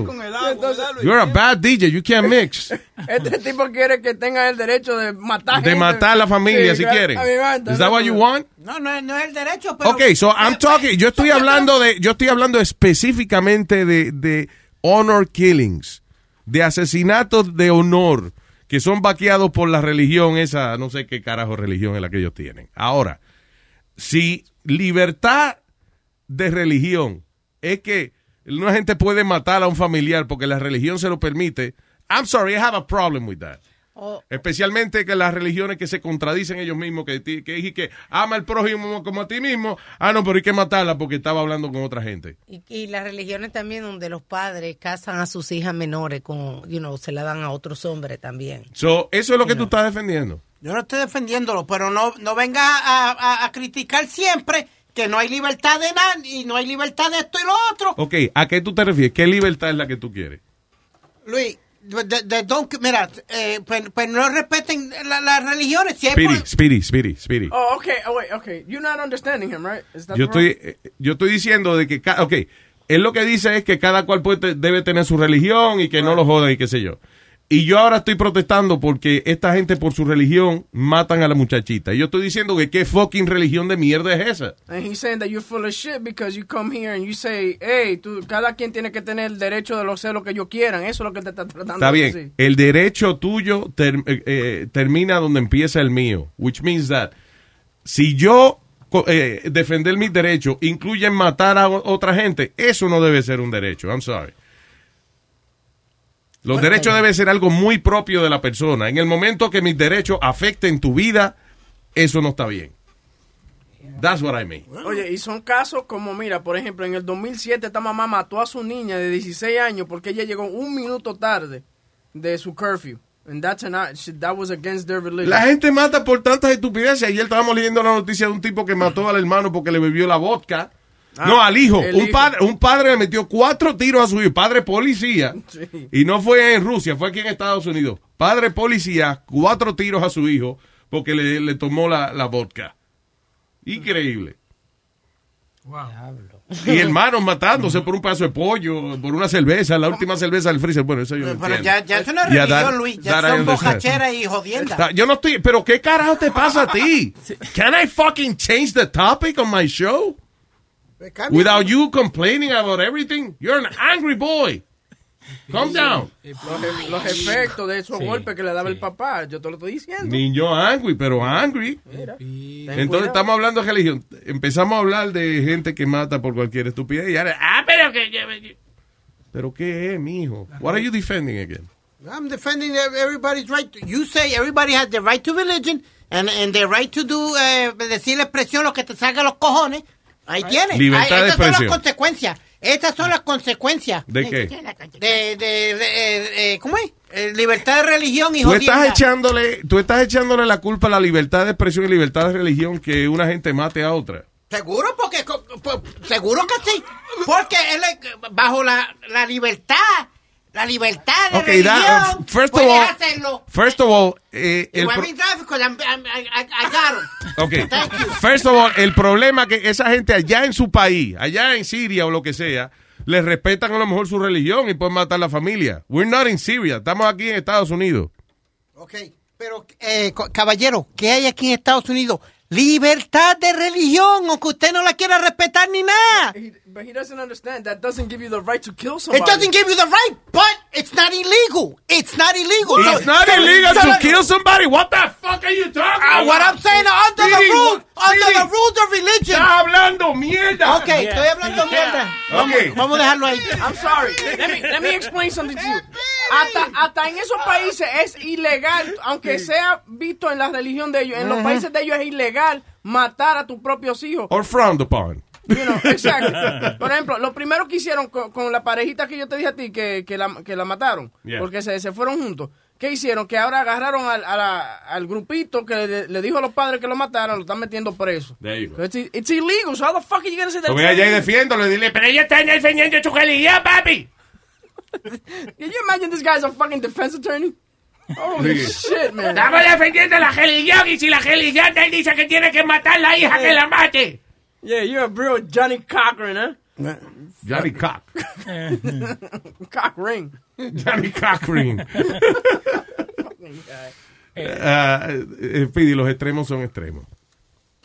You're a bad DJ, you can't [LAUGHS] mix. Este tipo quiere que tengan el derecho de matar De gente. matar a la familia Sí, si banda, Is that no, what you no. want? No, no, es- no es el derecho, pero. Ok, so I'm talking, yo estoy hablando de, yo estoy hablando específicamente de, de honor killings, de asesinatos de honor que son vaqueados por la religión esa, no sé qué carajo religión es la que ellos tienen. Ahora, si libertad de religión es que una gente puede matar a un familiar porque la religión se lo permite, I'm sorry, I have a problem with that. Oh, Especialmente que las religiones que se contradicen ellos mismos, que, que, dije que ama al prójimo como a ti mismo, ah, no, pero hay que matarla porque estaba hablando con otra gente. y, y las religiones también donde los padres casan a sus hijas menores con, you know, se la dan a otros hombres también. So, eso es lo que tú estás defendiendo. Yo no estoy defendiéndolo, pero no, no venga a, a- a criticar siempre que no hay libertad de nada y no hay libertad de esto y lo otro. Ok, ¿a qué tú te refieres? ¿Qué libertad es la que tú quieres? Luis, de- de- don't- mira, eh, pues, pues no respeten la- las religiones. Si Speedy, por- Speedy, Speedy, Speedy. Oh, okay. Oh, wait, okay. You're not understanding him, right? Is that Yo estoy, eh, yo estoy diciendo de que, ca- ok, él lo que dice es que cada cual puede, debe tener su religión y que no lo jodan y qué sé yo. Y yo ahora estoy protestando porque esta gente por su religión matan a la muchachita. Y yo estoy diciendo que qué fucking religión de mierda es esa. And he's saying that you're full of shit because you come here and you say, hey, tú, cada quien tiene que tener el derecho de lo hacer lo que ellos quieran. Eso es lo que te está tratando Está de bien. decir. El derecho tuyo ter- eh, eh, termina donde empieza el mío. Which means that si yo eh, defender mis derechos incluye matar a otra gente, eso no debe ser un derecho. I'm sorry. Los derechos deben ser algo muy propio de la persona. En el momento que mis derechos afecten tu vida, eso no está bien. That's what I mean. Oye, y son casos como, mira, por ejemplo, en el 2007 esta mamá mató a su niña de 16 años porque ella llegó un minuto tarde de su curfew. And that's an, that was against their religion. La gente mata por tantas estupideces. Ayer estábamos leyendo la noticia de un tipo que mató al hermano porque le bebió la vodka. Ah, no, al hijo. Un hijo. padre, un padre le metió cuatro tiros a su hijo. Padre policía. Sí. Y no fue en Rusia, fue aquí en Estados Unidos. Padre policía, cuatro tiros a su hijo porque le, le tomó la, la vodka. Increíble. Y hermanos matándose por un pedazo de pollo, por una cerveza, la última cerveza del freezer. Bueno, eso yo no Pero entiendo. ya, ya eso no es religión, that- Luis. Ya son bocacheras y jodiendas. Yo no estoy, pero ¿qué carajo te pasa a ti? [LAUGHS] Can I fucking change the topic on my show? Without you complaining about everything? You're an angry boy. Calm down. Los, los efectos de esos golpes que le daba el papá, yo te lo estoy diciendo. Niño angry, pero angry. Mira. Entonces estamos hablando de religión. Empezamos a hablar de gente que mata por cualquier estupidez y ahora, ah, pero que... ¿Pero qué es, mijo? What are you defending again? I'm defending ev- everybody's right. to- you say everybody has the right to religion and, and the right to do, eh, decir la expresión lo que te salga los cojones. Ahí tienes. Libertad Ahí- de estas son expresión. las consecuencias. Estas son las consecuencias. ¿De qué? De, de, de- eh, eh, ¿cómo es? Eh, libertad de religión y Tú estás echándole, tú estás echándole la culpa a la libertad de expresión y libertad de religión que una gente mate a otra. Seguro, porque seguro que sí. Porque él es- bajo la, la libertad, la libertad de Ok, religión, that- uh, first of puede all, hacerlo. first of all, eh, el pro- I mean that because I'm- I'm- I, I- I got. Ok. Thank you. First of all, el problema que esa gente allá en su país, allá en Siria o lo que sea, les respetan a lo mejor su religión y pueden matar a la familia. We're not in Syria, estamos aquí en Estados Unidos. Ok, pero eh, caballero, ¿qué hay aquí en Estados Unidos? Libertad de religión, aunque usted no la quiera respetar ni nada. But he doesn't understand that doesn't give you the right to kill It somebody. doesn't give you the right, but it's not illegal. It's not illegal. It's not illegal to kill somebody. What the fuck are you talking Ah, about? what I'm saying, under the rules, under the rules of religion. Estás hablando mierda. Ok, estoy hablando mierda. Vamos, Ok. vamos a dejarlo ahí. I'm sorry. Let me, let me explain something to you. Hasta, hasta en esos países es ilegal, aunque sea visto en la religión de ellos, en los países de ellos es ilegal matar a tus propios hijos. Or frowned upon. You know, [LAUGHS] exacto. Por ejemplo, lo primero que hicieron con, con la parejita que yo te dije a ti que, que, la, que la mataron, Yeah. porque se, se fueron juntos. ¿Qué hicieron? Que ahora agarraron al, a la- al grupito que le, le dijo a los padres que lo mataron, lo están metiendo preso. There you go. It's, it's illegal, so how the fuck are you gonna say that? Lo voy allá y defiéndolo y dile, pero ella está defendiendo su religión, papi. Can you imagine this guy's a fucking defense attorney? Holy shit, man. Estamos defendiendo la religión y si la religión te dice que tiene que matar la hija, que la mate. Yeah, you're a real Johnny Cochran, huh? Johnny Cock. [LAUGHS] Cock ring. Johnny Cochran. [LAUGHS] Ah, eh, Speedy, los extremos son extremos.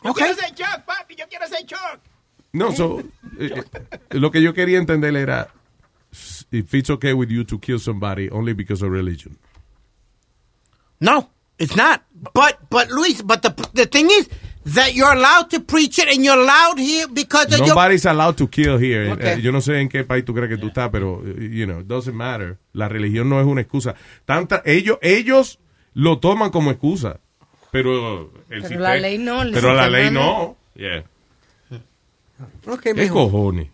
Yo quiero ser Chuck, papi, yo quiero ser Chuck. No, so, eh, eh, lo que yo quería entender era if it's okay with you to kill somebody only because of religion. No, it's not. But, but Luis, but the, the thing is that you're allowed to preach it and you're allowed here because of your... Nobody's allowed to kill here. Okay. Eh, yo no sé en qué país tú crees que tú estás, pero, eh, you know, it doesn't matter. La religión no es una excusa. Tanta, ellos, ellos lo toman como excusa, pero el Pero sistema- la ley no, Pero la ley no. no. Yeah. Okay, ¿Qué cojones?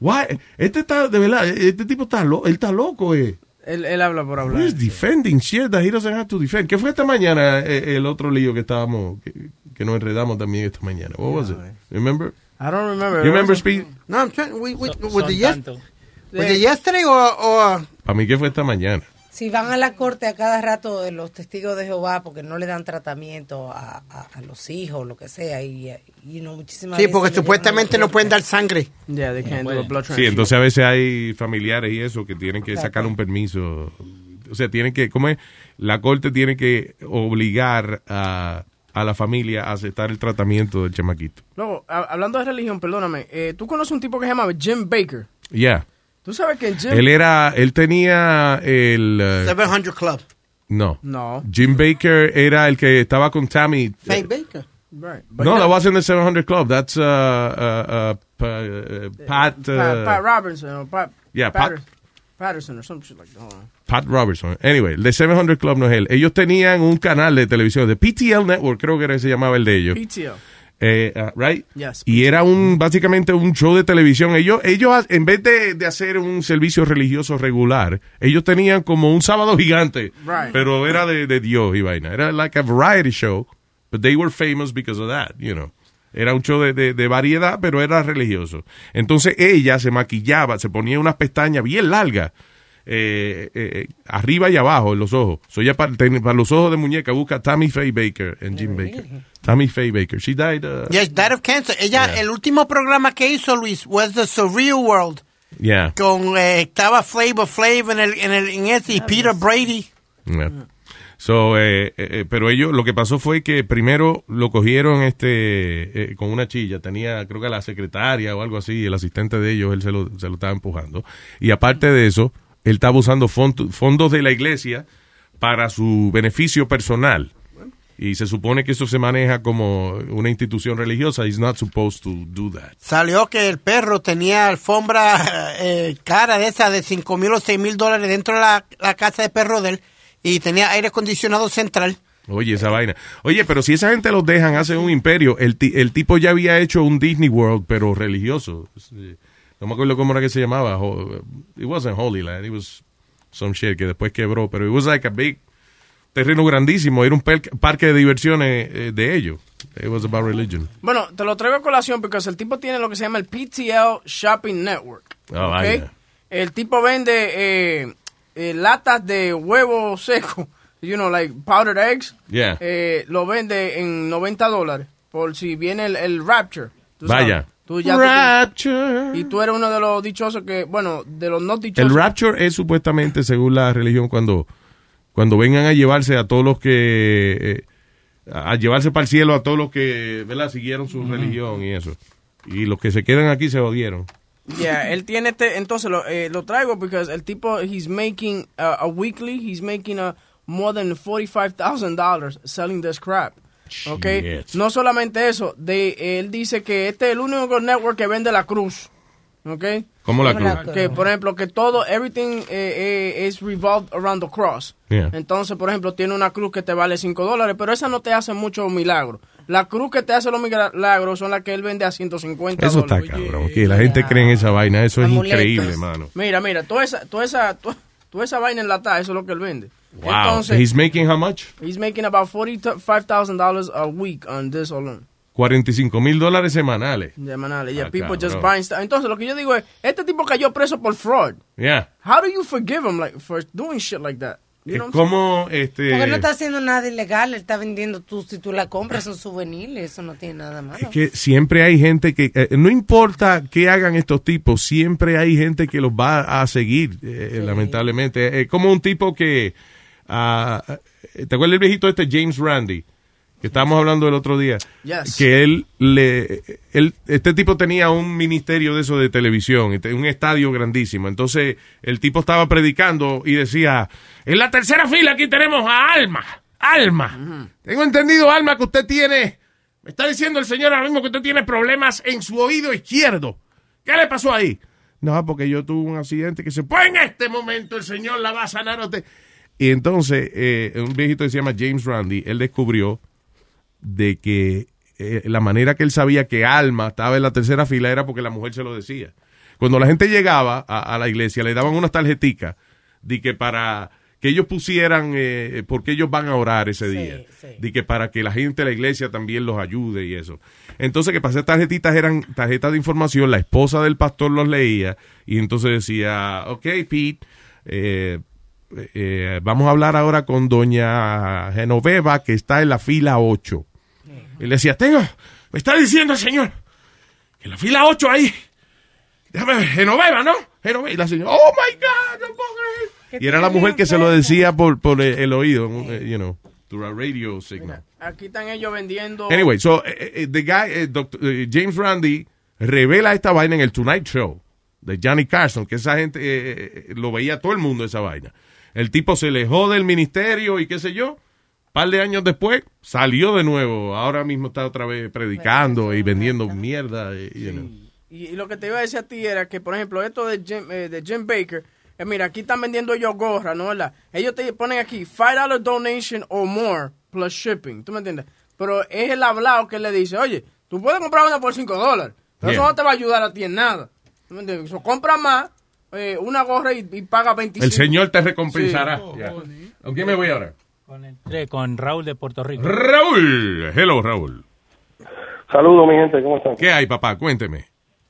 Why? Este está, de verdad, este tipo está loco, él está loco, eh. Él, él habla por hablar. He's defending shit that he doesn't have to defend. ¿Qué fue esta mañana eh, el otro lío que estábamos, que, que nos enredamos también esta mañana? What was it? Remember? I don't remember. You remember Speed? No, I'm trying... We, we, was, son it yes, was it yesterday or... or Para mí, ¿qué fue esta mañana? Si van a la corte a cada rato de los testigos de Jehová porque no le dan tratamiento a, a- a los hijos, lo que sea, y, y no muchísimas sí, veces porque supuestamente no pueden dar sangre. Yeah, they can't do a blood Sí, entonces a veces hay familiares y eso que tienen que sacar un permiso. O sea, tienen que, ¿cómo es? La corte tiene que obligar a, a la familia a aceptar el tratamiento del chamaquito. Luego, ha- hablando de religión, perdóname, eh, tú conoces un tipo que se llama Jim Baker. Ya. Tú sabes que Jim... Él era, él tenía el... eh, 700 Club. no. No. Jim Baker era el que estaba con Tammy. Faye Baker. Right. No, that wasn't the 700 Club. That's uh, uh, uh, pa- uh, Pat, uh, Pat, Pat Robinson or Pat, Yeah, Pat- Patter- Patterson or some shit like that. Hold on. Pat Robertson. Anyway, el de 700 Club no es él. Ellos tenían un canal de televisión, de PTL Network, creo que era que se llamaba el de ellos. PTO. Eh, uh, right? Yes, Y era un básicamente un show de televisión. Ellos, ellos en vez de, de hacer un servicio religioso regular, ellos tenían como un sábado gigante, Right. pero era de, de Dios y vaina. Era like a variety show, but they were famous because of that, you know. Era un show de, de- de variedad, pero era religioso. Entonces ella se maquillaba, se ponía unas pestañas bien largas, eh, eh, arriba y abajo en los ojos. So ella para, ten- para los ojos de muñeca busca Tammy Faye Baker and Jim Baker. Tammy Faye Baker. She died. uh, Yes, died of cancer. Ella, Yeah. el último programa que hizo, Luis, was The Surreal World. yeah. Con, eh, estaba Flavor Flav en, el, en, el, en ese y Peter Brady. Yeah. So, eh, eh, pero ellos, lo que pasó fue que primero lo cogieron este eh, con una chilla, tenía creo que la secretaria o algo así, el asistente de ellos, él se lo, se lo estaba empujando. Y aparte de eso, él estaba usando fond- fondos de la iglesia para su beneficio personal. Y se supone que eso se maneja como una institución religiosa. He's not supposed to do that. Salió que el perro tenía alfombra [LAUGHS] eh, cara de esa de 5 mil o 6 mil dólares dentro de la, la casa de perro de él y tenía aire acondicionado central. Oye, esa vaina. Oye, pero si esa gente los dejan, hacen un imperio. El, el tipo ya había hecho un Disney World, pero religioso. Sí. No me acuerdo cómo era que se llamaba. It wasn't Holy Land. It was some shit que después quebró. Pero it was like a big terreno grandísimo. Era un parque de diversiones eh, de ellos. It was about religion. Bueno, te lo traigo a colación porque el tipo tiene lo que se llama el PTL Shopping Network. Ah, ¿ok? vaya. El tipo vende eh, eh, latas de huevo seco, [LAUGHS] you know, like powdered eggs. Yeah. Eh, lo vende en 90 dólares por si viene el, el Rapture. Vaya. Sabes. Tú ya tú- Rapture. y tú eres uno de los dichosos que, bueno, de los no dichosos. El rapture es supuestamente, según la religión, cuando, cuando vengan a llevarse a todos los que... eh, a, a llevarse para el cielo a todos los que, ¿verdad? Siguieron su religión y eso. Y los que se quedan aquí se jodieron. Yeah, él tiene este, entonces lo, eh, lo traigo porque el tipo, he's making uh, a weekly, he's making a more than $45,000 selling this crap. Okay, Shit. no solamente eso, de, él dice que este es el único network que vende la cruz. Okay, ¿Cómo la cruz? Que por ejemplo que todo, everything eh, eh, is revolved around the cross. Yeah. Entonces, por ejemplo, tiene una cruz que te vale 5 dólares, pero esa no te hace mucho milagro. La cruz que te hace los milagros son las que él vende a 150 Eso está dólares. cabrón. Que la gente cree en esa vaina. Eso es increíble, mano. Mira, mira, toda esa, toda esa, toda, toda esa vaina enlatada, eso es lo que él vende. Wow. Entonces, He's making how much? he's making about $45,000 a week on this alone. 45 mil dólares semanales. Semanales. Yeah, Ah, people just buying stuff. Entonces, lo que yo digo es, este tipo cayó preso por fraud. Yeah. How do you forgive him like for doing shit like that? You know what I'm ¿Cómo, este... Porque no está haciendo nada ilegal, él está vendiendo tú, si tú la compras, son souvenirs, eso no tiene nada malo. Es que siempre hay gente que, eh, no importa qué hagan estos tipos, siempre hay gente que los va a seguir, eh, lamentablemente. Es como un tipo que, ah, ¿te acuerdas del viejito este James Randy? Que estábamos hablando el otro día. Yes. Que él, le, él, este tipo tenía un ministerio de eso de televisión, y te- un estadio grandísimo. Entonces, el tipo estaba predicando y decía, en la tercera fila aquí tenemos a Alma. Alma. Tengo entendido, Alma, que usted tiene me está diciendo el señor ahora mismo que usted tiene problemas en su oído izquierdo. ¿Qué le pasó ahí? No, porque yo tuve un accidente que se pues en este momento el señor la va a sanar a usted. Y entonces, eh, un viejito que se llama James Randy, él descubrió de que eh, la manera que él sabía que Alma estaba en la tercera fila era porque la mujer se lo decía. Cuando la gente llegaba a, a la iglesia, le daban unas tarjeticas de que para que ellos pusieran eh, porque ellos van a orar ese día. De que para que la gente de la iglesia también los ayude y eso. Entonces, que para esas tarjetitas eran tarjetas de información, la esposa del pastor los leía y entonces decía, ok, Pete, eh, eh, vamos a hablar ahora con doña Genoveva que está en la fila 8. Y le decía, tengo, me está diciendo el señor que en la fila 8 ahí, déjame ver, Genoveva, ¿no? Genoveva. Y la señora, oh my God, no puedo creer. Y era la mujer que se lo decía por, por el, oído, eh, you know, through a radio signal. Aquí están ellos vendiendo. Anyway, so, eh, eh, the guy, eh, Dr. eh, James Randy, revela esta vaina en el Tonight Show de Johnny Carson, que esa gente eh, lo veía todo el mundo esa vaina. El tipo se alejó del ministerio y qué sé yo. par de años después salió de nuevo. Ahora mismo está otra vez predicando y vendiendo mierda. y- you know. Y, y lo que te iba a decir a ti era que, por ejemplo, esto de Jim, eh, de Jim Baker, eh, mira, aquí están vendiendo ellos gorras, ¿no? ¿Verdad? Ellos te ponen aquí $5 donation or more plus shipping, ¿tú me entiendes? Pero es el hablado que le dice, oye, tú puedes comprar una por 5 dólares, pero eso no te va a ayudar a ti en nada. ¿Tú me entiendes? So, compra más, eh, una gorra y, y paga 25. El Señor te recompensará. Sí. ¿Con quién me voy ahora? Entré con Raúl de Puerto Rico. Raúl. Hello, Raúl. Saludos, mi gente, ¿cómo están? ¿Qué hay, papá? Cuénteme.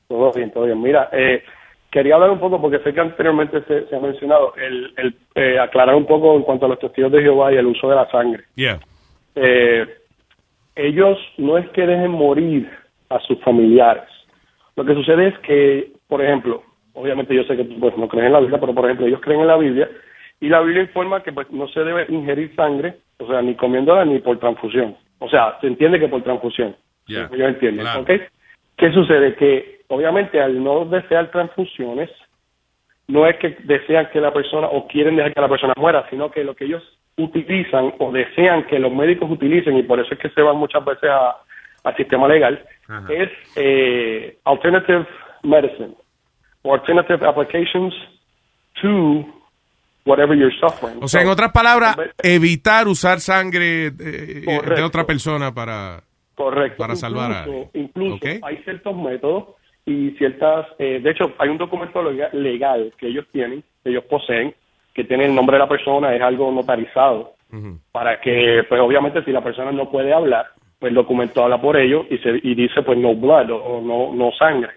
Todo bien, todo bien. Mira, eh, quería hablar un poco, porque sé que anteriormente se, se ha mencionado, el, el, eh, aclarar un poco en cuanto a los testigos de Jehová y el uso de la sangre. Yeah. Eh, ellos no es que dejen morir a sus familiares. Lo que sucede es que, por ejemplo, obviamente yo sé que pues, no crees en la Biblia, pero por ejemplo ellos creen en la Biblia y la Biblia informa que pues no se debe ingerir sangre, o sea, ni comiéndola ni por transfusión. O sea, se entiende que por transfusión. Yeah. Ellos entienden, Claro. ¿ok? ¿Qué sucede? Que obviamente al no desear transfusiones, no es que desean que la persona o quieren dejar que la persona muera, sino que lo que ellos utilizan o desean que los médicos utilicen, y por eso es que se van muchas veces a- al sistema legal, es eh, alternative medicine alternative applications to whatever you're suffering. O sea, en otras palabras, evitar usar sangre eh, de Correcto. otra persona para, Correcto. para salvar a Incluso-. Incluso hay ciertos métodos y ciertas, eh, de hecho, hay un documento lega- legal que ellos tienen, que ellos poseen, que tiene el nombre de la persona, es algo notarizado, para que, pues obviamente, si la persona no puede hablar, pues el documento habla por ello y, se, y dice, pues no blood o, o no, no sangre.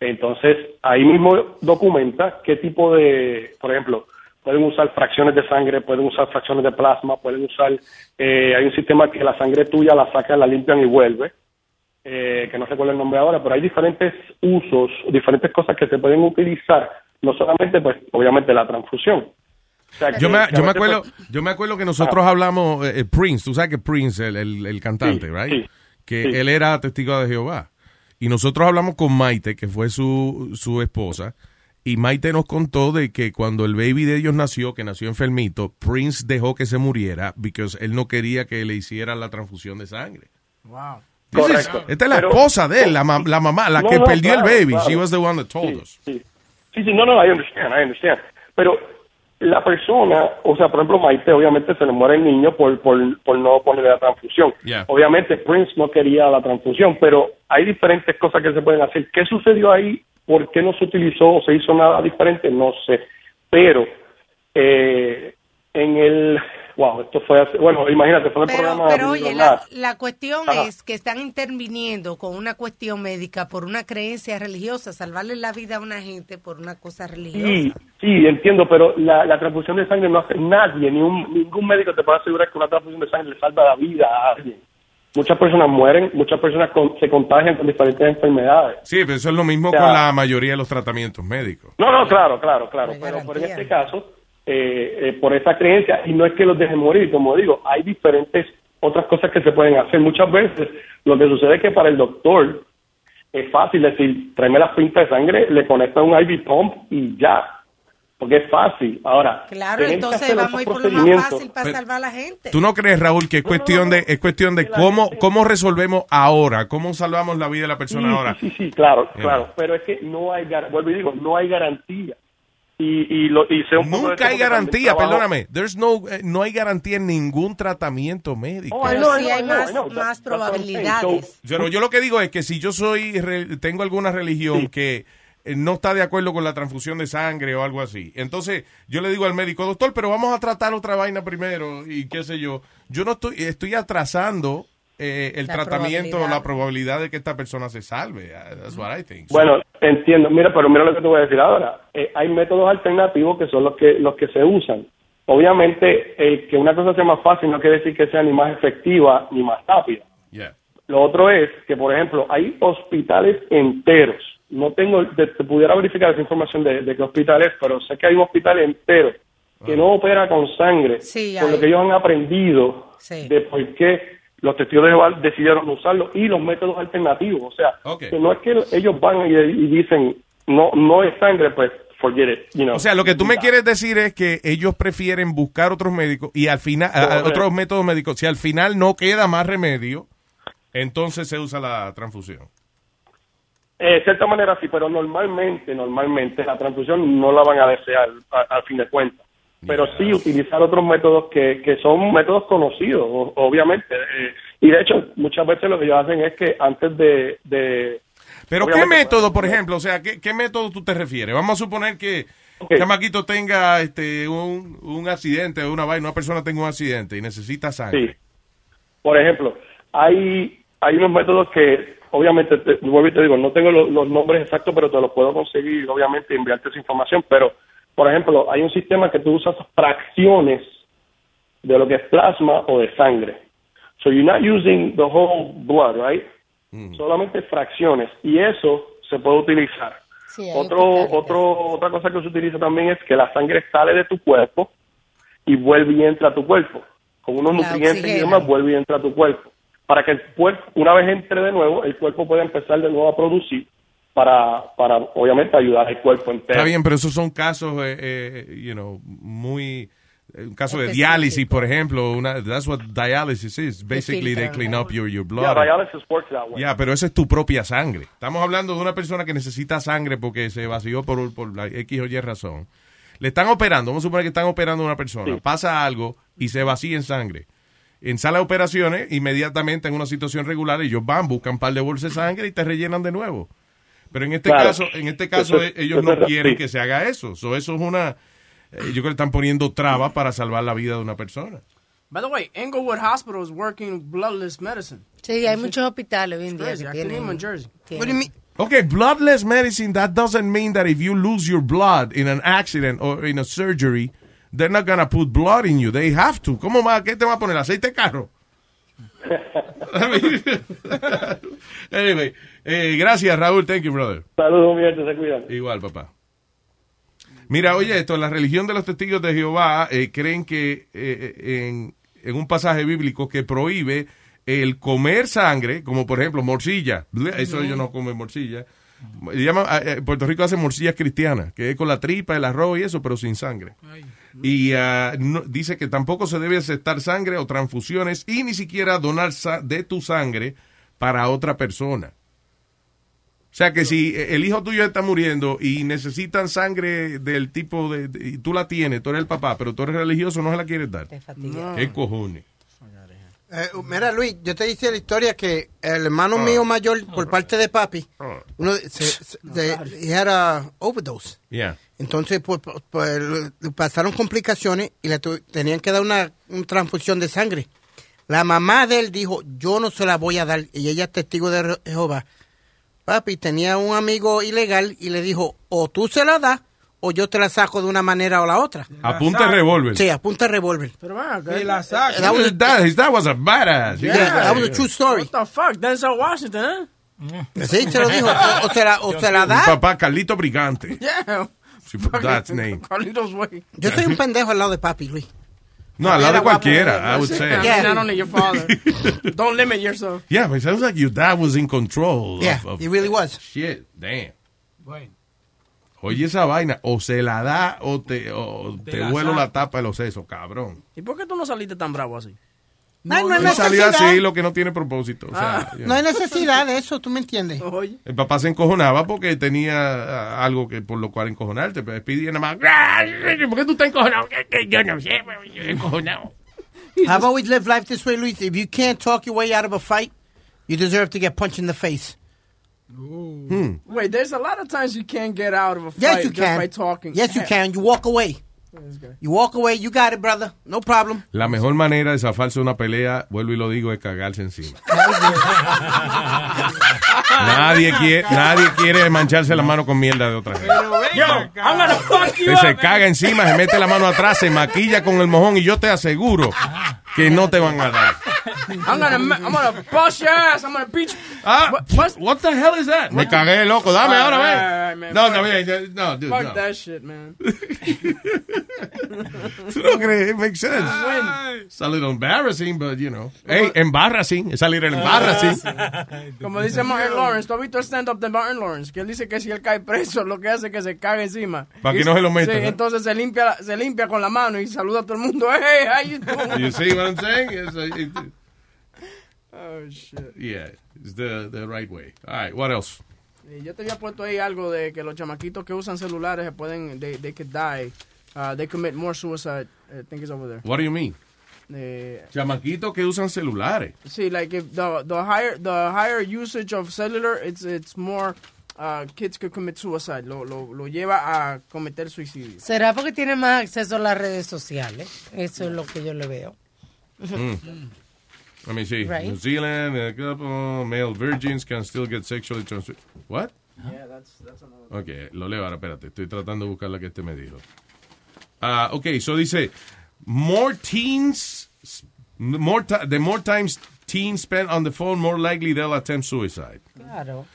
Entonces, ahí mismo documenta qué tipo de, por ejemplo, pueden usar fracciones de sangre, pueden usar fracciones de plasma, pueden usar, eh, hay un sistema que la sangre tuya la sacan, la limpian y vuelve, eh, que no recuerdo el nombre ahora, pero hay diferentes usos, diferentes cosas que se pueden utilizar, no solamente, pues, obviamente la transfusión. sea, Yo me, yo me acuerdo, pues, yo me acuerdo que nosotros Ah. hablamos, eh, eh, Prince, tú sabes que Prince, el, el, el cantante, Sí, right? sí, que sí. él era testigo de Jehová. Y nosotros hablamos con Maite, que fue su, su esposa, y Maite nos contó de que cuando el baby de ellos nació, que nació enfermito, Prince dejó que se muriera porque él no quería que le hicieran la transfusión de sangre. Wow. Is- esta es la Pero- esposa de él, la, ma- la mamá, la No, que no, perdió claro, el baby. claro. She was the one that told Sí, us. Sí, sí, sí, no, no, I understand, I understand. Pero la persona, o sea, por ejemplo, Maite, obviamente se le muere el niño por, por, por no ponerle la transfusión. Yeah. Obviamente Prince no quería la transfusión, pero hay diferentes cosas que se pueden hacer. ¿Qué sucedió ahí? ¿Por qué no se utilizó o se hizo nada diferente? No sé. Pero eh, en el... Wow, esto fue hace... Bueno, imagínate, fue el Pero, programa... pero oye, la, la cuestión Ajá. es que están interviniendo con una cuestión médica por una creencia religiosa, salvarle la vida a una gente por una cosa Sí, religiosa. sí, entiendo, pero la, la transfusión de sangre no hace nadie, ni un, ningún médico te puede asegurar que una transfusión de sangre le salva la vida a alguien. Muchas personas mueren, muchas personas con- se contagian con diferentes enfermedades. Sí, pero eso es lo mismo O sea- con la mayoría de los tratamientos médicos. No, no, claro, claro, claro, pero, pero en este caso, eh, eh, por esa creencia, y no es que los dejen morir, como digo, hay diferentes otras cosas que se pueden hacer. Muchas veces lo que sucede es que para el doctor es fácil decir, tráeme las pintas de sangre, le conecta un IV pump y ya, porque es fácil. Ahora, Claro, entonces vamos a ir por lo más fácil para salvar a la gente. ¿Tú no crees, Raúl, que es cuestión de es cuestión de cómo cómo resolvemos ahora, cómo salvamos la vida de la persona Sí, ahora? Sí, sí, sí, claro, Yeah. claro. Pero es que no hay, gar- vuelvo y digo, no hay garantía. Y, y, lo, y sé un poco de Nunca hay garantía, perdóname. There's no eh, no hay garantía en ningún tratamiento médico. Oh, I sí know, hay más, más probabilidades. Pero yo lo que digo es que si yo soy re- tengo alguna religión que eh, no está de acuerdo con la transfusión de sangre o algo así. Entonces, yo le digo al médico, doctor, pero vamos a tratar otra vaina primero y qué sé yo. Yo no estoy, estoy atrasando eh, el La tratamiento, probabilidad. la probabilidad de que esta persona se salve. Uh, That's what I think. Bueno, entiendo. Mira, pero mira lo que te voy a decir ahora. Eh, hay métodos alternativos que son los que los que se usan. Obviamente, el que una cosa sea más fácil no quiere decir que sea ni más efectiva ni más rápida. Yeah. Lo otro es que, por ejemplo, hay hospitales enteros. No tengo, te, te pudiera verificar esa información de, de qué hospital es, pero sé que hay un hospital entero que no opera con sangre, Sí, por lo hay. que ellos han aprendido Sí. de por qué los testigos de Jehová decidieron usarlo y los métodos alternativos. O sea, que no es que ellos van y, y dicen, no no es sangre, pues forget it. you know. O sea, lo que tú me quieres decir es que ellos prefieren buscar otros médicos y al final, otros métodos médicos. Si al final no queda más remedio, entonces se usa la transfusión. Eh, de cierta manera sí, pero normalmente, normalmente la transfusión no la van a desear al fin de cuentas. Pero sí utilizar otros métodos que, que son métodos conocidos, obviamente. eh, y de hecho, muchas veces lo que ellos hacen es que antes de... de Pero ¿qué método, por ejemplo? O sea, ¿qué, qué método tú te refieres? Vamos a suponer que Ok. Chamaquito tenga este un, un accidente o una vaina, una persona tenga un accidente y necesita sangre. Sí. Por ejemplo, hay, hay unos métodos que, obviamente, te, vuelvo y te digo, no tengo lo- los nombres exactos, pero te los puedo conseguir, obviamente, enviarte esa información. Pero, por ejemplo, hay un sistema que tú usas fracciones de lo que es plasma o de sangre. So you're not using the whole blood, right? Solamente fracciones. Y eso se puede utilizar. Sí, Otro, otro, otra cosa que se utiliza también es que la sangre sale de tu cuerpo y vuelve y entra a tu cuerpo. Con unos La nutrientes y demás vuelve y entra a tu cuerpo. Para que el cuerpo, una vez entre de nuevo, el cuerpo pueda empezar de nuevo a producir para, para obviamente ayudar al cuerpo entero. Está bien, pero esos son casos, eh, eh, you know, muy... eh, Un caso de diálisis, por ejemplo, una, that's what dialysis is. Basically, they clean up your, your blood. Yeah, dialysis works that way. Ya, pero esa es tu propia sangre. Estamos hablando de una persona que necesita sangre porque se vació por, por la X o Y razón. Le están operando, vamos a suponer que están operando a una persona. Pasa algo y se vacía en sangre. En sala de operaciones, inmediatamente en una situación regular, ellos van, buscan un par de bolsas de sangre y te rellenan de nuevo. Pero en este Claro. caso, en este caso Eso es- ellos eso no quieren sí. que se haga eso. So, eso es una, eh, yo creo que están poniendo trabas para salvar la vida de una persona. By the way, Englewood Hospital is working bloodless medicine. Sí, hay muchos hospitales hoy en día que tienen. in Jersey. tienen- Okay, bloodless medicine, that doesn't mean that if you lose your blood in an accident or in a surgery, they're not gonna put blood in you. They have to. ¿Cómo más? ¿Qué te va a poner? ¿Aceite de carro? [LAUGHS] anyway, eh, gracias Raúl, thank you brother. Saludos, mi gente, se cuidan. Igual, papá. Mira, oye, esto, la religión de los testigos de Jehová eh, creen que eh, en, en un pasaje bíblico que prohíbe el comer sangre, como por ejemplo morcilla. Eso ellos no comen morcilla. Llaman- eh, Puerto Rico hace morcillas cristianas, que es con la tripa, el arroz y eso, pero sin sangre. Y ah, no- dice que tampoco se debe aceptar sangre o transfusiones y ni siquiera donar sa- de tu sangre para otra persona. O sea que si el hijo tuyo está muriendo y necesitan sangre del tipo de, de- y tú la tienes, tú eres el papá, pero tú eres religioso, no se la quieres dar. ¿Qué cojones? Eh, mira, Luis, yo te hice la historia que el hermano mío mayor, por parte de papi, uno se, se- de- he had a overdose. Yeah. Entonces, pues, pues, pues, pasaron complicaciones y le tenían que dar una, una transfusión de sangre. La mamá de él dijo, yo no se la voy a dar. Y ella es testigo de Jehová. Papi tenía un amigo ilegal y le dijo, o tú se la das o yo te la saco de una manera o la otra. Apunta el revólver. Sí, apunta revólver. Pero van Y la saca. That was, that, that was a badass. Yeah, that was a true story. What the fuck? Denzel Washington, ¿eh? Sí, se lo dijo. O, o se la, o se la Mi da. papá, Carlito Brigante. Yeah. She put that name. [LAUGHS] Carlitos Way. Yo soy un pendejo al lado de papi, Luis. No, al lado de cualquiera, I would I say. mean, not only your father. [LAUGHS] Don't limit yourself. Yeah, but it sounds like your dad was in control. Yeah, of, of he really was. Shit, damn. Oye esa vaina, o se la da o te, o te la vuelo la tapa de los sesos, cabrón. ¿Y por qué tú no saliste tan bravo así? No, no hay Él salió necesidad. así, lo que no tiene propósito. O sea, Ah. No hay necesidad de eso, ¿tú me entiendes? El papá se encojonaba porque tenía ah, algo que por lo cual encojonarte. Pero Speedy nada más. ¿Por qué tú estás encojonado? Yo no sé, yo encojonado. [LAUGHS] I've always lived life this way, Luis. If you can't talk your way out of a fight, you deserve to get punched in the face. Hmm. Wait, there's a lot of times you can't get out of a fight Yes, you just can. by talking. Yes, you can. You walk away. You walk away. You got it, brother. No problem. La mejor manera de zafarse una pelea, vuelvo y lo digo, es cagarse encima. [LAUGHS] nadie, quiere, nadie quiere mancharse la mano con mierda de otra gente. Yo, I'm gonna fuck you Que se caga encima, se mete la mano atrás, se maquilla con el mojón y yo te aseguro que no te van a dar. I'm gonna, I'm gonna bust your ass. I'm gonna beat you. Ah, what, the hell is that? Me cagué, loco. Dame ahora, right, man. No, Fuck- no, bien, no, dude, Fuck no. that shit, man. [LAUGHS] ¿Tú no crees? It makes sense. It's a little embarrassing, but you know. Hey, embarrassing. Es salir el embarrassing. [LAUGHS] Como dice Martin Lawrence, ¿tú has visto el stand-up de Martin Lawrence? Que él dice que si él cae preso, lo que hace es que se caga encima. Pa' que no se lo meta, Sí, ¿no? entonces se limpia, la- se limpia con la mano y saluda a todo el mundo. [LAUGHS] Hey, how you doing? You see what I'm saying? It's a- it- Oh, shit. yeah, it's the, the right way. All right, what else? Y yo te había puesto ahí algo de que los chamaquitos que usan celulares se pueden, they, they could die. Uh, they commit more suicide. I think it's over there. What do you mean? Eh, Chamaquitos que usan celulares. See, like if the the higher the higher usage of cellular, it's it's more uh, kids could commit suicide. Lo, lo, lo lleva a cometer suicidio. ¿Será porque tiene más acceso a las redes sociales? Eso es lo que yo le veo. Mm. Let me see. Right. New Zealand, a couple male virgins can still get sexually transmitted. What? Yeah, that's that's another. Ok, lo leo ahora, espérate. Estoy tratando de buscar la que este me dijo. Ah, ok, so dice, more teens, more the more times teens spend on the phone, more likely they'll attempt suicide. Claro.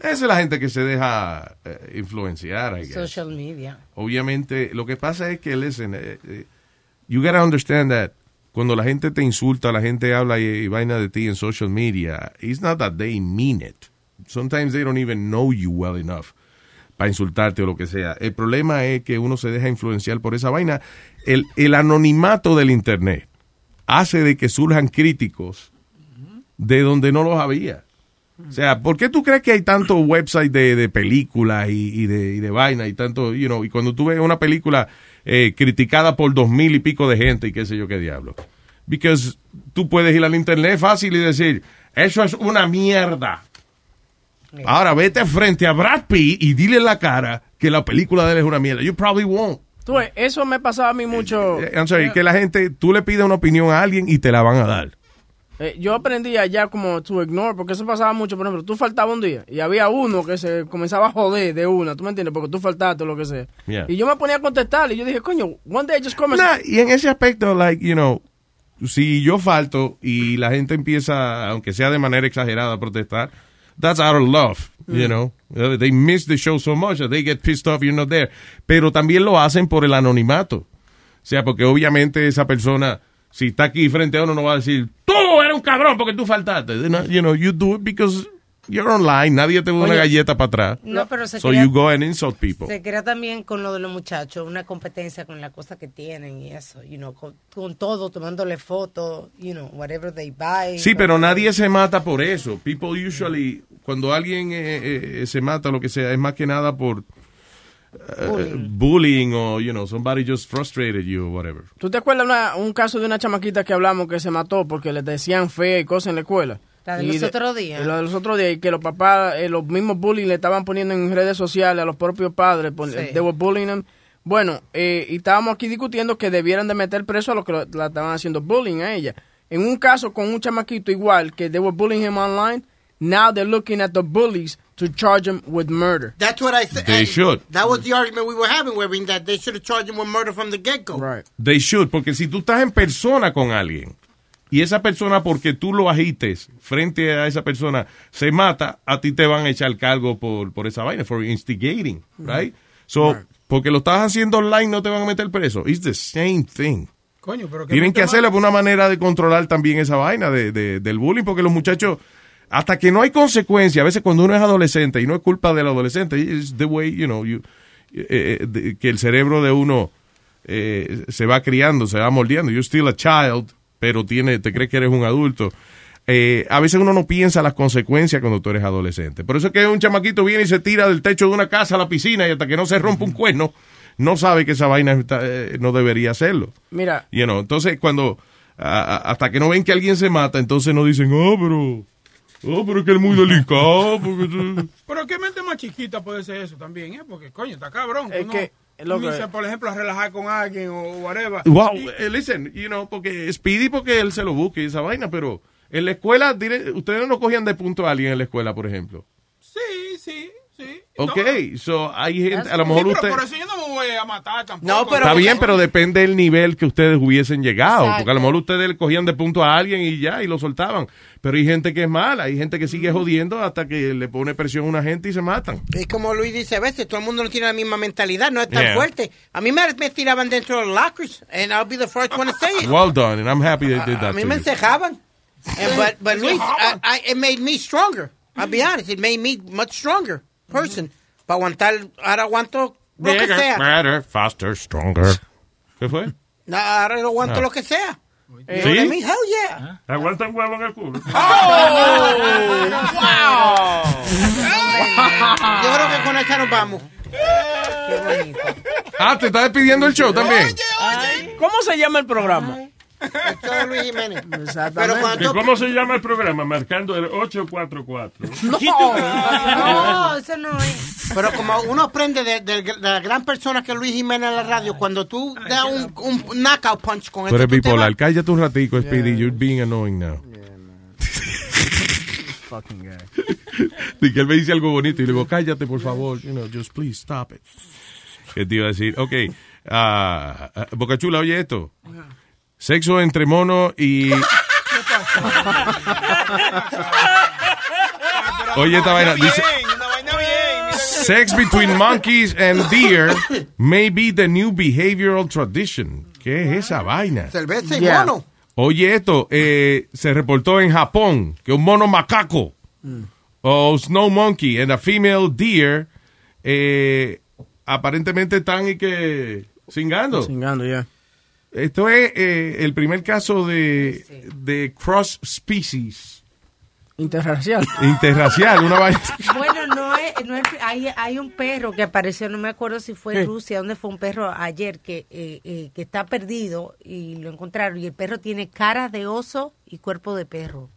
Esa es la gente que se deja eh, influenciar, I guess. Social media. Obviamente, lo que pasa es que, listen, eh, you gotta understand that cuando la gente te insulta, la gente habla y, vaina de ti en social media, it's not that they mean it. Sometimes they don't even know you well enough para insultarte o lo que sea. El problema es que uno se deja influenciar por esa vaina. El, el anonimato del Internet hace de que surjan críticos de donde no los había. O sea, ¿por qué tú crees que hay tantos websites de, de películas y, y de, y de vaina y tanto, you know, y cuando tú ves una película eh, criticada por dos mil y pico de gente y qué sé yo qué diablo? Because tú puedes ir al internet fácil y decir, eso es una mierda. Ahora vete frente a Brad Pitt y dile en la cara que la película de él es una mierda. You probably won't. Tú eso me pasaba a mí mucho. Eh, I'm sorry, que la gente, tú le pides una opinión a alguien y te la van a dar. Eh, yo aprendí allá como to ignore, porque eso pasaba mucho. Por ejemplo, tú faltabas un día y había uno que se comenzaba a joder de una, ¿tú me entiendes? Porque tú faltaste o lo que sea. Yeah. Y yo me ponía a contestar y yo dije, coño, one day just come Nah, y en ese aspecto, like, you know, si yo falto y la gente empieza, aunque sea de manera exagerada, a protestar, that's out of love, you know. Uh, They miss the show so much that they get pissed off you're not there. Pero también lo hacen por el anonimato. O sea, porque obviamente esa persona, si está aquí frente a uno, no va a decir, tú eres un cabrón porque tú faltaste. You know, you do it because you're online. Nadie te da una galleta para atrás. No, pero se so crea- you go and insult people. Se crea también con lo de los muchachos, una competencia con las cosas que tienen y eso, you know, con, con todo, tomándole fotos, you know, whatever they buy. Sí, pero nadie se mata por eso. People usually, cuando alguien eh, eh, se mata, lo que sea, es más que nada por eh, bullying o, you know, somebody just frustrated you or whatever. ¿Tú te acuerdas una- un caso de una chamaquita que hablamos que se mató porque le decían fea y cosas en la escuela? La de Y los otros días. La de los otros días, y que los papás, eh, los mismos bullying le estaban poniendo en redes sociales a los propios padres, pon- Sí. they were bullying them. Bueno, eh, y estábamos aquí discutiendo que debieran de meter preso a los que lo- la estaban haciendo bullying a ella. En un caso con un chamaquito igual, que they were bullying him online, now they're looking at the bullies to charge him with murder. That's what I said. They should. That was the argument we were having, where that they should have charged him with murder from the get-go. Right. They should, porque si tú estás en persona con alguien y esa persona, porque tú lo agites frente a esa persona, se mata, a ti te van a echar cargo por, por esa vaina, for instigating, right? So, porque lo estás haciendo online, no te van a meter preso. It's the same thing. Coño, pero Tienen que hacerlo por una manera de controlar también esa vaina de, de- del bullying, porque los muchachos, hasta que no hay consecuencia, a veces cuando uno es adolescente, y no es culpa del adolescente, it's the way, you know, you- eh, eh, que el cerebro de uno eh, se va criando, se va moldeando. You're still a child, pero tiene, te crees que eres un adulto. Eh, a veces uno no piensa las consecuencias cuando tú eres adolescente. Por eso es que un chamaquito viene y se tira del techo de una casa a la piscina y hasta que no se rompe un cuerno, no sabe que esa vaina está- no debería hacerlo. Mira, You know, entonces cuando a- a- hasta que no ven que alguien se mata, entonces no dicen, oh, pero oh, pero es que es muy delicado. porque tú-". Pero qué mente más chiquita puede ser eso también, ¿eh? Porque, coño, está cabrón. Es que, lo que- comienza, por ejemplo, a relajar con alguien o whatever. Wow, Y- eh, listen, you know, porque Speedy porque él se lo busque y esa vaina, pero en la escuela, ustedes no cogían de punto a alguien en la escuela, por ejemplo. Sí, sí, sí. Ok, so hay gente, a lo Sí, mejor pero usted... por eso yo no me voy a matar tampoco. No, pero- Está bien, pero depende del nivel que ustedes hubiesen llegado. Exacto. Porque a lo mejor ustedes le cogían de punto a alguien y ya, y lo soltaban. Pero hay gente que es mala, hay gente que sigue jodiendo hasta que le pone presión a una gente y se matan. Es como Luis dice a veces, todo el mundo no tiene la misma mentalidad, no es tan Yeah. fuerte. A mí me, me tiraban dentro de los lockers, and I'll be the first one to say it. Well done, and I'm happy they did A that mí me encejaban. But, but Luis, I, I, it made me stronger. I'll be honest, it made me much stronger person. Para aguantar, ahora aguanto lo que Bigger, sea. better, faster, stronger. ¿Qué fue? No, ahora lo aguanto Ah. lo que sea. ¿Sí? What I mean? Hell yeah. Aguanta un huevo en el culo. [LAUGHS] Yo creo que con esa nos vamos. Qué bonito. Ah, te está despidiendo el show también. ¿Cómo se llama el programa? El show de Luis Jiménez. Pero cuando ¿Y tú- ¿Cómo se llama el programa? Marcando el 844. [LAUGHS] No, eso no es. Pero como uno aprende de, de- de la gran persona que es Luis Jiménez en la radio, cuando tú das un, un knockout punch con esto, tú te bipolar. Cállate un ratico, Speedy. You're being annoying now. [LAUGHS] Fucking guy. Y que él me dice algo bonito y le digo, cállate, por favor. You know, just please stop it. [LAUGHS] ¿Qué te iba a decir? Ok. ah, ah, Boca Chula, oye esto. Sexo entre mono y... [LAUGHS] [LAUGHS] Oye esta vaina. Dice, Sex between monkeys and deer [LAUGHS] may be the new behavioral tradition. ¿Qué es esa vaina? Cerveza y Yeah. mono. Oye, esto eh, se reportó en Japón que un mono macaco o snow monkey and a female deer eh, aparentemente están y que cingando. Chingando, ya. Esto es eh, el primer caso de, de cross species Interracial. interracial, una vaina. [LAUGHS] Bueno, no es, no es- hay, hay un perro que apareció, no me acuerdo si fue en Rusia, donde fue un perro ayer que, eh, eh, que está perdido y lo encontraron. Y el perro tiene cara de oso y cuerpo de perro.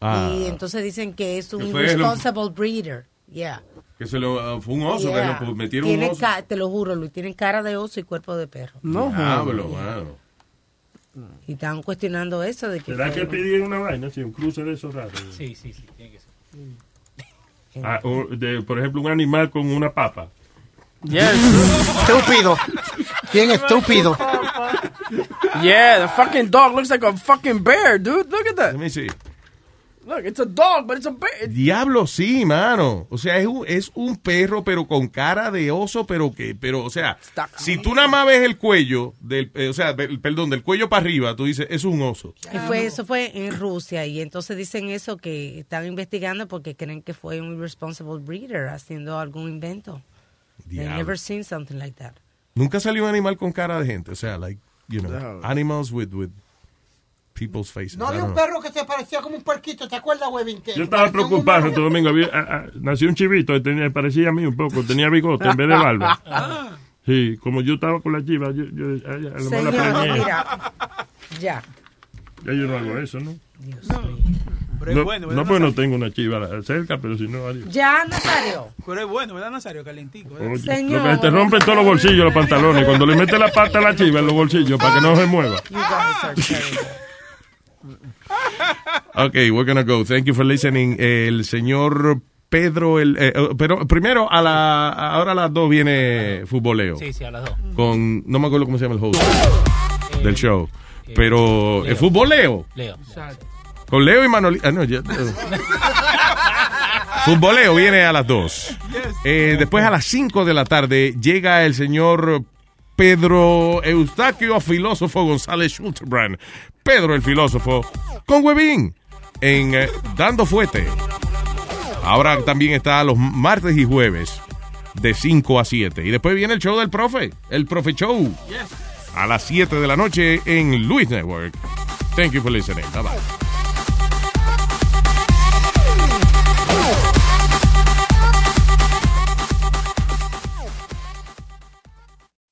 Ah, Y entonces dicen que es un irresponsible breeder. Yeah. Que se lo, ah, fue un oso, Yeah. que lo metieron un oso. ca- te lo juro, Luis, tienen cara de oso y cuerpo de perro. No. Diablo, mano. Y estaban cuestionando eso de que... ¿Será fue- que pedían una vaina? Sí, un cruce de esos raros. Sí, sí, sí, tiene que ser. Ah, o de, por ejemplo, un animal con una papa. Yes. Estúpido. Bien estúpido. Yeah, the fucking dog looks like a fucking bear, dude. Look at that. Let me see. Look, it's a dog, but it's a bear. Diablo, sí, mano. O sea, es un, es un perro, pero con cara de oso, pero que, pero, o sea, si tú nada más ves el cuello, del, eh, o sea, del- perdón, del cuello para arriba, tú dices, es un oso. Y fue, eso fue en Rusia y entonces dicen eso que están investigando porque creen que fue un irresponsible breeder haciendo algún invento. They've Diablo. never seen something like that. Nunca salió un animal con cara de gente. O sea, like, you know, No. animals with, with people's faces. No había un know. perro que se parecía como un puerquito, ¿te acuerdas, Webin? Que Yo estaba preocupado. Santo Domingo. Había, ah, ah, nació un chivito, tenía, parecía a mí un poco, tenía bigote en vez de barba. [LAUGHS] Ah. Sí, como yo estaba con la chiva, yo, yo a, a lo mejor la Señor, mira, ya. Ya yo no hago eso, ¿no? Pero es no, bueno, no, ¿verdad, pues no tengo una chiva cerca, pero si no, adiós. Ya, Nazario. Pero es bueno, ¿verdad, Nazario? Calentico. ¿verdad? Oye, lo que te rompen todos los bolsillos, los pantalones. Cuando le mete la pata a la chiva en los bolsillos para que no se mueva. Okay, we're gonna go. Thank you for listening. El señor Pedro, el, eh, eh, pero primero a la, ahora a las dos viene futboleo. Sí, sí, a las dos. Con, no me acuerdo cómo se llama el host del show. Pero, ¿el futboleo? Leo. Con Leo y Manolito. Ah, no, ya. [LAUGHS] Futboleo viene a las 2. Eh, después a las 5 de la tarde llega el señor Pedro Eustaquio Filósofo González Schulterbrand. Pedro el filósofo con Huevín en eh, Dando Fuete. Ahora también está los martes y jueves de 5 a 7. Y después viene el show del profe, el profe show. A las 7 de la noche en Luis Network. Thank you for listening. Bye bye.